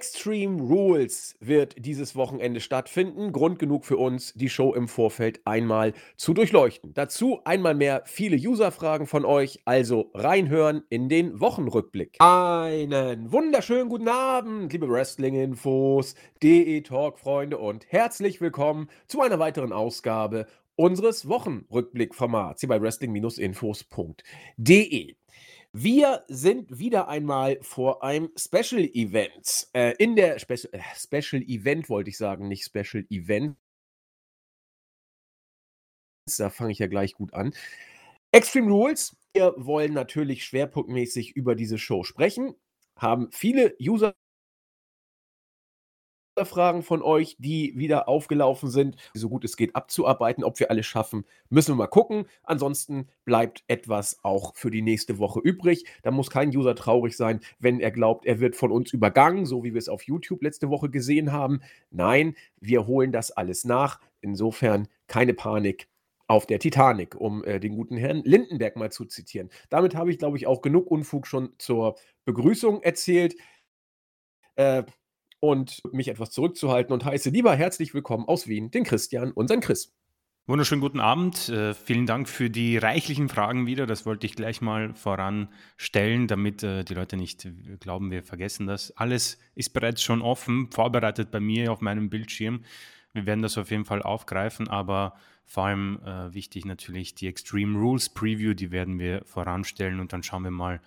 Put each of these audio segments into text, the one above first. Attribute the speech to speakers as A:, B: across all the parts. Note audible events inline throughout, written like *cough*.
A: Extreme Rules wird dieses Wochenende stattfinden. Grund genug für uns, die Show im Vorfeld einmal zu durchleuchten. Dazu einmal mehr viele User-Fragen von euch, also reinhören in den Wochenrückblick. Einen wunderschönen guten Abend, liebe Wrestling-Infos, DE-Talk-Freunde und herzlich willkommen zu einer weiteren Ausgabe unseres Wochenrückblick-Formats hier bei wrestling-infos.de. Wir sind wieder einmal vor einem Special Event. Äh, in der Spe äh, Special Event wollte ich sagen, nicht Special Event. Da fange ich ja gleich gut an. Extreme Rules. Wir wollen natürlich schwerpunktmäßig über diese Show sprechen. Haben viele User Fragen von euch, die wieder aufgelaufen sind, so gut es geht abzuarbeiten. Ob wir alles schaffen, müssen wir mal gucken. Ansonsten bleibt etwas auch für die nächste Woche übrig. Da muss kein User traurig sein, wenn er glaubt, er wird von uns übergangen, so wie wir es auf YouTube letzte Woche gesehen haben. Nein, wir holen das alles nach. Insofern keine Panik auf der Titanic, um äh, den guten Herrn Lindenberg mal zu zitieren. Damit habe ich, glaube ich, auch genug Unfug schon zur Begrüßung erzählt. Äh, und mich etwas zurückzuhalten und heiße lieber herzlich willkommen aus Wien den Christian, unseren Chris.
B: Wunderschönen guten Abend. Äh, vielen Dank für die reichlichen Fragen wieder. Das wollte ich gleich mal voranstellen, damit äh, die Leute nicht glauben, wir vergessen das. Alles ist bereits schon offen, vorbereitet bei mir auf meinem Bildschirm. Wir werden das auf jeden Fall aufgreifen, aber vor allem äh, wichtig natürlich die Extreme Rules Preview, die werden wir voranstellen und dann schauen wir mal,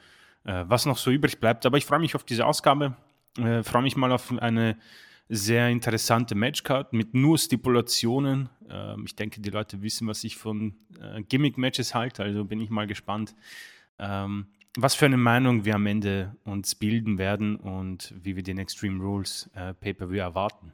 B: äh, was noch so übrig bleibt. Aber ich freue mich auf diese Ausgabe. Äh, Freue mich mal auf eine sehr interessante Matchcard mit nur Stipulationen. Ähm, ich denke, die Leute wissen, was ich von äh, Gimmick-Matches halte, also bin ich mal gespannt, ähm, was für eine Meinung wir am Ende uns bilden werden und wie wir den Extreme Rules äh, Pay-Per-View erwarten.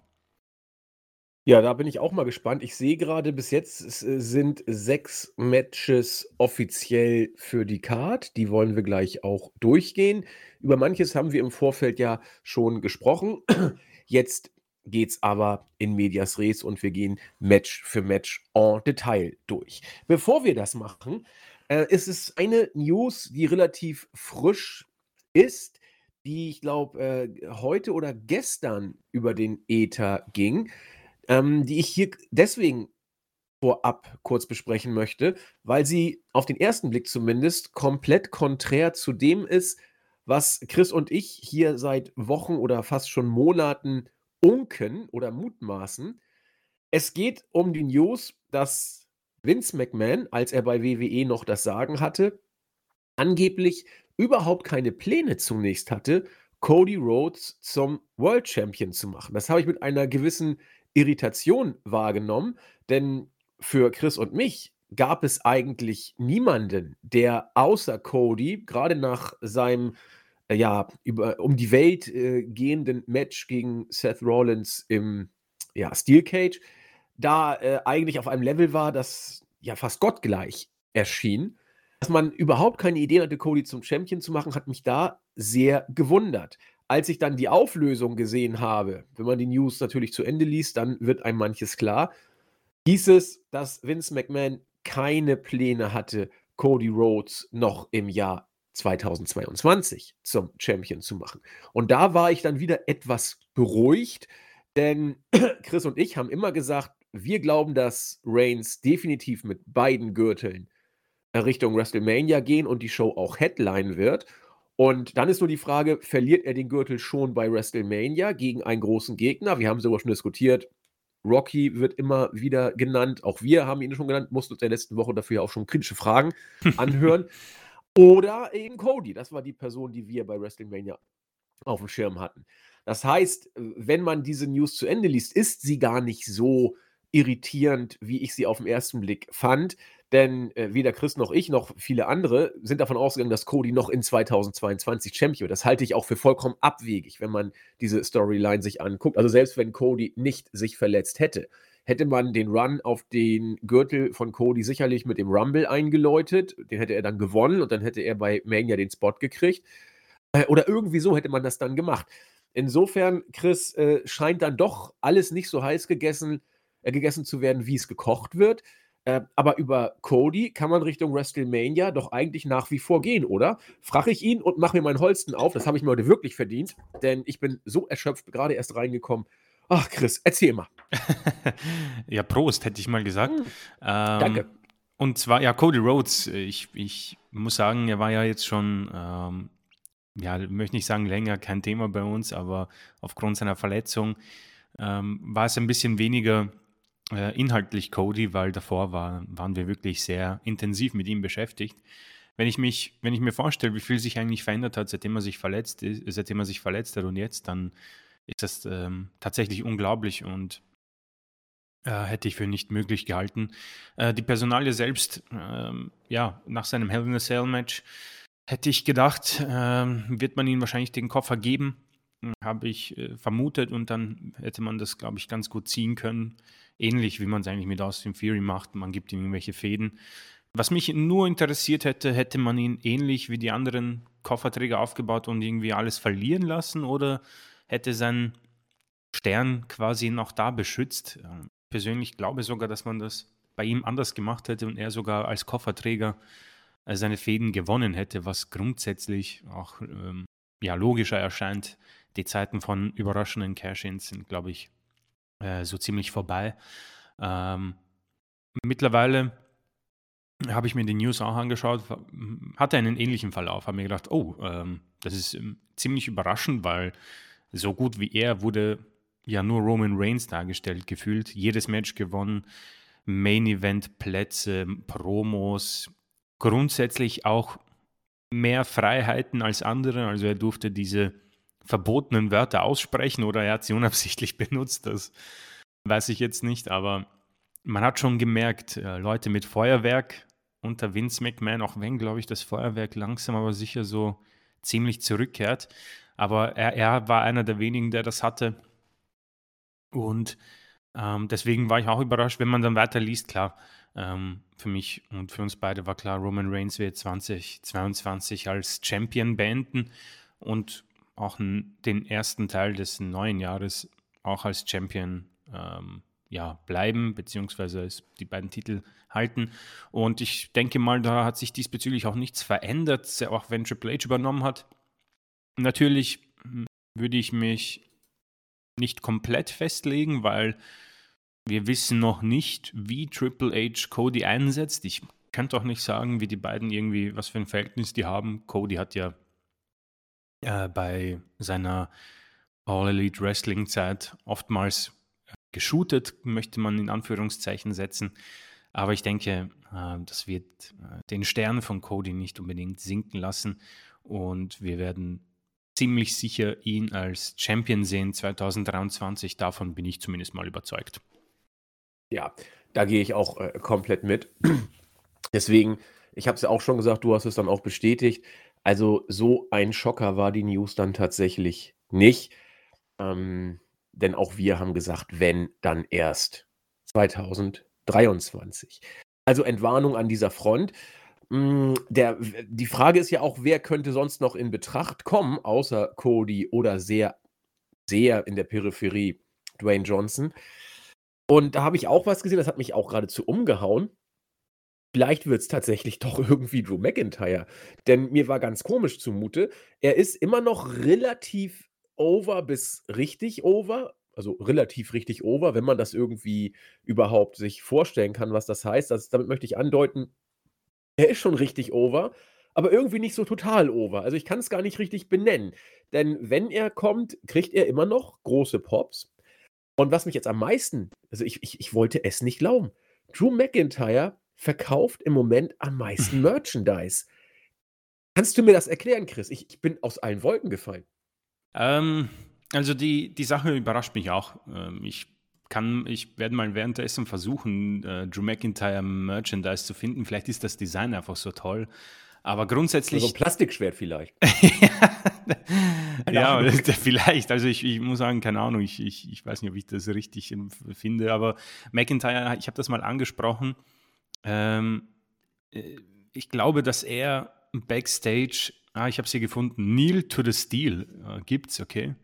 A: Ja, da bin ich auch mal gespannt. Ich sehe gerade, bis jetzt äh, sind sechs Matches offiziell für die Card. Die wollen wir gleich auch durchgehen. Über manches haben wir im Vorfeld ja schon gesprochen. *clears throat* Jetzt geht es aber in Medias Res und wir gehen Match für Match en Detail durch. Bevor wir das machen, äh, ist es eine News, die relativ frisch ist, die ich glaube äh, heute oder gestern über den Ether ging ähm, die ich hier deswegen vorab kurz besprechen möchte, weil sie auf den ersten Blick zumindest komplett konträr zu dem ist, was Chris und ich hier seit Wochen oder fast schon Monaten unken oder mutmaßen. Es geht um die News, dass Vince McMahon, als er bei WWE noch das Sagen hatte, angeblich überhaupt keine Pläne zunächst hatte, Cody Rhodes zum World Champion zu machen. Das habe ich mit einer gewissen Irritation wahrgenommen, denn für Chris und mich gab es eigentlich niemanden, der außer Cody, gerade nach seinem äh, ja, über, um die Welt äh, gehenden Match gegen Seth Rollins im ja, Steel Cage, da äh, eigentlich auf einem Level war, das ja fast gottgleich erschien. Dass man überhaupt keine Idee hatte, Cody zum Champion zu machen, hat mich da sehr gewundert als ich dann die Auflösung gesehen habe, wenn man die News natürlich zu Ende liest, dann wird einem manches klar, hieß es, dass Vince McMahon keine Pläne hatte, Cody Rhodes noch im Jahr 2022 zum Champion zu machen. Und da war ich dann wieder etwas beruhigt, denn *clears throat* Chris und ich haben immer gesagt, wir glauben, dass Reigns definitiv mit beiden Gürteln Richtung WrestleMania gehen und die Show auch Headline wird. Und dann ist nur die Frage, verliert er den Gürtel schon bei WrestleMania gegen einen großen Gegner? Wir haben sogar schon diskutiert. Rocky wird immer wieder genannt. Auch wir haben ihn schon genannt, mussten uns in der letzten Woche dafür auch schon kritische Fragen *laughs* anhören. Oder eben Cody. Das war die Person, die wir bei WrestleMania auf dem Schirm hatten. Das heißt, wenn man diese News zu Ende liest, ist sie gar nicht so irritierend, wie ich sie auf den ersten Blick fand. Denn äh, weder Chris noch ich noch viele andere sind davon ausgegangen, dass Cody noch in 2022 Champion wird. Das halte ich auch für vollkommen abwegig, wenn man diese Storyline sich anguckt. Also selbst wenn Cody nicht sich verletzt hätte, hätte man den Run auf den Gürtel von Cody sicherlich mit dem Rumble eingeläutet. Den hätte er dann gewonnen und dann hätte er bei Mania den Spot gekriegt. Äh, oder irgendwie so hätte man das dann gemacht. Insofern, Chris, äh, scheint dann doch alles nicht so heiß gegessen, äh, gegessen zu werden, wie es gekocht wird. Äh, aber über Cody kann man Richtung WrestleMania doch eigentlich nach wie vor gehen, oder? Frage ich ihn und mache mir meinen Holsten auf. Das habe ich mir heute wirklich verdient, denn ich bin so erschöpft, gerade erst reingekommen. Ach, Chris, erzähl mal. *laughs*
B: ja, Prost, hätte ich mal gesagt. Hm.
A: Ähm, Danke.
B: Und zwar, ja, Cody Rhodes, ich, ich muss sagen, er war ja jetzt schon, ähm, ja, möchte nicht sagen länger kein Thema bei uns, aber aufgrund seiner Verletzung ähm, war es ein bisschen weniger inhaltlich Cody, weil davor war, waren wir wirklich sehr intensiv mit ihm beschäftigt. Wenn ich mich, wenn ich mir vorstelle, wie viel sich eigentlich verändert hat, seitdem er sich verletzt seitdem er sich verletzt hat und jetzt, dann ist das ähm, tatsächlich unglaublich und äh, hätte ich für nicht möglich gehalten. Äh, die Personalie selbst, ähm, ja, nach seinem Hell in a Cell Match hätte ich gedacht, ähm, wird man ihm wahrscheinlich den Koffer geben, habe ich äh, vermutet und dann hätte man das, glaube ich, ganz gut ziehen können ähnlich wie man es eigentlich mit Austin Fury macht. Man gibt ihm irgendwelche Fäden. Was mich nur interessiert hätte, hätte man ihn ähnlich wie die anderen Kofferträger aufgebaut und irgendwie alles verlieren lassen oder hätte sein Stern quasi noch da beschützt. Ähm, persönlich glaube sogar, dass man das bei ihm anders gemacht hätte und er sogar als Kofferträger äh, seine Fäden gewonnen hätte, was grundsätzlich auch ähm, ja, logischer erscheint. Die Zeiten von überraschenden Cash-Ins sind, glaube ich, äh, so ziemlich vorbei. Ähm, mittlerweile habe ich mir die News auch angeschaut, hatte einen ähnlichen Verlauf, habe mir gedacht, oh, ähm, das ist ähm, ziemlich überraschend, weil so gut wie er wurde ja nur Roman Reigns dargestellt, gefühlt. Jedes Match gewonnen, Main Event Plätze, Promos, grundsätzlich auch mehr Freiheiten als andere. Also er durfte diese verbotenen Wörter aussprechen oder er hat sie *laughs* unabsichtlich benutzt. Das weiß ich jetzt nicht, aber man hat schon gemerkt, äh, Leute mit Feuerwerk unter Vince McMahon, auch wenn, glaube ich, das Feuerwerk langsam aber sicher so ziemlich zurückkehrt. Aber er, er war einer der wenigen, der das hatte. Und ähm, deswegen war ich auch überrascht, wenn man dann weiter liest, klar. Ähm, für mich und für uns beide war klar, Roman Reigns wird 2022 als Champion beenden. Und auch den ersten Teil des neuen Jahres auch als Champion ähm, ja, bleiben, beziehungsweise die beiden Titel halten. Und ich denke mal, da hat sich diesbezüglich auch nichts verändert, auch wenn Triple H übernommen hat. Natürlich hm, würde ich mich nicht komplett festlegen, weil wir wissen noch nicht, wie Triple H Cody einsetzt. Ich könnte auch nicht sagen, wie die beiden irgendwie, was für ein Verhältnis die haben. Cody hat ja äh, bei seiner All Elite Wrestling Zeit oftmals äh, geshootet, möchte man in Anführungszeichen setzen. Aber ich denke, äh, das wird den Stern von Cody nicht unbedingt sinken lassen. Und wir werden ziemlich sicher ihn als Champion sehen 2023. Davon bin ich zumindest mal überzeugt.
A: Ja, da gehe ich auch komplett mit. *clears throat* Deswegen, ich habe es ja auch schon gesagt, du hast es dann auch bestätigt. Also, so ein Schocker war die News dann tatsächlich nicht. Ähm, denn auch wir haben gesagt, wenn, dann erst 2023. Also Entwarnung an dieser Front. Hm, der die Frage ist ja auch, wer könnte sonst noch in Betracht kommen, außer Cody oder sehr, sehr in der Peripherie Dwayne Johnson. Und da habe ich auch was gesehen, das hat mich auch geradezu umgehauen. Vielleicht wird es tatsächlich doch *laughs* irgendwie Drew McIntyre. Denn mir war ganz komisch zumute. Er ist immer noch relativ over bis richtig over. Also relativ richtig over, wenn man das irgendwie überhaupt sich vorstellen kann, was das heißt. Das, damit möchte ich andeuten, er ist schon richtig over, aber irgendwie nicht so total over. Also ich kann es gar nicht richtig benennen. Denn wenn er kommt, kriegt er immer noch große Pops. Und was mich jetzt am meisten, also ich, ich, ich wollte es nicht glauben. Drew McIntyre verkauft im Moment am meisten *laughs* Merchandise. Kannst du mir das erklären, Chris? Ich, ich bin aus allen Wolken gefallen.
B: Ähm, also die, die Sache überrascht mich auch. Ähm, ich kann, ich werde mal währenddessen versuchen, äh, Drew McIntyre Merchandise zu finden. Vielleicht ist das Design einfach so toll. Aber grundsätzlich.
A: So ein Plastikschwert vielleicht. *laughs*
B: ja, *laughs* vielleicht. Also ich, ich, muss sagen, keine Ahnung, ich, ich, ich weiß nicht, ob ich das richtig finde, aber McIntyre, ich habe das mal angesprochen. Ähm, äh, ich glaube, dass er backstage, ah, ich habe sie gefunden, Neil to the Steel äh, es, okay.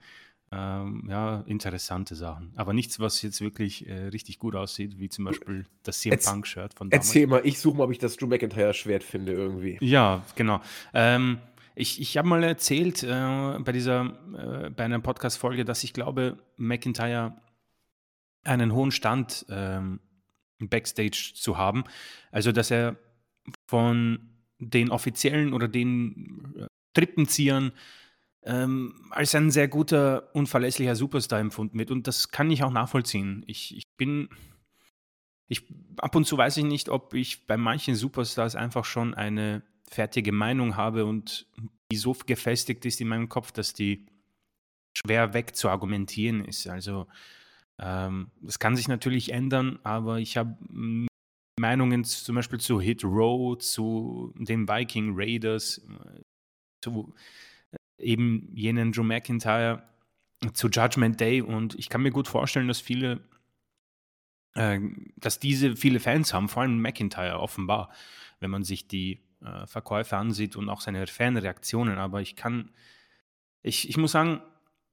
B: ähm, ja, interessante Sachen. Aber nichts, was jetzt wirklich äh, richtig gut aussieht, wie zum Beispiel das CM Punk-Shirt von
A: damals. Erzähl mal, ich suche mal, ob ich das Drew McIntyre-Schwert finde irgendwie.
B: Ja, genau. Ähm, ich ich habe mal erzählt äh, bei dieser, äh, bei einer Podcast-Folge, dass ich glaube, McIntyre einen hohen Stand ähm, Backstage zu haben. Also, dass er von den offiziellen oder den äh, Trippenziehern ähm, als ein sehr guter, unverlässlicher Superstar empfunden wird. Und das kann ich auch nachvollziehen. Ich, ich bin. Ich, ab und zu weiß ich nicht, ob ich bei manchen Superstars einfach schon eine fertige Meinung habe und die so gefestigt ist in meinem Kopf, dass die schwer wegzuargumentieren ist. Also ähm, das kann sich natürlich ändern, aber ich habe Meinungen zum Beispiel zu Hit Row, zu den Viking Raiders, äh, zu äh, eben jenen Drew McIntyre, zu Judgment Day und ich kann mir gut vorstellen, dass viele, äh, dass diese viele Fans haben, vor allem McIntyre offenbar, wenn man sich die äh, Verkäufe ansieht und auch seine Fanreaktionen. Aber ich kann, ich, ich muss sagen,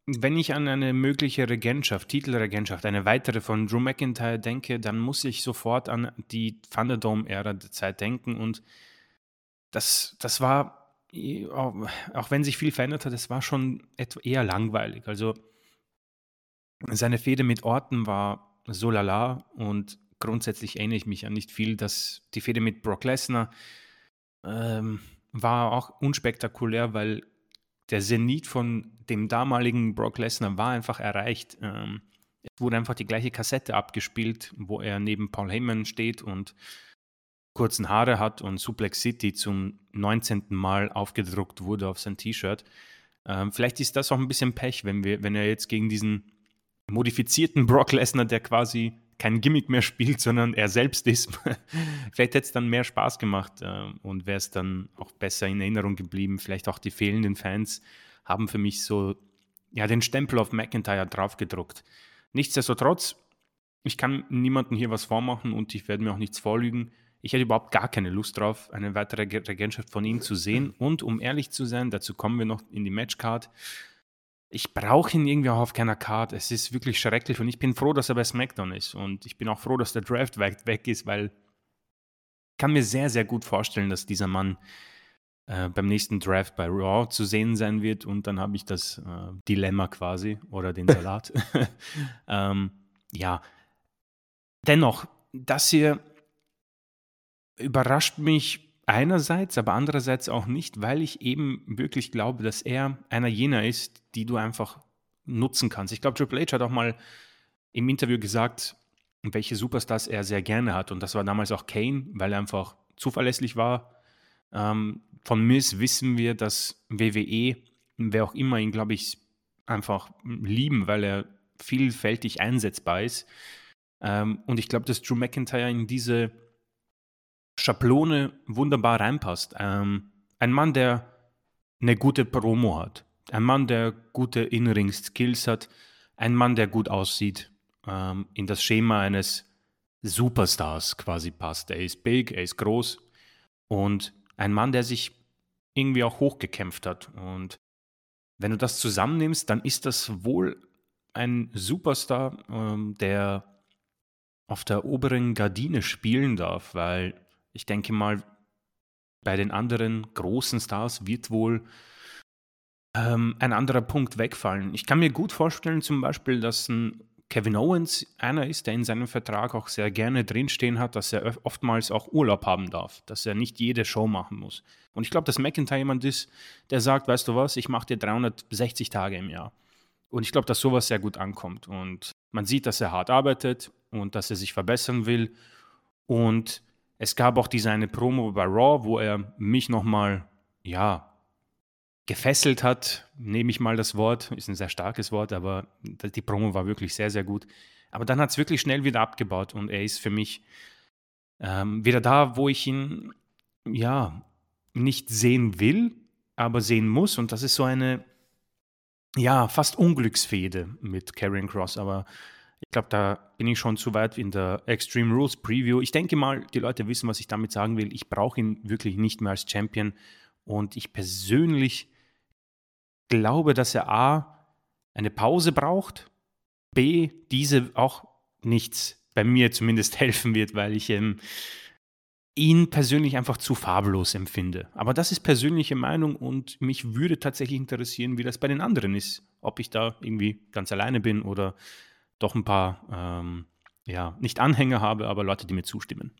B: wenn ich an eine mögliche Regentschaft, Titelregentschaft, eine weitere von Drew McIntyre denke, dann muss ich sofort an die Thunderdome-Ära der Zeit denken. Und das, das war, auch wenn sich viel verändert hat, es war schon eher langweilig. Also seine Fehde mit Orten war so lala und grundsätzlich erinnere ich mich an nicht viel, dass die Fehde mit Brock Lesnar ähm, war auch unspektakulär, weil der Zenit von dem damaligen Brock Lesnar war einfach erreicht. Ähm, es wurde einfach die gleiche Kassette abgespielt, wo er neben Paul Heyman steht und kurzen Haare hat und Suplex City zum 19. Mal aufgedruckt wurde auf sein T-Shirt. Ähm, vielleicht ist das auch ein bisschen Pech, wenn, wir, wenn er jetzt gegen diesen modifizierten Brock Lesnar, der quasi kein Gimmick mehr *laughs* spielt, sondern er selbst ist. *laughs* Vielleicht hätte es dann mehr Spaß gemacht äh, und wäre es dann auch besser in Erinnerung geblieben. Vielleicht auch die fehlenden Fans haben für mich so ja, den Stempel auf McIntyre draufgedruckt. Nichtsdestotrotz, ich kann niemandem hier was vormachen und ich werde mir auch nichts vorlügen. Ich hätte überhaupt gar keine Lust drauf, eine weitere Regentschaft von ihm zu sehen. Und um ehrlich zu sein, dazu kommen wir noch in die Matchcard ich brauche ihn irgendwie auch auf keiner Card. Es ist wirklich schrecklich und ich bin froh, dass er bei SmackDown ist. Und ich bin auch froh, dass der Draft weg, weg ist, weil ich kann mir sehr, sehr gut vorstellen, dass dieser Mann äh, beim nächsten Draft bei Raw zu sehen sein wird. Und dann habe ich das äh, Dilemma quasi oder den *laughs* Salat. *laughs* ähm, ja, dennoch, das hier überrascht mich einerseits, aber andererseits auch nicht, weil ich eben wirklich glaube, dass er einer jener ist, die du einfach nutzen kannst. Ich glaube, Triple H hat auch mal im Interview gesagt, welche Superstars er sehr gerne hat. Und das war damals auch Kane, weil er einfach zuverlässig war. Ähm, von Miss wissen wir, dass WWE, wer auch immer ihn, glaube ich, einfach lieben, weil er vielfältig einsetzbar ist. Ähm, und ich glaube, dass Drew McIntyre in diese Schablone wunderbar reinpasst. Ähm, ein Mann, der eine gute Promo hat, ein Mann, der gute In-Ring-Skills hat, ein Mann, der gut aussieht, ähm, in das Schema eines Superstars quasi passt. Er ist big, er ist groß und ein Mann, der sich irgendwie auch hochgekämpft hat. Und wenn du das zusammennimmst, dann ist das wohl ein Superstar, ähm, der auf der oberen Gardine spielen darf, weil ich denke mal, bei den anderen großen Stars wird wohl ähm, ein anderer Punkt wegfallen. Ich kann mir gut vorstellen, zum Beispiel, dass ein Kevin Owens einer ist, der in seinem Vertrag auch sehr gerne drinstehen hat, dass er oftmals auch Urlaub haben darf, dass er nicht jede Show machen muss. Und ich glaube, dass McIntyre jemand ist, der sagt, weißt du was, ich mache dir 360 Tage im Jahr. Und ich glaube, dass sowas sehr gut ankommt. Und man sieht, dass er hart arbeitet und dass er sich verbessern will. Und es gab auch diese eine Promo bei Raw, wo er mich nochmal, ja, gefesselt hat, nehme ich mal das Wort, ist ein sehr starkes Wort, aber die Promo war wirklich sehr, sehr gut. Aber dann hat es wirklich schnell wieder abgebaut und er ist für mich ähm, wieder da, wo ich ihn, ja, nicht sehen will, aber sehen muss. Und das ist so eine, ja, fast Unglücksfehde mit Karrion Cross, aber ich glaube, da bin ich schon zu weit in der Extreme Rules Preview. Ich denke mal, die Leute wissen, was ich damit sagen will. Ich brauche ihn wirklich nicht mehr als Champion. Und ich persönlich glaube, dass er A, eine Pause braucht, B, diese auch nichts bei mir zumindest *laughs* helfen wird, weil ich ähm, ihn persönlich einfach zu farblos empfinde. Aber das ist persönliche Meinung und mich würde tatsächlich interessieren, wie das bei den anderen ist. Ob ich da irgendwie ganz alleine bin oder doch ein paar, ähm, ja, nicht Anhänger habe, aber Leute, die mir zustimmen.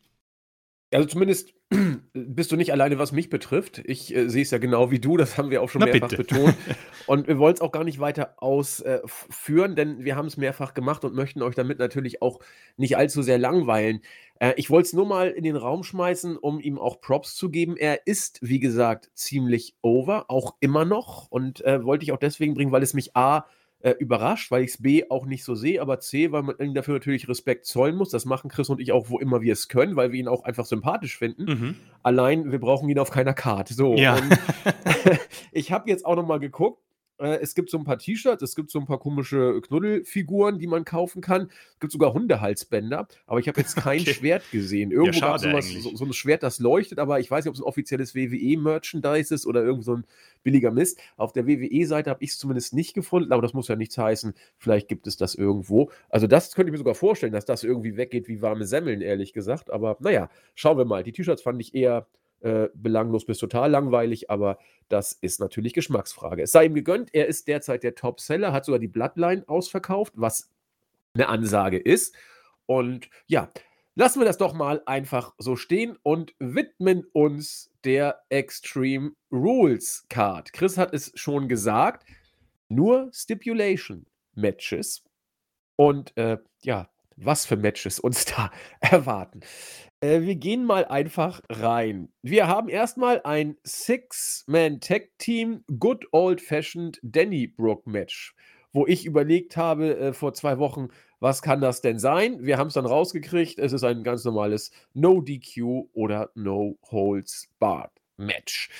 A: Also zumindest *clears throat* bist du nicht alleine, was mich betrifft. Ich äh, sehe es ja genau wie du, das haben wir auch schon
B: Na
A: mehrfach
B: bitte.
A: betont. *laughs* Und wir wollen es auch gar nicht weiter ausführen, denn wir haben es mehrfach gemacht und möchten euch damit natürlich auch nicht allzu sehr langweilen. Äh, ich wollte es nur mal in den Raum schmeißen, um ihm auch Props zu geben. Er ist, wie gesagt, ziemlich over, auch immer noch. Und äh, wollte ich auch deswegen bringen, weil es mich A äh, überrascht, weil ich es B auch nicht so sehe, aber C, weil man ihm dafür natürlich Respekt zollen muss. Das machen Chris und ich auch, wo immer wir es können, weil wir ihn auch einfach sympathisch finden.
B: Mhm.
A: Allein, wir brauchen ihn auf keiner Karte. So,
B: Ja. *laughs* *laughs*
A: ich habe jetzt auch noch mal geguckt. Äh, es gibt so ein paar T-Shirts, es gibt so ein paar komische Knuddelfiguren, die man kaufen kann. Es gibt sogar Hundehalsbänder, aber ich habe jetzt *laughs* kein
B: Okay.
A: Schwert gesehen. Irgendwo gab es
B: schade
A: sowas, so, so ein Schwert, das leuchtet, aber ich weiß nicht, ob es ein offizielles WWE-Merchandise ist oder irgend so ein billiger Mist. Auf der WWE-Seite habe ich es zumindest nicht gefunden, aber das muss ja nichts heißen. Vielleicht gibt es das irgendwo. Also das könnte ich mir sogar vorstellen, dass das irgendwie weggeht wie warme Semmeln, ehrlich gesagt. Aber naja, schauen wir mal. Die T-Shirts fand ich eher äh, belanglos bis total langweilig, aber das ist natürlich Geschmacksfrage. Es sei ihm gegönnt, er ist derzeit der Topseller, hat sogar die Bloodline ausverkauft, was eine Ansage ist. Und ja, lassen wir das doch mal einfach so stehen und widmen uns der Extreme Rules Card. Chris hat es schon gesagt, nur Stipulation Matches. Und äh, ja, was für Matches uns da *laughs* erwarten. Äh, wir gehen mal einfach rein. Wir haben erstmal ein Six-Man-Tag-Team Good Old-Fashioned Danny Brook Match, wo ich überlegt habe äh, vor zwei Wochen, was kann das denn sein? Wir haben es dann rausgekriegt. Es ist ein ganz normales No-DQ oder No-Holds-Barred-Match.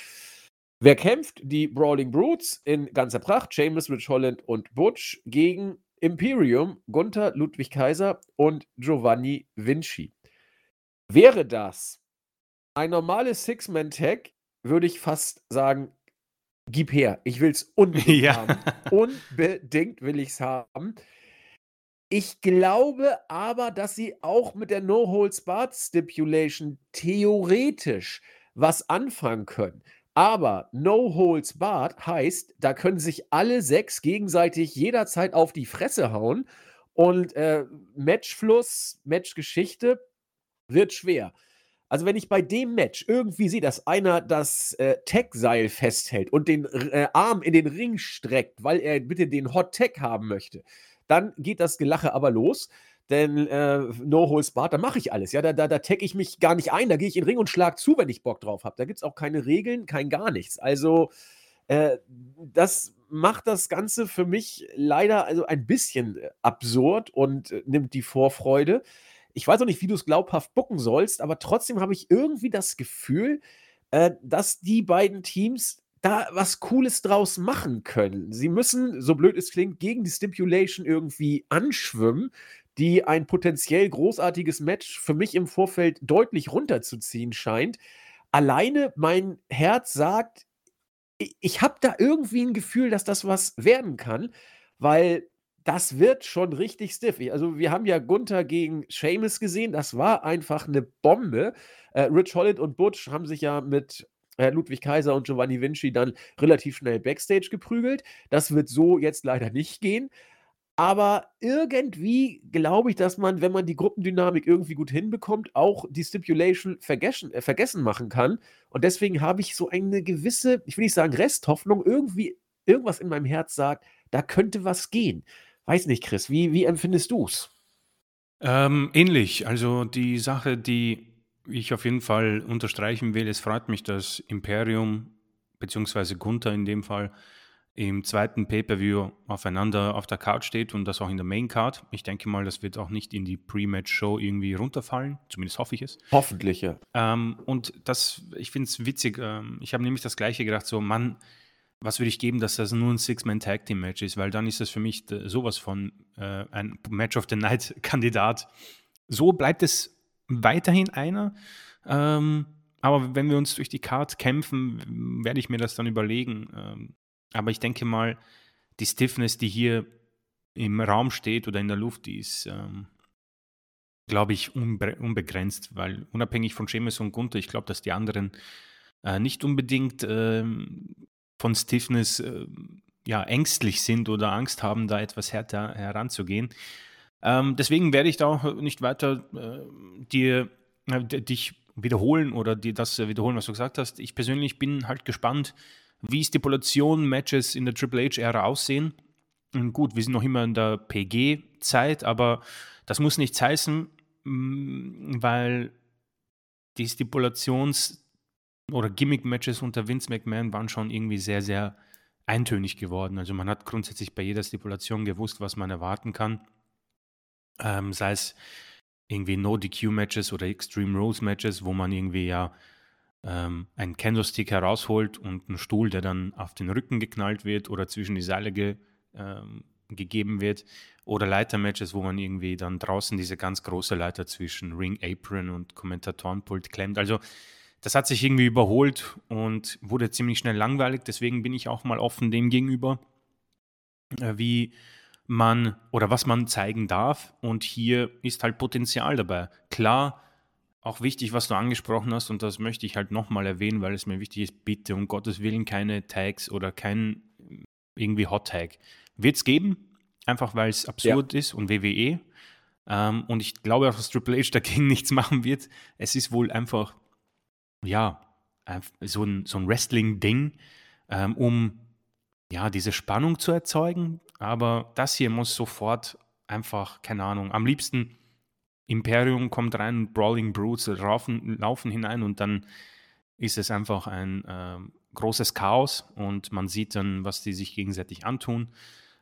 A: Wer kämpft? Die Brawling Brutes in ganzer Pracht. Seamus, Rich Holland und Butch gegen Imperium, Gunther, Ludwig Kaiser und Giovanni Vinci. Wäre das ein normales Six-Man-Tag, würde ich fast sagen, gib her. Ich will es *laughs* unbedingt
B: Ja.
A: haben. Unbedingt will ich es haben. Ich glaube aber, dass sie auch mit der No-Holds-Barred-Stipulation theoretisch was anfangen können. Aber No-Holds-Barred heißt, da können sich alle sechs gegenseitig jederzeit auf die Fresse hauen. Und äh, Matchfluss, Matchgeschichte wird schwer. Also, wenn ich bei dem Match irgendwie sehe, dass einer das äh, Tag-Seil festhält und den äh, Arm in den Ring streckt, weil er bitte den Hot Tag haben möchte, dann geht das Gelache aber los. Denn äh, No Holds Barred, da mache ich alles. Ja, da, da, da tag ich mich gar nicht ein. Da gehe ich in Ring und schlag zu, wenn ich Bock drauf habe. Da gibt es auch keine Regeln, kein gar nichts. Also, äh, das macht das Ganze für mich leider also ein bisschen äh, absurd und äh, nimmt die Vorfreude. Ich weiß auch nicht, wie du es glaubhaft bucken sollst, aber trotzdem habe ich irgendwie das Gefühl, äh, dass die beiden Teams da was Cooles draus machen können. Sie müssen, so blöd es klingt, gegen die Stipulation irgendwie anschwimmen, die ein potenziell großartiges Match für mich im Vorfeld deutlich runterzuziehen scheint. Alleine mein Herz sagt, ich, habe da irgendwie ein Gefühl, dass das was werden kann, weil das wird schon richtig stiff. Also, wir haben ja Gunther gegen Sheamus gesehen. Das war einfach eine Bombe. Äh, Rich Holland und Butch haben sich ja mit äh, Ludwig Kaiser und Giovanni Vinci dann relativ schnell Backstage geprügelt. Das wird so jetzt leider nicht gehen. Aber irgendwie glaube ich, dass man, wenn man die Gruppendynamik irgendwie gut hinbekommt, auch die Stipulation vergessen, äh, vergessen machen kann. Und deswegen habe ich so eine gewisse, ich will nicht sagen Resthoffnung, irgendwie irgendwas in meinem Herz sagt, da könnte was gehen. Weiß nicht, Chris, wie, wie empfindest du es?
B: Ähm, ähnlich. Also die Sache, die ich auf jeden Fall unterstreichen will, es freut mich, dass Imperium beziehungsweise Gunther in dem Fall im zweiten Pay-per-View aufeinander auf der Card steht und das auch in der Main Card. Ich denke mal, das wird auch nicht in die Pre-Match-Show irgendwie runterfallen. Zumindest hoffe ich es.
A: Hoffentlich, ja.
B: Ähm, und das, ich finde es witzig. Ähm, ich habe nämlich das Gleiche gedacht, so, Mann, was würde ich geben, dass das nur ein Six-Man-Tag-Team-Match ist, weil dann ist das für mich d- sowas von äh, ein Match of the Night-Kandidat. So bleibt es weiterhin einer. Ähm, aber wenn wir uns durch die Card kämpfen, werde ich mir das dann überlegen. Aber ich denke mal, die Stiffness, die hier im Raum steht oder in der Luft, die ist, ähm, glaube ich, unbe unbegrenzt, weil unabhängig von Seamus und Gunther, ich glaube, dass die anderen äh, nicht unbedingt ähm, von Stiffness äh, ja, ängstlich sind oder Angst haben, da etwas härter heranzugehen. Ähm, deswegen werde ich da auch nicht weiter äh, dir, äh, dich wiederholen oder dir das wiederholen, was du gesagt hast. Ich persönlich bin halt gespannt, wie Stipulation-Matches in der Triple H-Ära aussehen. Und gut, wir sind noch immer in der PG-Zeit, aber das muss nichts heißen, mm, weil die Stipulations- oder Gimmick-Matches unter Vince McMahon waren schon irgendwie sehr, sehr eintönig geworden. Also man hat grundsätzlich bei jeder Stipulation gewusst, was man erwarten kann. Ähm, sei es irgendwie No-DQ-Matches oder Extreme Rules-Matches, wo man irgendwie ja ähm, einen Candlestick herausholt und einen Stuhl, der dann auf den Rücken geknallt wird oder zwischen die Seile ge, ähm, gegeben wird. Oder Leiter-Matches, wo man irgendwie dann draußen diese ganz große Leiter zwischen Ring Apron und Kommentatorenpult klemmt. Also das hat sich irgendwie überholt und wurde ziemlich schnell langweilig. Deswegen bin ich auch mal offen dem gegenüber, äh, wie man oder was man zeigen darf. Und hier ist halt Potenzial dabei. Klar, auch wichtig, was du angesprochen hast, und das möchte ich halt nochmal erwähnen, weil es mir wichtig ist, bitte um Gottes Willen keine Tags oder kein irgendwie Hot Tag. Wird es geben, einfach weil es absurd ja. ist und WWE. Ähm, und ich glaube auch, dass Triple H dagegen *laughs* nichts machen wird. Es ist wohl einfach ja, so ein, so ein Wrestling-Ding, ähm, um ja, diese Spannung zu erzeugen. Aber das hier muss sofort einfach, keine Ahnung, am liebsten Imperium kommt rein, Brawling Brutes laufen, laufen hinein und dann ist es einfach ein äh, großes Chaos und man sieht dann, was die sich gegenseitig antun.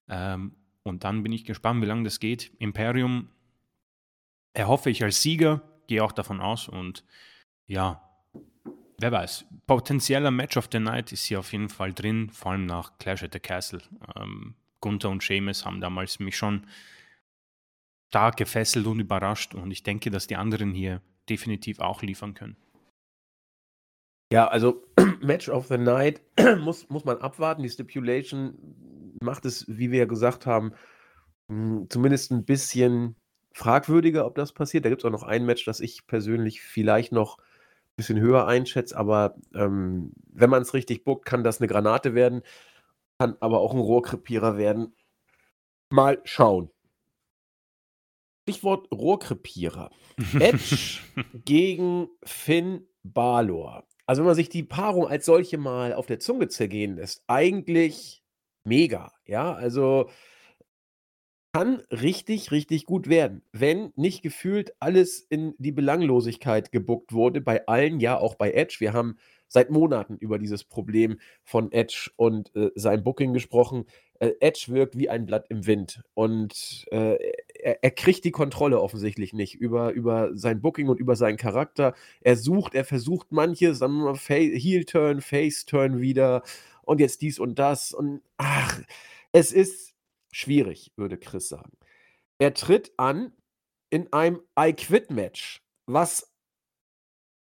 B: Ähm, und dann bin ich gespannt, wie lange das geht. Imperium erhoffe ich als Sieger, gehe auch davon aus und ja, wer weiß, potenzieller Match of the Night ist hier auf jeden Fall drin, vor allem nach Clash at the Castle. Ähm, Gunther und Seamus haben damals mich schon stark gefesselt und überrascht und ich denke, dass die anderen hier definitiv auch liefern können.
A: Ja, also *clears throat* Match of the Night *clears throat* muss, muss man abwarten. Die Stipulation macht es, wie wir ja gesagt haben, hm, zumindest ein bisschen fragwürdiger, ob das passiert. Da gibt es auch noch ein Match, das ich persönlich vielleicht noch bisschen höher einschätze, aber ähm, wenn man es richtig bookt, kann das eine Granate werden, kann aber auch ein Rohrkrepierer werden. Mal schauen. Stichwort Rohrkrepierer. Edge *laughs* gegen Finn Balor. Also wenn man sich die Paarung als solche mal auf der Zunge zergehen lässt, eigentlich mega. Ja, also kann richtig, richtig gut werden, wenn nicht gefühlt alles in die Belanglosigkeit gebuckt wurde, bei allen, ja, auch bei Edge. Wir haben seit Monaten über dieses Problem von Edge und äh, sein Booking gesprochen. Äh, Edge wirkt wie ein Blatt im Wind und äh, er, er, kriegt die Kontrolle offensichtlich nicht über, über sein Booking und über seinen Charakter. Er sucht, er versucht manches, sagen wir mal, Heel-Turn, Face-Turn wieder und jetzt dies und das und ach, es ist Schwierig, würde Chris sagen. Er tritt an in einem I-Quit-Match, was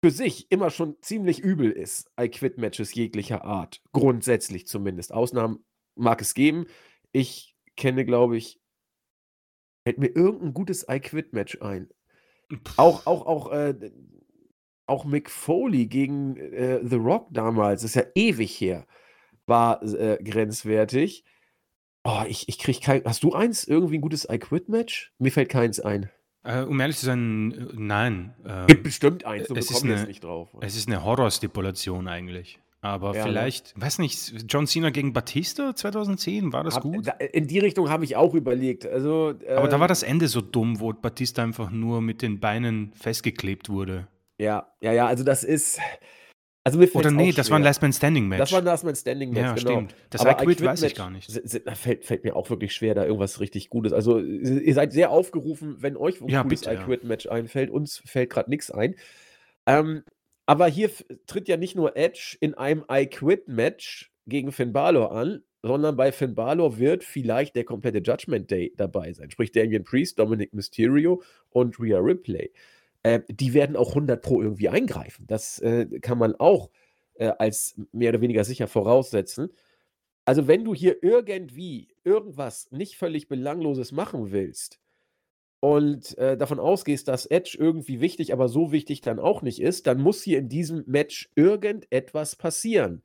A: für sich immer schon ziemlich übel ist. I-Quit-Matches jeglicher Art. Grundsätzlich zumindest. Ausnahmen mag es geben. Ich kenne, glaube ich, fällt mir irgendein gutes I-Quit-Match ein. Auch, auch, auch, äh, auch Mick Foley gegen äh, The Rock damals, das ist ja ewig her, war äh, grenzwertig. Oh, ich, ich krieg kein. Hast du eins? Irgendwie ein gutes I-Quit-Match? Mir fällt keins ein.
B: Äh, um ehrlich zu sein, äh, nein.
A: Gibt bestimmt eins,
B: so es ist eine, nicht drauf. Es ist eine Horrorstipulation eigentlich. Aber ja, ne? vielleicht, ne? weiß nicht, John Cena gegen Batista 2010, war das
A: hab,
B: gut?
A: Da, in die Richtung habe ich auch überlegt. Also,
B: äh, Aber da war das Ende so dumm, wo Batista einfach nur mit den Beinen festgeklebt wurde.
A: Ja, ja, ja, also das ist.
B: Also mir Oder nee, das war ein Last Man Standing Match.
A: Das war ein Last Man Standing Match,
B: ja,
A: genau.
B: Stimmt. Das Aber I Quit weiß ich gar nicht.
A: Fällt, fällt, mir auch wirklich schwer, da irgendwas richtig Gutes. Also ihr seid sehr aufgerufen, wenn euch ein
B: ja,
A: gutes bitte, I Quit Match einfällt. Uns fällt gerade nichts ein. Ähm, aber hier tritt ja nicht nur Edge in einem I Quit Match gegen Finn Balor an, sondern bei Finn Balor wird vielleicht der komplette Judgment Day dabei sein. Sprich Damian Priest, Dominic Mysterio und Rhea Ripley äh, die werden auch 100 Pro irgendwie eingreifen. Das äh, kann man auch äh, als mehr oder weniger sicher voraussetzen. Also, wenn du hier irgendwie irgendwas nicht völlig Belangloses machen willst und, äh, davon ausgehst, dass Edge irgendwie wichtig, aber so wichtig dann auch nicht ist, dann muss hier in diesem Match irgendetwas passieren.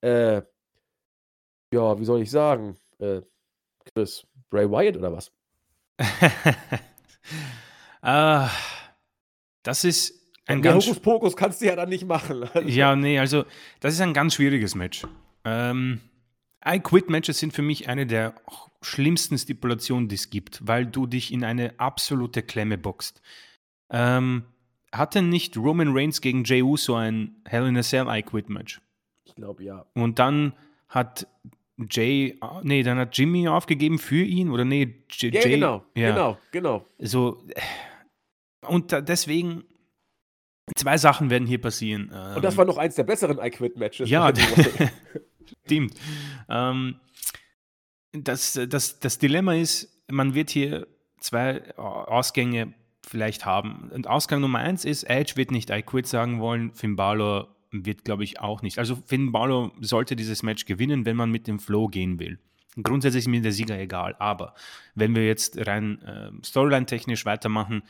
A: Äh ja, wie soll ich sagen? Äh, Chris, Bray Wyatt oder was? *laughs*
B: Ah, das ist ein
A: Ja,
B: ganz
A: Hokuspokus kannst du ja dann nicht machen. Also
B: Ja, nee, also das ist ein ganz schwieriges Match. Ähm, I-Quit-Matches sind für mich eine der schlimmsten Stipulationen, die es gibt, weil du dich in eine absolute Klemme boxt. Ähm, hatte nicht Roman Reigns gegen Jey Uso ein Hell in a Cell I-Quit-Match?
A: Ich glaube, ja.
B: Und dann hat Jay, nee, dann hat Jimmy aufgegeben für ihn oder nee, J
A: Ja,
B: Jay,
A: genau,
B: ja,
A: genau, genau.
B: so und da, deswegen zwei Sachen werden hier passieren.
A: Und das
B: Ähm,
A: war noch eins der besseren I-Quit-Matches.
B: ja,
A: by the way.
B: Stimmt. Ähm, das, das, das Dilemma ist, man wird hier zwei Ausgänge vielleicht haben. Und Ausgang Nummer eins ist, Edge wird nicht I quit sagen wollen, Finn Balor wird, glaube ich, auch nicht. Also Finn Balor sollte dieses Match gewinnen, wenn man mit dem Flow gehen will. Grundsätzlich ist mir der Sieger egal, aber wenn wir jetzt rein äh, Storyline-technisch weitermachen,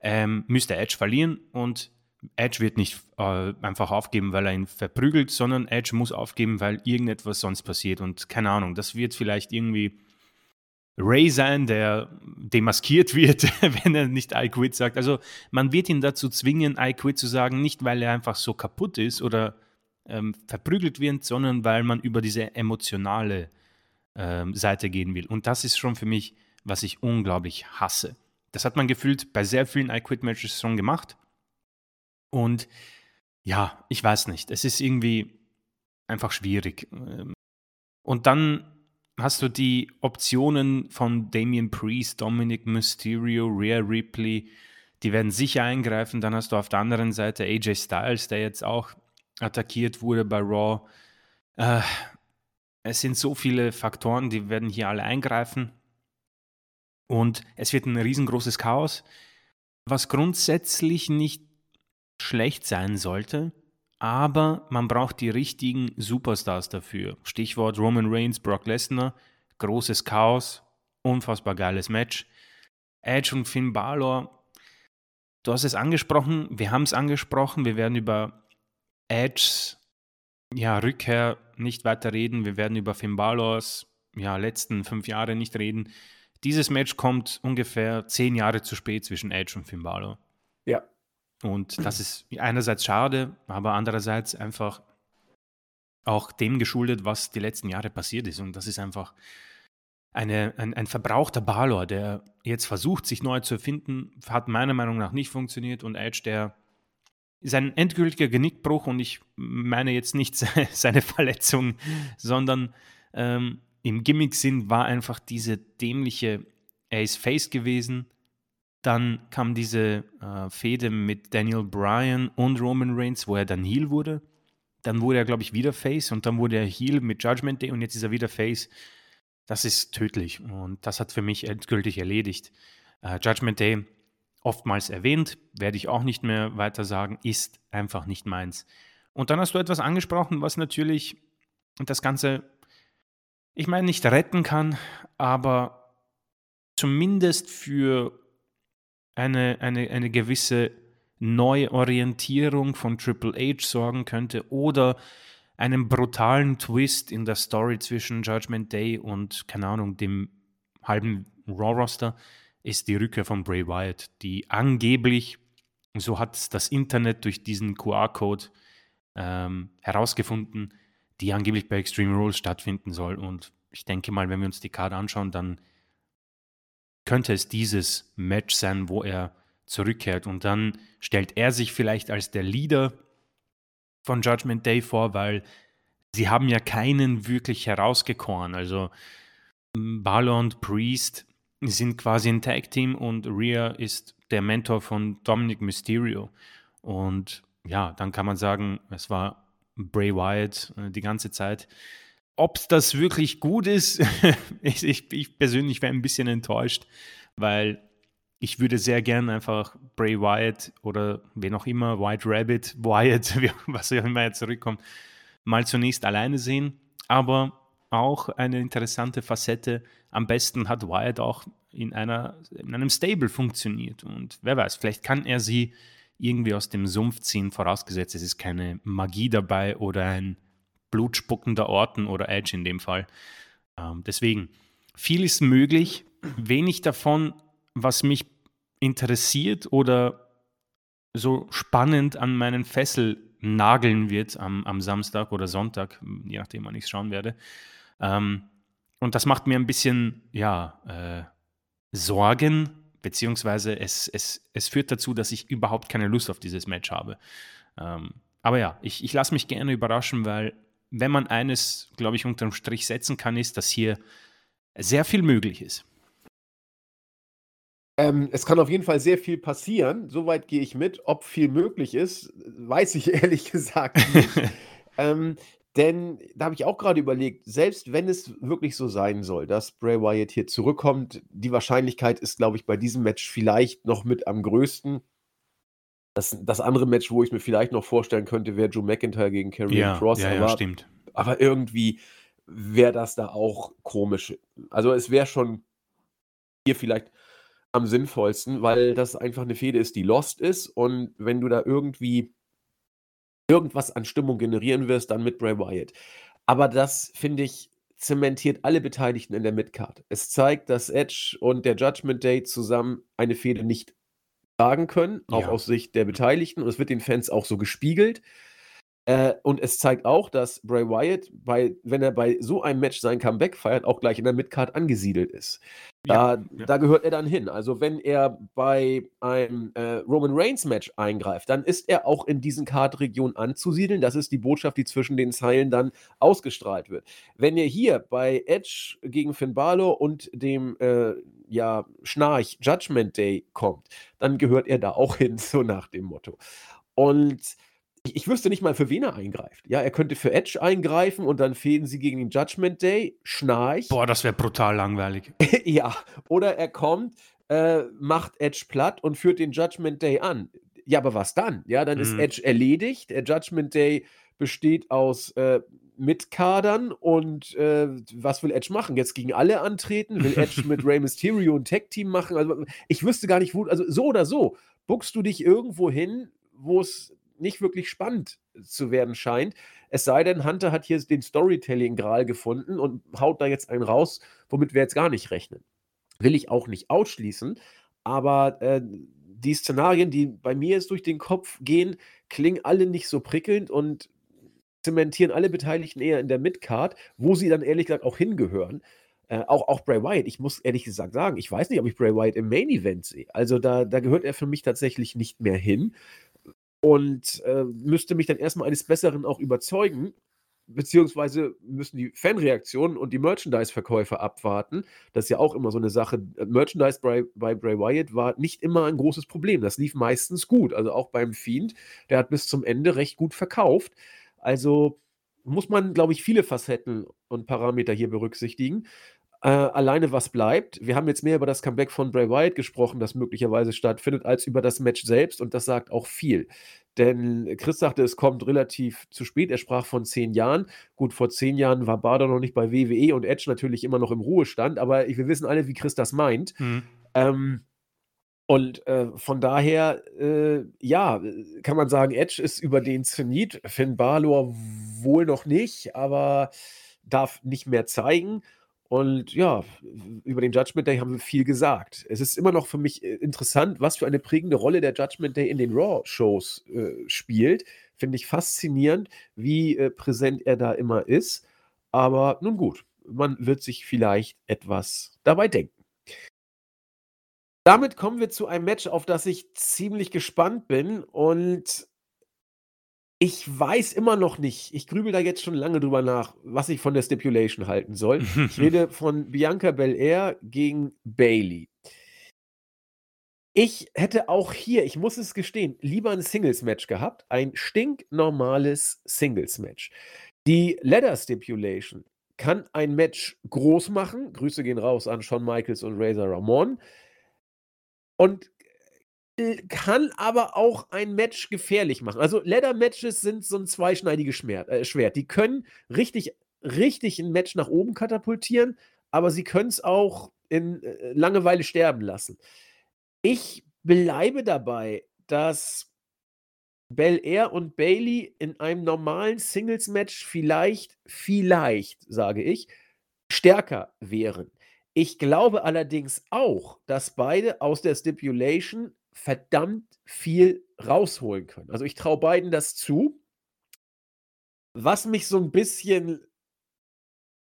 B: ähm, müsste Edge verlieren und Edge wird nicht äh, einfach aufgeben, weil er ihn verprügelt, sondern Edge muss aufgeben, weil irgendetwas sonst passiert. Und keine Ahnung, das wird vielleicht irgendwie Ray sein, der demaskiert wird, *laughs* wenn er nicht I quit sagt. Also man wird ihn dazu zwingen, I quit zu sagen, nicht weil er einfach so kaputt ist oder ähm, verprügelt wird, sondern weil man über diese emotionale ähm, Seite gehen will. Und das ist schon für mich, was ich unglaublich hasse. Das hat man gefühlt bei sehr vielen I quit Matches schon gemacht. Und ja, ich weiß nicht. Es ist irgendwie einfach schwierig. Ähm, Und dann hast du die Optionen von Damian Priest, Dominic Mysterio, Rhea Ripley. Die werden sicher eingreifen. Dann hast du auf der anderen Seite AJ Styles, der jetzt auch attackiert wurde bei Raw. Äh, es sind so viele Faktoren, die werden hier alle eingreifen. Und es wird ein riesengroßes Chaos, was grundsätzlich nicht schlecht sein sollte, aber man braucht die richtigen Superstars dafür. Stichwort Roman Reigns, Brock Lesnar, großes Chaos, unfassbar geiles Match. Edge und Finn Balor, du hast es angesprochen, wir haben es angesprochen, wir werden über Edges ja, Rückkehr nicht weiter reden, wir werden über Finn Balors ja, letzten fünf Jahre nicht reden. Dieses Match kommt ungefähr zehn Jahre zu spät zwischen Edge und Finn Balor.
A: Ja.
B: Und das ist einerseits schade, aber andererseits einfach auch dem geschuldet, was die letzten Jahre passiert ist. Und das ist einfach eine, ein, ein verbrauchter Balor, der jetzt versucht, sich neu zu erfinden, hat meiner Meinung nach nicht funktioniert. Und Edge, der ist ein endgültiger Genickbruch und ich meine jetzt nicht *laughs* seine Verletzung, sondern ähm, im Gimmick-Sinn war einfach diese dämliche, er ist Face gewesen, dann kam diese äh, Fehde mit Daniel Bryan und Roman Reigns, wo er dann Heel wurde. Dann wurde er, glaube ich, wieder Face und dann wurde er Heel mit Judgment Day und jetzt ist er wieder Face. Das ist tödlich und das hat für mich endgültig erledigt. Äh, Judgment Day, oftmals erwähnt, werde ich auch nicht mehr weiter sagen, ist einfach nicht meins. Und dann hast du etwas angesprochen, was natürlich das Ganze, ich meine, nicht retten kann, aber zumindest für eine, eine, eine gewisse Neuorientierung von Triple H sorgen könnte oder einen brutalen Twist in der Story zwischen Judgment Day und, keine Ahnung, dem halben Raw-Roster ist die Rückkehr von Bray Wyatt, die angeblich, so hat das Internet durch diesen QR-Code ähm, herausgefunden, die angeblich bei Extreme Rules stattfinden soll. Und ich denke mal, wenn wir uns die Karte anschauen, dann könnte es dieses Match sein, wo er zurückkehrt. Und dann stellt er sich vielleicht als der Leader von Judgment Day vor, weil sie haben ja keinen wirklich herausgekoren. Also Balor und Priest sind quasi ein Tag-Team und Rhea ist der Mentor von Dominic Mysterio. Und ja, dann kann man sagen, es war Bray Wyatt äh, die ganze Zeit. Ob das wirklich gut ist, *laughs* ich, ich, ich persönlich wäre ein bisschen enttäuscht, weil ich würde sehr gern einfach Bray Wyatt oder wen auch immer, White Rabbit, *laughs* Wyatt, was auch immer jetzt zurückkommt, mal zunächst alleine sehen. Aber auch eine interessante Facette. Am besten hat Wyatt auch in, einer, in einem Stable funktioniert. Und wer weiß, vielleicht kann er sie irgendwie aus dem Sumpf ziehen, vorausgesetzt es ist keine Magie dabei oder ein blutspuckender Orten oder Edge in dem Fall. Ähm, deswegen, viel ist möglich, wenig davon, was mich interessiert oder so spannend an meinen Fessel nageln wird am, am Samstag oder Sonntag, je nachdem, wann ich es schauen werde. Ähm, und das macht mir ein bisschen, ja, äh, Sorgen, beziehungsweise es, es, es führt dazu, dass ich überhaupt keine Lust auf dieses Match habe. Ähm, aber ja, ich, ich lasse mich gerne überraschen, weil wenn man eines, glaube ich, unterm Strich setzen kann, ist, dass hier sehr viel möglich ist.
A: Ähm, es kann auf jeden Fall sehr viel passieren. Soweit gehe ich mit. Ob viel möglich ist, weiß ich *laughs* ehrlich gesagt nicht. *laughs* ähm, denn da habe ich auch gerade überlegt, selbst wenn es wirklich so sein soll, dass Bray Wyatt hier zurückkommt, die Wahrscheinlichkeit ist, glaube ich, bei diesem Match vielleicht noch mit am größten. Das, das andere Match, wo ich mir vielleicht noch vorstellen könnte, wäre Joe McIntyre gegen Karrion
B: Ja,
A: Cross.
B: ja, ja,
A: Aber,
B: stimmt.
A: aber irgendwie wäre das da auch komisch. Also es wäre schon hier vielleicht am sinnvollsten, weil das einfach eine Fehde ist, die lost ist. Und wenn du da irgendwie irgendwas an Stimmung generieren wirst, dann mit Bray Wyatt. Aber das, finde ich, zementiert alle Beteiligten in der Midcard. Es zeigt, dass Edge und der Judgment Day zusammen eine Fehde nicht tragen können, auch
B: Ja.
A: aus Sicht der Beteiligten. Und es wird den Fans auch so gespiegelt. Äh, und es zeigt auch, dass Bray Wyatt, bei, wenn er bei so einem Match sein Comeback feiert, auch gleich in der Midcard angesiedelt ist. Da,
B: ja.
A: da gehört er dann hin. Also wenn er bei einem äh, Roman Reigns Match eingreift, dann ist er auch in diesen Card-Regionen anzusiedeln. Das ist die Botschaft, die zwischen den Zeilen dann ausgestrahlt wird. Wenn er hier bei Edge gegen Finn Balor und dem äh, ja, Schnarch Judgment Day kommt, dann gehört er da auch hin, *laughs* so nach dem Motto. Und ich, ich wüsste nicht mal, für wen er eingreift. Ja, er könnte für Edge eingreifen und dann fehlen sie gegen den Judgment Day, Schnarch.
B: Boah, das wäre brutal langweilig. *laughs*
A: ja, oder er kommt, äh, macht Edge platt und führt den Judgment Day an. Ja, aber was dann? Ja, dann ist
B: Mhm.
A: Edge erledigt. Der Judgment Day besteht aus äh, Mitkadern und äh, was will Edge machen? Jetzt gegen alle antreten? Will Edge *laughs* mit Rey Mysterio ein Tag-Team machen? Also, ich wüsste gar nicht, wo, also so oder so, buckst du dich irgendwo hin, wo es nicht wirklich spannend zu werden scheint. Es sei denn, Hunter hat hier den Storytelling-Gral gefunden und haut da jetzt einen raus, womit wir jetzt gar nicht rechnen. Will ich auch nicht ausschließen, aber äh, die Szenarien, die bei mir jetzt durch den Kopf gehen, klingen alle nicht so prickelnd und zementieren alle Beteiligten eher in der Midcard, wo sie dann ehrlich gesagt auch hingehören. Äh, auch, auch Bray Wyatt, ich muss ehrlich gesagt sagen, ich weiß nicht, ob ich Bray Wyatt im Main Event sehe. Also da, da gehört er für mich tatsächlich nicht mehr hin und äh, müsste mich dann erstmal eines Besseren auch überzeugen, beziehungsweise müssen die Fanreaktionen und die Merchandise-Verkäufe abwarten. Das ist ja auch immer so eine Sache. Merchandise bei, bei Bray Wyatt war nicht immer ein großes Problem. Das lief meistens gut. Also auch beim Fiend, der hat bis zum Ende recht gut verkauft. Also muss man, glaube ich, viele Facetten und Parameter hier berücksichtigen. Äh, alleine was bleibt. Wir haben jetzt mehr über das Comeback von Bray Wyatt gesprochen, das möglicherweise stattfindet, als über das Match selbst und das sagt auch viel. Denn Chris sagte, es kommt relativ zu spät. Er sprach von zehn Jahren. Gut, vor zehn Jahren war Bader noch nicht bei WWE und Edge natürlich immer noch im Ruhestand, aber wir wissen alle, wie Chris das meint.
B: Mhm.
A: Ähm, und äh, von daher, äh, ja, kann man sagen, Edge ist über den Zenit. Finn Balor wohl noch nicht, aber darf nicht mehr zeigen. Und ja, über den Judgment Day haben wir viel gesagt. Es ist immer noch für mich äh, interessant, was für eine prägende Rolle der Judgment Day in den Raw-Shows äh, spielt. Finde ich faszinierend, wie äh, präsent er da immer ist. Aber nun gut, man wird sich vielleicht etwas dabei denken. Damit kommen wir zu einem Match, auf das ich ziemlich gespannt bin und ich weiß immer noch nicht, ich grübel da jetzt schon lange drüber nach, was ich von der Stipulation halten soll. Ich *laughs* rede von Bianca Belair gegen Bailey. Ich hätte auch hier, ich muss es gestehen, lieber ein Singles-Match gehabt, ein stinknormales Singles-Match. Die Ladder Stipulation kann ein Match groß machen. Grüße gehen raus an Shawn Michaels und Razor Ramon. Und kann aber auch ein Match gefährlich machen. Also Ladder-Matches sind so ein zweischneidiges Schmer äh, Schwert. Die können richtig richtig ein Match nach oben katapultieren, aber sie können es auch in äh, Langeweile sterben lassen. Ich bleibe dabei, dass Bel Air und Bailey in einem normalen Singles-Match vielleicht, vielleicht, sage ich, stärker wären. Ich glaube allerdings auch, dass beide aus der Stipulation verdammt viel rausholen können. Also ich traue beiden das zu. Was mich so ein bisschen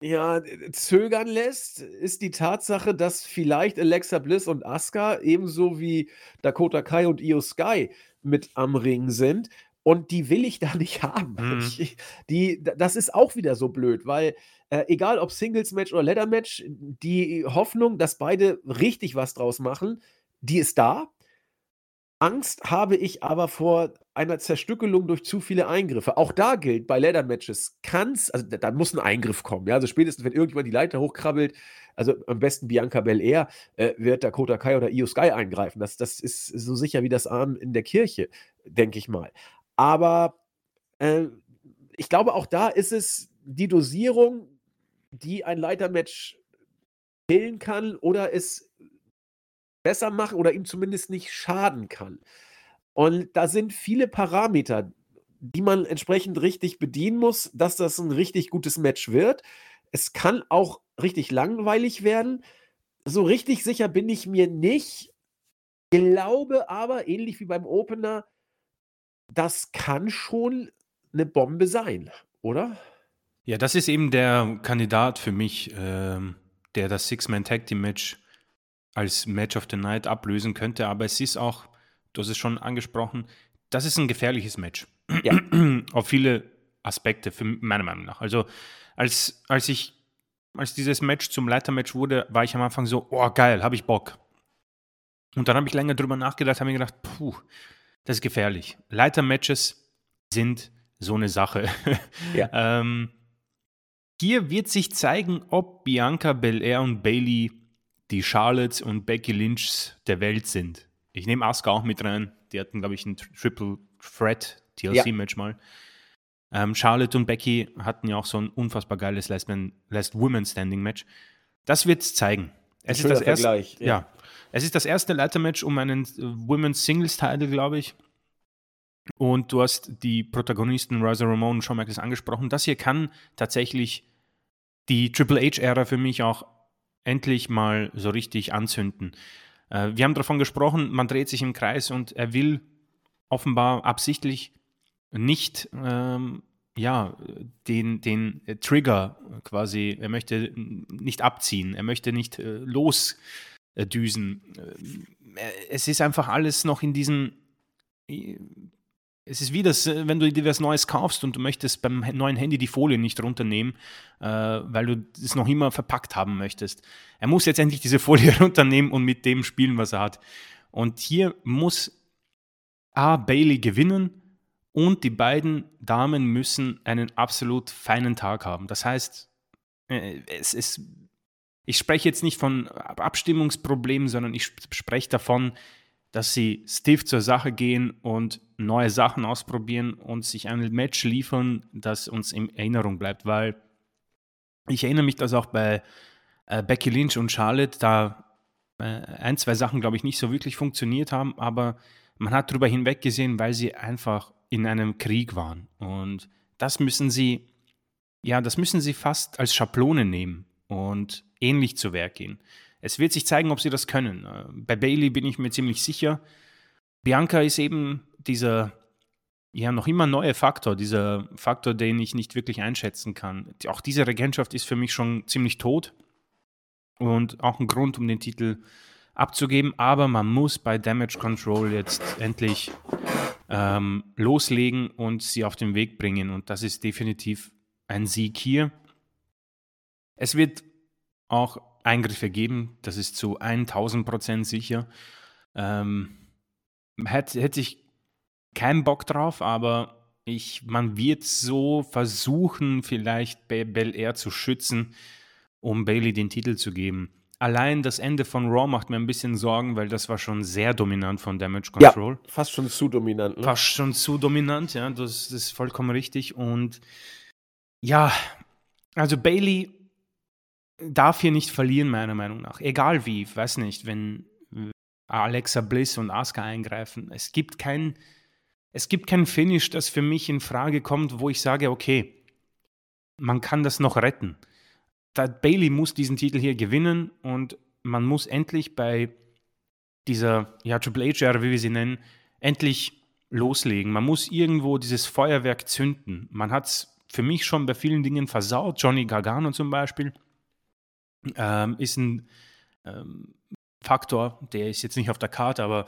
A: ja, zögern lässt, ist die Tatsache, dass vielleicht Alexa Bliss und Asuka ebenso wie Dakota Kai und Io Sky mit am Ring sind. Und die will ich da nicht *laughs* haben.
B: Mhm.
A: Ich, die, das ist auch wieder so blöd, weil äh, egal ob Singles-Match oder Ladder-Match, die Hoffnung, dass beide richtig was draus machen, die ist da. Angst habe ich aber vor einer Zerstückelung durch zu viele Eingriffe. Auch da gilt, bei Leather-Matches kann's also da da muss ein Eingriff kommen, ja? Also, spätestens, wenn irgendjemand die Leiter hochkrabbelt, also am besten Bianca Belair, äh, wird Dakota Kai oder Io Sky eingreifen. Das das ist so sicher wie das Arm in der Kirche, denke ich mal. Aber, äh, ich glaube, auch da ist es die Dosierung, die ein Leitermatch killen kann oder es besser machen oder ihm zumindest nicht schaden kann. Und da sind viele Parameter, die man entsprechend richtig bedienen muss, dass das ein richtig gutes Match wird. Es kann auch richtig langweilig werden. So richtig sicher bin ich mir nicht. Glaube aber, ähnlich wie beim Opener, das kann schon eine Bombe sein, oder?
B: Ja, das ist eben der Kandidat für mich, ähm, der das Six-Man-Tag-Team-Match als Match of the Night ablösen könnte. Aber es ist auch, du hast es schon angesprochen, das ist ein gefährliches Match.
A: Ja. *clears throat*
B: Auf viele Aspekte, für meiner Meinung nach. Also, als, als ich, als dieses Match zum Leitermatch wurde, war ich am Anfang so, oh geil, habe ich Bock. Und dann habe ich länger drüber nachgedacht, habe mir gedacht, puh, das ist gefährlich. Leitermatches sind so eine Sache. *laughs*
A: Ja.
B: ähm, hier wird sich zeigen, ob Bianca Belair und Bailey die Charlotte und Becky Lynchs der Welt sind. Ich nehme Asuka auch mit rein. Die hatten, glaube ich, ein Triple Threat TLC-Match mal. Ähm, Charlotte und Becky hatten ja auch so ein unfassbar geiles Last, Man, Last Woman Standing Match. Das wird es zeigen. Es ist das erste, ja.
A: ja.
B: Es ist das erste Leitermatch um einen äh, Women's Singles Title, glaube ich. Und du hast die Protagonisten Rosa Ramon und Shawn Michaels angesprochen. Das hier kann tatsächlich die Triple H-Ära für mich auch endlich mal so richtig anzünden. Äh, wir haben davon gesprochen, man dreht sich im Kreis und er will offenbar absichtlich nicht ähm, ja, den, den Trigger quasi, er möchte nicht abziehen, er möchte nicht äh, losdüsen. Äh, es ist einfach alles noch in diesem es ist wie das, äh, wenn du dir was Neues kaufst und du möchtest beim neuen Handy die Folie nicht runternehmen, äh, weil du es noch immer verpackt haben möchtest. Er muss jetzt endlich diese *laughs* Folie runternehmen und mit dem spielen, was er hat. Und hier muss A. Bailey gewinnen und die beiden Damen müssen einen absolut feinen Tag haben. Das heißt, äh, es ist, ich spreche jetzt nicht von Abstimmungsproblemen, sondern ich spreche davon, dass sie stiff zur Sache gehen und neue Sachen ausprobieren und sich ein Match liefern, das uns in Erinnerung bleibt, weil ich erinnere mich, dass auch bei äh, Becky Lynch und Charlotte da äh, ein, zwei Sachen, glaube ich, nicht so wirklich funktioniert haben, aber man hat darüber hinweggesehen, weil sie einfach in einem Krieg waren. Und das müssen sie, ja, das müssen sie fast als Schablone nehmen und ähnlich zu Werk gehen. Es wird sich zeigen, ob sie das können. Äh, bei Bailey bin ich mir ziemlich sicher. Bianca ist eben dieser ja noch immer neue Faktor, dieser Faktor, den ich nicht wirklich einschätzen kann. Auch diese Regentschaft ist für mich schon ziemlich tot und auch ein Grund, um den Titel abzugeben. Aber man muss bei Damage Control jetzt endlich ähm, loslegen und sie auf den Weg bringen. Und das ist definitiv ein Sieg hier. Es wird auch Eingriffe geben, das ist zu 1000 Prozent sicher. Ähm, hätte, hätte ich keinen Bock drauf, aber ich, man wird so versuchen, vielleicht Bel Air zu schützen, um Bailey den Titel zu geben. Allein das Ende von Raw macht mir ein bisschen Sorgen, weil das war schon sehr dominant von Damage Control.
A: Ja, fast schon zu dominant.
B: Ne? Fast schon zu dominant, ja, das, das ist vollkommen richtig. Und ja, Also Bailey darf hier nicht verlieren, meiner Meinung nach. Egal wie, weiß nicht, wenn Alexa Bliss und Asuka eingreifen. Es gibt kein, es gibt kein Finish, das für mich in Frage kommt, wo ich sage, okay, man kann das noch retten. Da Bailey muss diesen Titel hier gewinnen und man muss endlich bei dieser ja, Triple H-Ära, wie wir sie nennen, endlich loslegen. Man muss irgendwo dieses Feuerwerk zünden. Man hat es für mich schon bei vielen Dingen versaut. Johnny Gargano zum Beispiel ähm, ist ein ähm, Faktor, der ist jetzt nicht auf der Karte, aber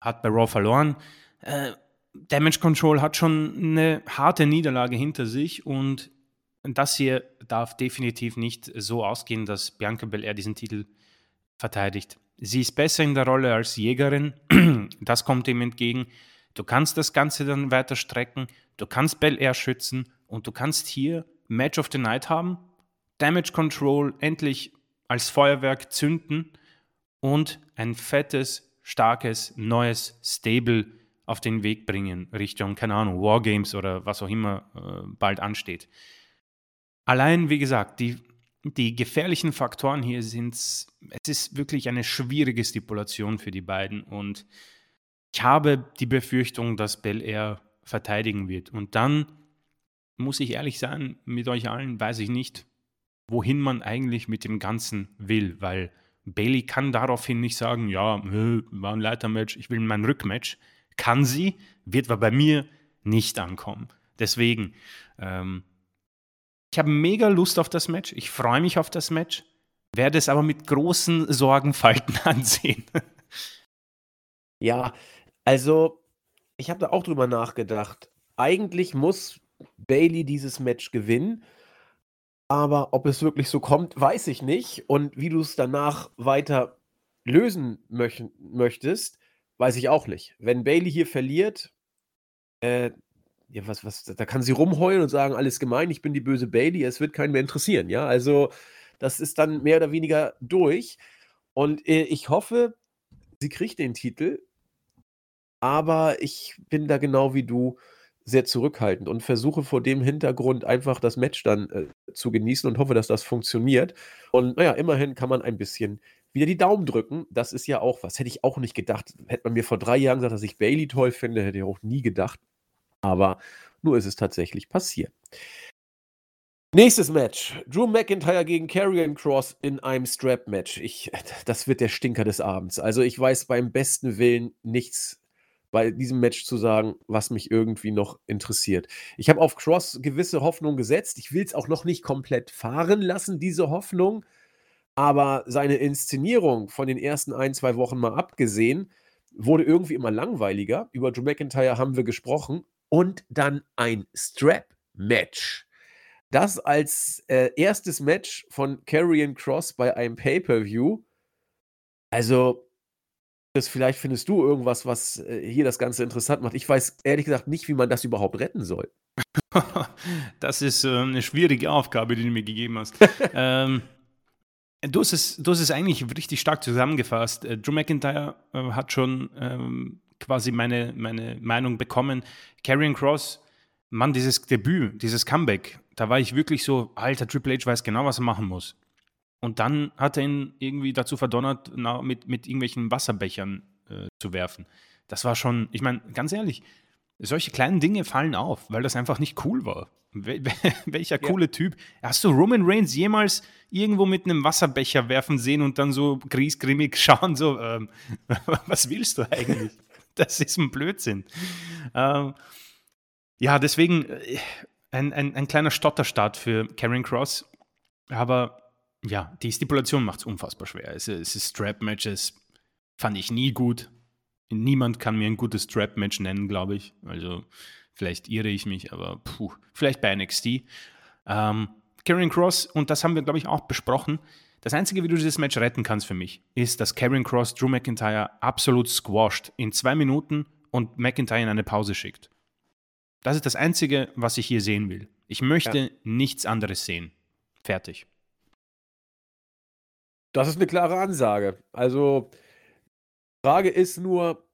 B: hat bei Raw verloren. Äh, Damage Control hat schon eine harte Niederlage hinter sich und das hier darf definitiv nicht so ausgehen, dass Bianca Belair diesen Titel verteidigt. Sie ist besser in der Rolle als Jägerin, *clears throat* das kommt ihm entgegen. Du kannst das Ganze dann weiter strecken, du kannst Belair schützen und du kannst hier Match of the Night haben, Damage Control endlich als Feuerwerk zünden und ein fettes, starkes, neues Stable auf den Weg bringen, Richtung, keine Ahnung, Wargames oder was auch immer äh, bald ansteht. Allein, wie gesagt, die, die gefährlichen Faktoren hier sind, es ist wirklich eine schwierige Stipulation für die beiden und ich habe die Befürchtung, dass Bel Air verteidigen wird. Und dann muss ich ehrlich sein, mit euch allen weiß ich nicht, wohin man eigentlich mit dem Ganzen will, weil Bailey kann daraufhin nicht sagen, ja, war ein Leitermatch, ich will mein Rückmatch. Kann sie, wird aber bei mir nicht ankommen. Deswegen, ähm, ich habe mega Lust auf das Match, ich freue mich auf das Match, werde es aber mit großen Sorgenfalten *laughs* ansehen.
A: ja, also ich habe da auch drüber nachgedacht. Eigentlich muss Bailey dieses Match gewinnen. Aber ob es wirklich so kommt, weiß ich nicht. Und wie du es danach weiter lösen möch möchtest, weiß ich auch nicht. Wenn Bailey hier verliert, äh, ja, was, was, da kann sie rumheulen und sagen, alles gemein, ich bin die böse Bailey, es wird keinen mehr interessieren, ja. Also, das ist dann mehr oder weniger durch. Und äh, ich hoffe, sie kriegt den Titel, aber ich bin da genau wie du sehr zurückhaltend und versuche vor dem Hintergrund einfach das Match dann äh, zu genießen und hoffe, dass das funktioniert. Und naja, immerhin kann man ein bisschen wieder die Daumen drücken. Das ist ja auch was. Hätte ich auch nicht gedacht. Hätte man mir vor drei Jahren gesagt, dass ich Bailey toll finde, hätte ich auch nie gedacht. Aber nur ist es tatsächlich passiert. Nächstes Match. Drew McIntyre gegen Karrion Cross in einem Strap-Match. das wird der Stinker des Abends. Also ich weiß beim besten Willen nichts bei diesem Match zu sagen, was mich irgendwie noch interessiert. Ich habe auf Cross gewisse Hoffnung gesetzt. Ich will es auch noch nicht komplett fahren lassen, diese Hoffnung. Aber seine Inszenierung von den ersten ein, zwei Wochen mal abgesehen, wurde irgendwie immer langweiliger. Über Drew McIntyre haben wir gesprochen. Und dann ein Strap-Match. Das als äh, erstes Match von Karrion Cross bei einem Pay-Per-View. Also, das vielleicht findest du irgendwas, was äh, hier das Ganze interessant macht. Ich weiß ehrlich gesagt nicht, wie man das überhaupt retten soll. *laughs*
B: das ist äh, eine schwierige Aufgabe, die du mir gegeben hast. *laughs* ähm, du, hast es, du hast es eigentlich richtig stark zusammengefasst. Äh, Drew McIntyre hat schon ähm, quasi meine, meine Meinung bekommen. Karrion Cross, Mann, dieses Debüt, dieses Comeback, da war ich wirklich so, alter, Triple H weiß genau, was er machen muss. Und dann hat er ihn irgendwie dazu verdonnert, na, mit, mit irgendwelchen Wasserbechern äh, zu werfen. Das war schon, ich meine, ganz ehrlich, solche kleinen Dinge fallen auf, weil das einfach nicht cool war. Wel *laughs* welcher ja. coole Typ. Hast du Roman Reigns jemals irgendwo mit einem Wasserbecher werfen sehen und dann so griesgrimmig *laughs* schauen, so, ähm, *laughs* was willst du eigentlich? Das ist ein Blödsinn. Ähm, ja, deswegen äh, ein, ein, ein kleiner Stotterstart für Karen Cross. Aber ja, die Stipulation macht es unfassbar schwer. Es, es ist Strap-Matches, fand ich nie gut. Niemand kann mir ein gutes Strap-Match nennen, glaube ich. Also vielleicht irre ich mich, aber puh, vielleicht bei NXT. Ähm, Karen Cross, und das haben wir, glaube ich, auch besprochen. Das Einzige, wie du dieses Match retten kannst für mich, ist, dass Karen Cross Drew McIntyre absolut squasht in zwei Minuten und McIntyre in eine Pause schickt. Das ist das Einzige, was ich hier sehen will. Ich möchte ja. nichts anderes sehen. Fertig.
A: Das ist eine klare Ansage. Also, Frage ist nur,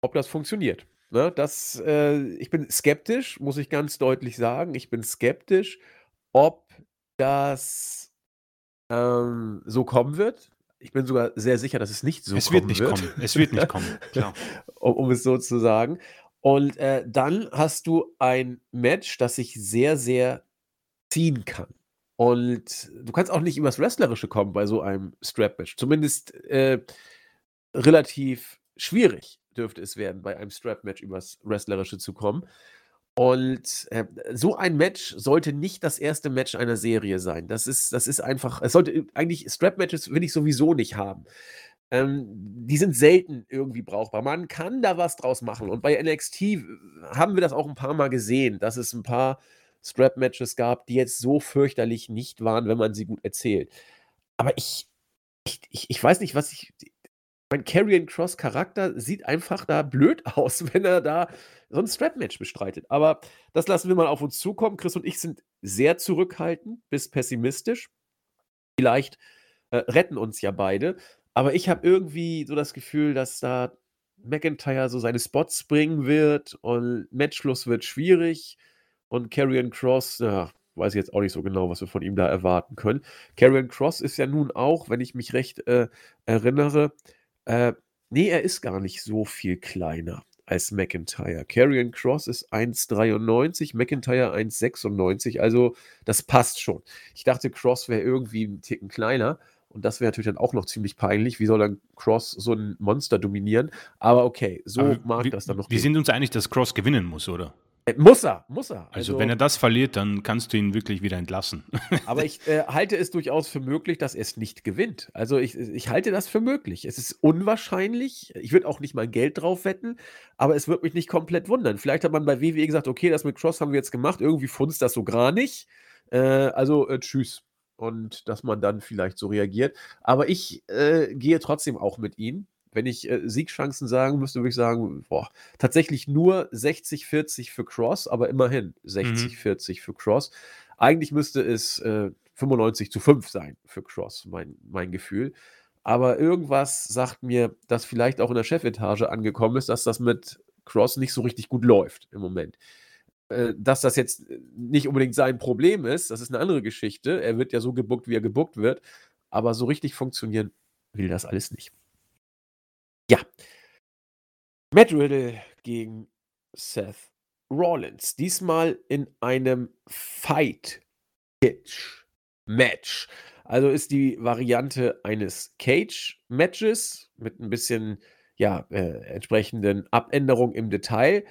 A: ob das funktioniert. Ne? Das, äh, ich bin skeptisch, muss ich ganz deutlich sagen. Ich bin skeptisch, ob dass, ähm, so kommen wird. Ich bin sogar sehr sicher, dass es nicht so
B: Es wird
A: kommen
B: nicht
A: wird.
B: kommen. Es wird nicht kommen, *laughs* klar.
A: Um um es so zu sagen. Und, äh, dann hast du ein Match, das sich sehr, sehr ziehen kann. Und du kannst auch nicht übers Wrestlerische kommen bei so einem Strap-Match. Zumindest, äh, relativ schwierig dürfte es werden, bei einem Strap-Match übers Wrestlerische zu kommen. Und, äh, so ein Match sollte nicht das erste Match einer Serie sein. Das ist das ist einfach es sollte eigentlich Strap-Matches will ich sowieso nicht haben. Ähm, die sind selten irgendwie brauchbar. Man kann da was draus machen und bei NXT w haben wir das auch ein paar Mal gesehen, dass es ein paar Strap-Matches gab, die jetzt so fürchterlich nicht waren, wenn man sie gut erzählt. Aber ich ich ich ich weiß nicht, was ich mein Karrion Kross Charakter sieht einfach da blöd *laughs* aus, wenn er da so 'n Strap-Match bestreitet. Aber das lassen wir mal auf uns zukommen. Chris und ich sind sehr zurückhaltend bis pessimistisch. Vielleicht, äh, retten uns ja beide, aber ich habe irgendwie so das Gefühl, dass da McIntyre so seine Spots bringen wird und Matchschluss wird schwierig und Karrion Kross, ja, weiß ich jetzt auch nicht so genau, was wir von ihm da erwarten können. Karrion Kross ist ja nun auch, wenn ich mich recht, äh, erinnere äh, ne, er ist gar nicht so viel kleiner als McIntyre. Karrion Kross ist 1,93, McIntyre 1,96, also das passt schon. Ich dachte, Kross wäre irgendwie 'n Ticken kleiner und das wäre natürlich dann auch noch ziemlich peinlich. Wie soll dann Kross so 'n Monster dominieren? Aber okay, so
B: Aber
A: mag
B: wir
A: das dann noch
B: wir
A: gehen.
B: sind uns einig, dass Kross gewinnen muss, oder?
A: Äh, muss er, muss er.
B: Also,
A: Also
B: wenn er das verliert, dann kannst du ihn wirklich wieder entlassen. *laughs*
A: Aber ich, äh, halte es durchaus für möglich, dass er's nicht gewinnt. Also, ich ich halte das für möglich. Es ist unwahrscheinlich. Ich würde auch nicht mein Geld drauf wetten, aber es würde mich nicht komplett wundern. Vielleicht hat man bei WWE gesagt: „Okay, das mit Kross haben wir jetzt gemacht. Irgendwie funzt das so gar nicht. Äh, also, äh, tschüss.“ Und dass man dann vielleicht so reagiert. Aber ich, äh, gehe trotzdem auch mit ihm. Wenn ich, äh, Siegchancen sagen müsste, würde ich sagen, boah, tatsächlich nur 60-40 für Kross, aber immerhin
B: Mhm.
A: 60-40 für Kross. Eigentlich müsste es, äh, 95:5 sein für Kross, mein mein Gefühl. Aber irgendwas sagt mir, dass vielleicht auch in der Chefetage angekommen ist, dass das mit Kross nicht so richtig gut läuft im Moment. Äh, dass das jetzt nicht unbedingt sein Problem ist, das ist 'ne andere Geschichte. Er wird ja so gebookt, wie er gebookt wird, aber so richtig funktionieren will das alles nicht. Ja. Matt Riddle gegen Seth Rollins. Diesmal in einem Fight-Pitch-Match. Also, ist die Variante eines Cage-Matches mit 'n bisschen, ja, äh, entsprechenden Abänderungen im Detail.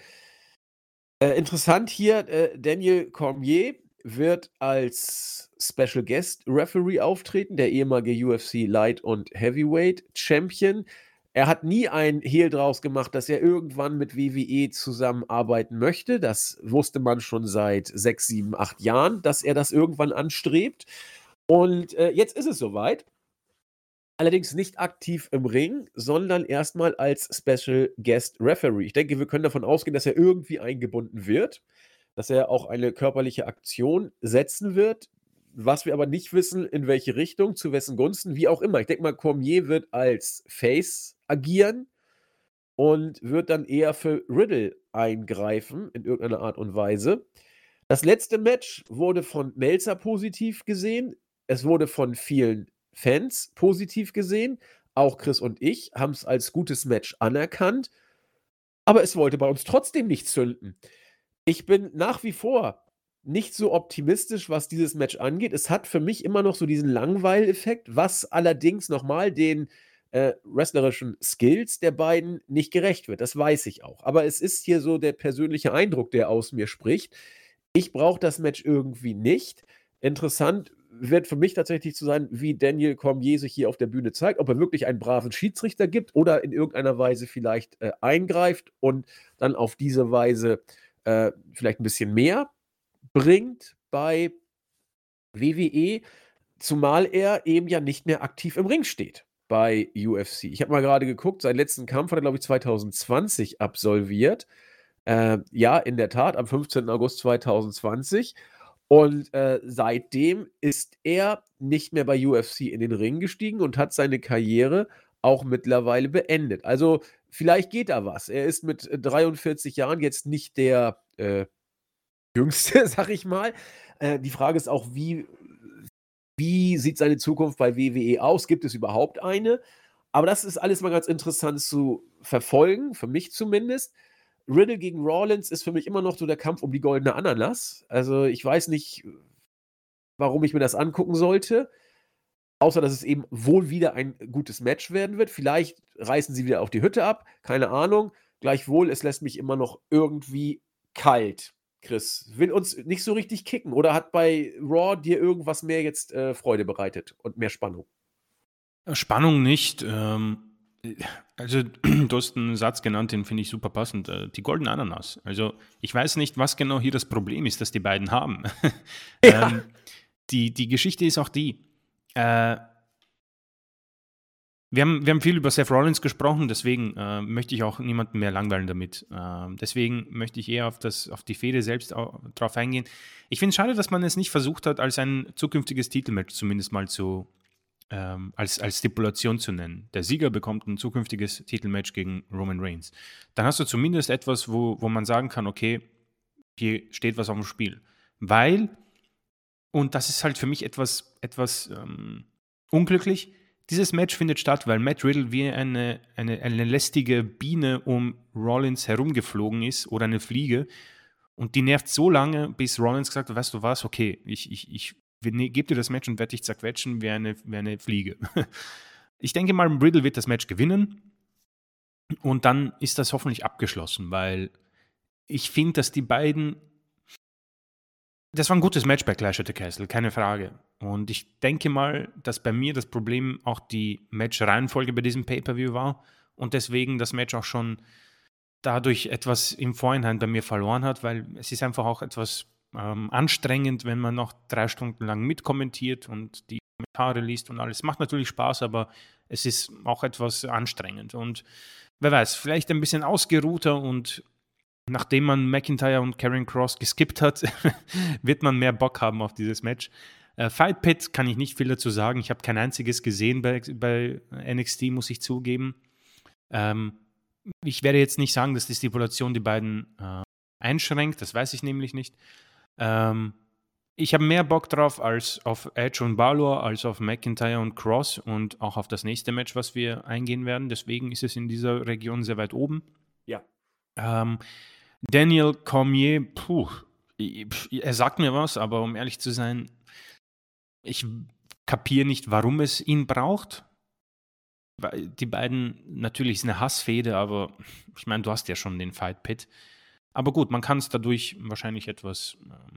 A: Äh, interessant hier, äh, Daniel Cormier wird als Special Guest Referee auftreten, der ehemalige UFC Light und Heavyweight Champion. Er hat nie ein Hehl draus gemacht, dass er irgendwann mit WWE zusammenarbeiten möchte. Das wusste man schon seit 6, 7, 8 Jahren, dass er das irgendwann anstrebt. Und, äh, jetzt ist es so weit. Allerdings nicht aktiv im Ring, sondern erst mal als Special Guest Referee. Ich denke, wir können davon ausgehen, dass er irgendwie eingebunden wird, dass er auch eine körperliche Aktion setzen wird. Was wir aber nicht wissen, in welche Richtung, zu wessen Gunsten, wie auch immer. Ich denke mal, Cormier wird als Face agieren und wird dann eher für Riddle eingreifen in irgendeiner Art und Weise. Das letzte Match wurde von Meltzer positiv gesehen. Es wurde von vielen Fans positiv gesehen. Auch Chris und ich haben's als gutes Match anerkannt. Aber es wollte bei uns trotzdem nicht zünden. Ich bin nach wie vor nicht so optimistisch, was dieses Match angeht. Es hat für mich immer noch so diesen Langweil-Effekt, was allerdings noch mal den, äh, wrestlerischen Skills der beiden nicht gerecht wird. Das weiß ich auch. Aber es ist hier so der persönliche Eindruck, der aus mir spricht. Ich brauche das Match irgendwie nicht. Interessant wird für mich tatsächlich zu sein, wie Daniel Cormier sich hier auf der Bühne zeigt, ob er wirklich einen braven Schiedsrichter gibt oder in irgendeiner Weise vielleicht, äh, eingreift und dann auf diese Weise, äh, vielleicht 'n bisschen mehr bringt bei WWE, zumal er eben ja nicht mehr aktiv im Ring steht bei UFC. Ich habe mal grade geguckt, seinen letzten Kampf hat er, glaube ich, 2020 absolviert. Äh, ja, in der Tat, am 15. August 2020. Und, äh, seitdem ist er nicht mehr bei UFC in den Ring gestiegen und hat seine Karriere auch mittlerweile beendet. Also, vielleicht geht da was. Er ist mit 43 Jahren jetzt nicht der, äh, Jüngste, *laughs* sage ich mal. Äh, die Frage ist auch, wie Wie sieht seine Zukunft bei WWE aus? Gibt es überhaupt eine? Aber das ist alles mal ganz interessant zu verfolgen, für mich zumindest. Riddle gegen Rawlins ist für mich immer noch so der Kampf um die goldene Ananas. Also ich weiß nicht, warum ich mir das angucken sollte. Außer, dass es eben wohl wieder ein gutes Match werden wird. Vielleicht reißen sie wieder auf die Hütte ab. Keine Ahnung. Gleichwohl, es lässt mich immer noch irgendwie kalt. Chris, will uns nicht so richtig kicken oder hat bei Raw dir irgendwas mehr jetzt äh, Freude bereitet und mehr Spannung?
B: Äh, Spannung nicht. Ähm, also, *clears throat* du hast einen Satz genannt, den finde ich super passend. Äh, die goldene Ananas. Also, ich weiß nicht, was genau hier das Problem ist, das die beiden haben. *laughs* Ja. ähm, die, die Geschichte ist auch die, äh, wir haben, wir haben viel über Seth Rollins gesprochen, deswegen äh, möchte ich auch niemanden mehr langweilen damit. Äh, deswegen möchte ich eher auf, das, auf die Fehde selbst drauf eingehen. Ich finde es schade, dass man es nicht versucht hat, als ein zukünftiges Titelmatch zumindest mal zu, ähm, als, als Stipulation zu nennen. Der Sieger bekommt ein zukünftiges Titelmatch gegen Roman Reigns. Dann hast du zumindest etwas, wo, wo man sagen kann, okay, hier steht was auf dem Spiel. Weil und das ist halt für mich etwas, etwas ähm, unglücklich. Dieses Match findet statt, weil Matt Riddle wie eine, eine, eine lästige Biene um Rollins herumgeflogen ist oder eine Fliege. Und die nervt so lange, bis Rollins gesagt hat, weißt du was, okay, ich, ich, ich ne, gebe dir das Match und werde dich zerquetschen wie eine, wie eine Fliege. *laughs* ich denke mal, Riddle wird das Match gewinnen. Und dann ist das hoffentlich abgeschlossen, weil ich finde, dass die beiden das war ein gutes Match bei Clash at the Castle, keine Frage. Und ich denke mal, dass bei mir das Problem auch die Match-Reihenfolge bei diesem Pay-Per-View war und deswegen das Match auch schon dadurch etwas im Vorhinein bei mir verloren hat, weil es ist einfach auch etwas ähm, anstrengend, wenn man noch drei Stunden lang mitkommentiert und die Kommentare liest und alles. Macht natürlich Spaß, aber es ist auch etwas anstrengend. Und wer weiß, vielleicht ein bisschen ausgeruhter und nachdem man McIntyre und Karen Cross geskippt hat, *laughs* wird man mehr Bock haben auf dieses Match. Äh, Fight Pit kann ich nicht viel dazu sagen. Ich habe kein einziges gesehen bei, bei NXT, muss ich zugeben. Ähm, ich werde jetzt nicht sagen, dass die Stipulation die beiden äh, einschränkt, das weiß ich nämlich nicht. Ähm, ich habe mehr Bock drauf als auf Edge und Balor, als auf McIntyre und Cross und auch auf das nächste Match, was wir eingehen werden. Deswegen ist es in dieser Region sehr weit oben.
A: Ja.
B: Ähm, Daniel Cormier, puh, er sagt mir was, aber um ehrlich zu sein, ich kapiere nicht, warum es ihn braucht. Die beiden, natürlich ist eine Hassfehde, aber ich meine, du hast ja schon den Fight Pit. Aber gut, man kann es dadurch wahrscheinlich etwas, ähm,